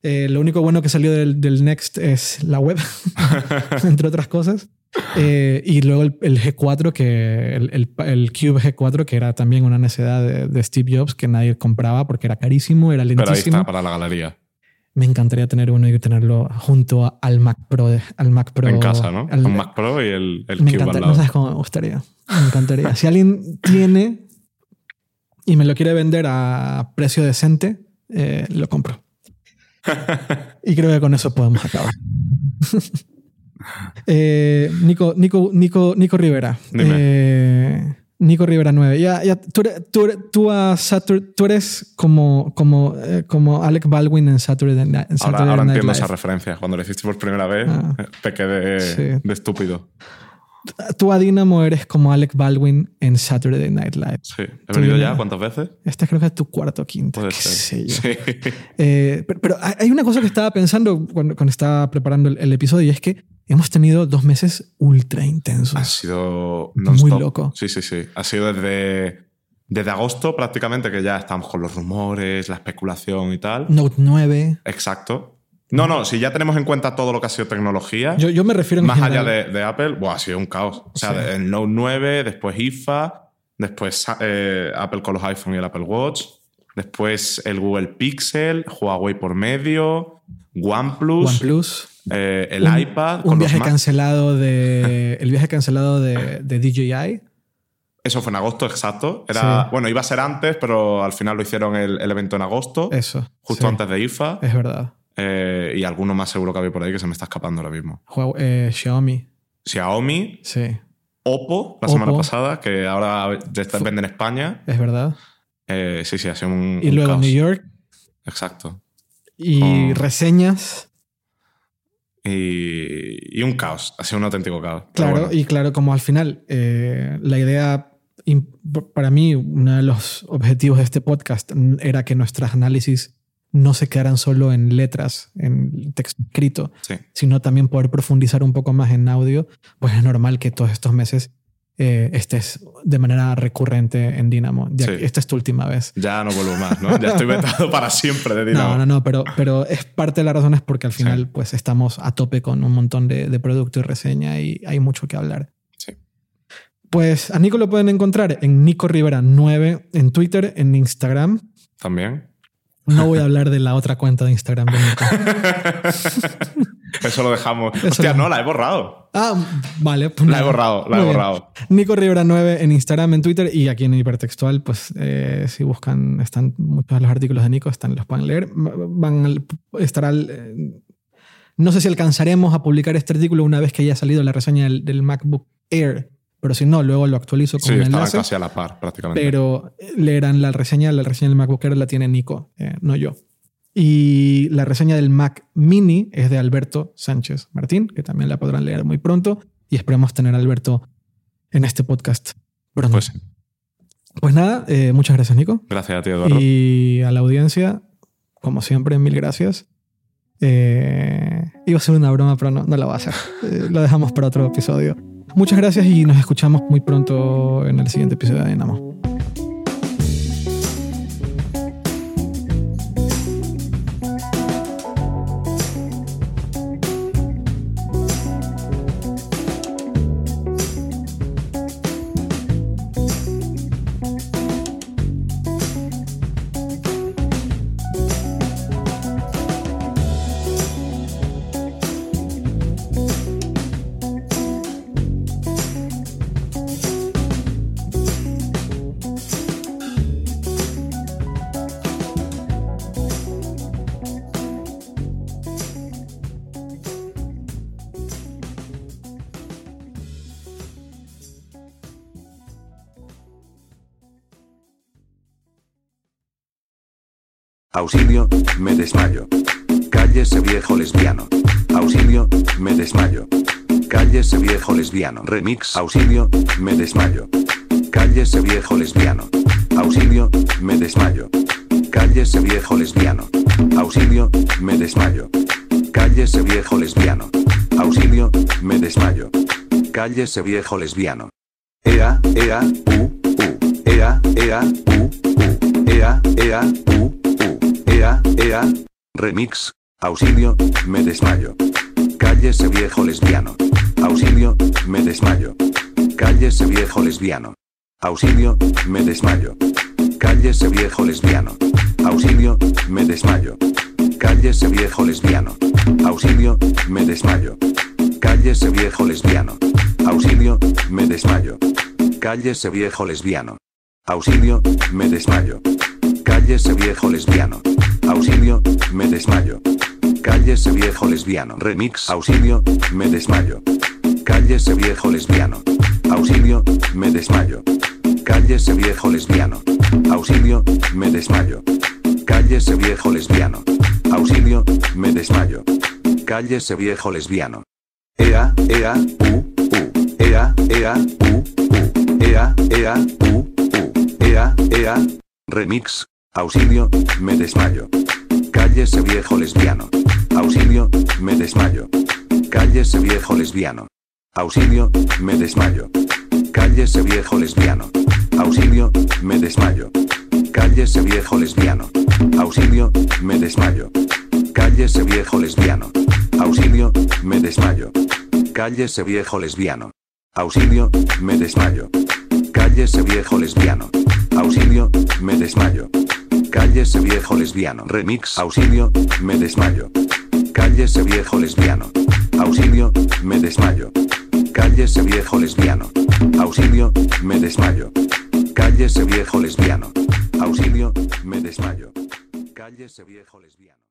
Eh, lo único bueno que salió del, del Next es la web, entre otras cosas. Eh, y luego el, el G4, que el, el, el Cube G4, que era también una necedad de, de Steve Jobs que nadie compraba porque era carísimo, era Pero ahí lentísimo. está, para la galería. Me encantaría tener uno y tenerlo junto a- al Mac Pro. al Mac Pro en casa, ¿no? al- Mac Pro y el, el me Cube al encantaría. lado. No sabes cómo me gustaría. Me encantaría. si alguien tiene y me lo quiere vender a precio decente, eh, lo compro. y creo que con eso podemos acabar. Eh, Nico, Nico, Nico, Nico Rivera. Dime. Eh, Nico Rivera 9. Ya, ya, tú, eres, tú, eres- tú a Satur- tú eres como, como, eh, como Alec Baldwin en Saturday, Night- en Ahora, Saturday ahora Night entiendo Live. esa referencia. Cuando lo hiciste por primera vez, Ah. te quedé Sí. de estúpido. Tú a Dynamo eres como Alec Baldwin en Saturday Night Live. Sí. ¿He venido ya cuántas veces? Esta creo que es tu cuarto o quinto. Puede qué ser. sé yo. Sí. Eh, pero, pero hay hay una cosa que estaba pensando cuando, cuando estaba preparando el, el episodio y es que hemos tenido dos meses ultra intensos. Ha sido Muy loco. Sí, sí, sí. Ha sido desde, desde agosto prácticamente que ya estamos con los rumores, la especulación y tal. Note 9. Exacto. No, no, si ya tenemos en cuenta todo lo que ha sido tecnología, Yo, yo me refiero en más allá de, de Apple, buah, ha sido un caos. O sea, Sí. el Note 9, después IFA, después eh, Apple con los iPhone y el Apple Watch, después el Google Pixel, Huawei por medio, OnePlus, OnePlus. Eh, el Un- iPad. Un con viaje cancelado de. El viaje cancelado de, de DJI. Eso fue en agosto, exacto. Era, Sí. Bueno, iba a ser antes, pero al final lo hicieron el, el evento en agosto, Eso. justo sí, antes de IFA. Es verdad. eh, y alguno más seguro que había por ahí que se me está escapando ahora mismo. Eh, Xiaomi. Xiaomi, Sí, Oppo, la Oppo. semana pasada, que ahora ya está, vende en España. es verdad. Eh, sí, sí, ha sido un. Y un luego caos. New York. Exacto. Y reseñas. Y, y un caos. Ha sido un auténtico caos. Claro, bueno, y claro, como al final, eh, la idea, para mí, uno de los objetivos de este podcast era que nuestros análisis no se quedaran solo en letras, en texto escrito, sí. sino también poder profundizar un poco más en audio, pues es normal que todos estos meses eh, estés de manera recurrente en. Ya, Sí. Esta es tu última vez. Ya no vuelvo más, ¿no? Ya estoy vetado para siempre de Dinamo. No, no, no, pero, pero es parte de las razones porque al Sí. final pues estamos a tope con un montón de, de producto y reseña y hay mucho que hablar. Sí. Pues a Nico lo pueden encontrar en Nico Rivera 9 en Twitter, en Instagram. También. No voy a hablar de la otra cuenta de Instagram de Nico. Eso lo dejamos. Eso Hostia, lo- no, la he borrado. Ah, vale. Pues La he borrado, la he bien. borrado. Nico Rivera 9 en Instagram, en Twitter y aquí en Hipertextual, pues eh, si buscan, están muchos de los artículos de Nico, están, los pueden leer. Van al- estará al- eh, no sé si alcanzaremos a publicar este artículo una vez que haya salido la reseña del, del MacBook Air, pero si no, luego lo actualizo con Sí, un enlace. casi a la par, prácticamente. Pero leerán la reseña, la reseña del MacBook Air la tiene Nico, eh, no yo. Y la reseña del Mac Mini es de Alberto Sánchez Martín, que también la podrán leer muy pronto. Y esperemos tener a Alberto en este podcast pronto. Pues Pues, nada, eh, muchas gracias, Nico. Gracias a ti, Eduardo. Y a la audiencia, como siempre, mil gracias. Eh, iba a ser una broma, pero no, no la va a hacer. Eh, lo dejamos para otro episodio. Muchas gracias y nos escuchamos muy pronto en el siguiente episodio de Dynamo. Auxilio, me desmayo. Cállese viejo lesbiano. Auxilio, me desmayo. Cállese viejo lesbiano. Remix. Auxilio, me desmayo. Cállese viejo lesbiano. Auxilio, me desmayo. Cállese viejo lesbiano. Auxilio, me desmayo. Cállese viejo lesbiano. Auxilio, me desmayo. Cállese viejo lesbiano. Ea, ea, u, u. Ea, ea, u, u. Ea, ea, u. Ea, ea. Remix. Auxilio, me desmayo. Cállese viejo lesbiano. Auxilio, me desmayo. Cállese viejo lesbiano. Auxilio, me desmayo. Cállese viejo lesbiano. Auxilio, me desmayo. Cállese viejo lesbiano. Auxilio, me desmayo. Cállese viejo lesbiano. Auxilio, me desmayo. Cállese viejo lesbiano. Auxilio, me desmayo. Cállese viejo lesbiano. Auxilio, me desmayo. Cállese viejo lesbiano. Remix. Auxilio, me desmayo. Cállese viejo lesbiano. Auxilio, me desmayo. Cállese viejo lesbiano. Auxilio, me desmayo. Cállese viejo lesbiano. Auxilio, me desmayo. Cállese viejo lesbiano. Ea, ea, u, u. Ea, ea, u, u. Ea, ea, u, u. Ea, ea. Remix. Auxilio, me desmayo. Cállese viejo lesbiano. Auxilio, me desmayo. Cállese viejo lesbiano. Auxilio, me desmayo. Cállese viejo lesbiano. Auxilio, me desmayo. Cállese viejo lesbiano. Auxilio, me desmayo. Cállese viejo lesbiano. Auxilio, me desmayo. Cállese viejo lesbiano. Auxilio, me desmayo. Cállese viejo lesbiano. Auxilio, me desmayo. Cállese viejo lesbiano. Remix. Auxilio, me desmayo. Cállese viejo lesbiano. Auxilio, me desmayo. Cállese viejo lesbiano. Auxilio, me desmayo. Cállese viejo lesbiano. Auxilio, me desmayo. Cállese viejo lesbiano.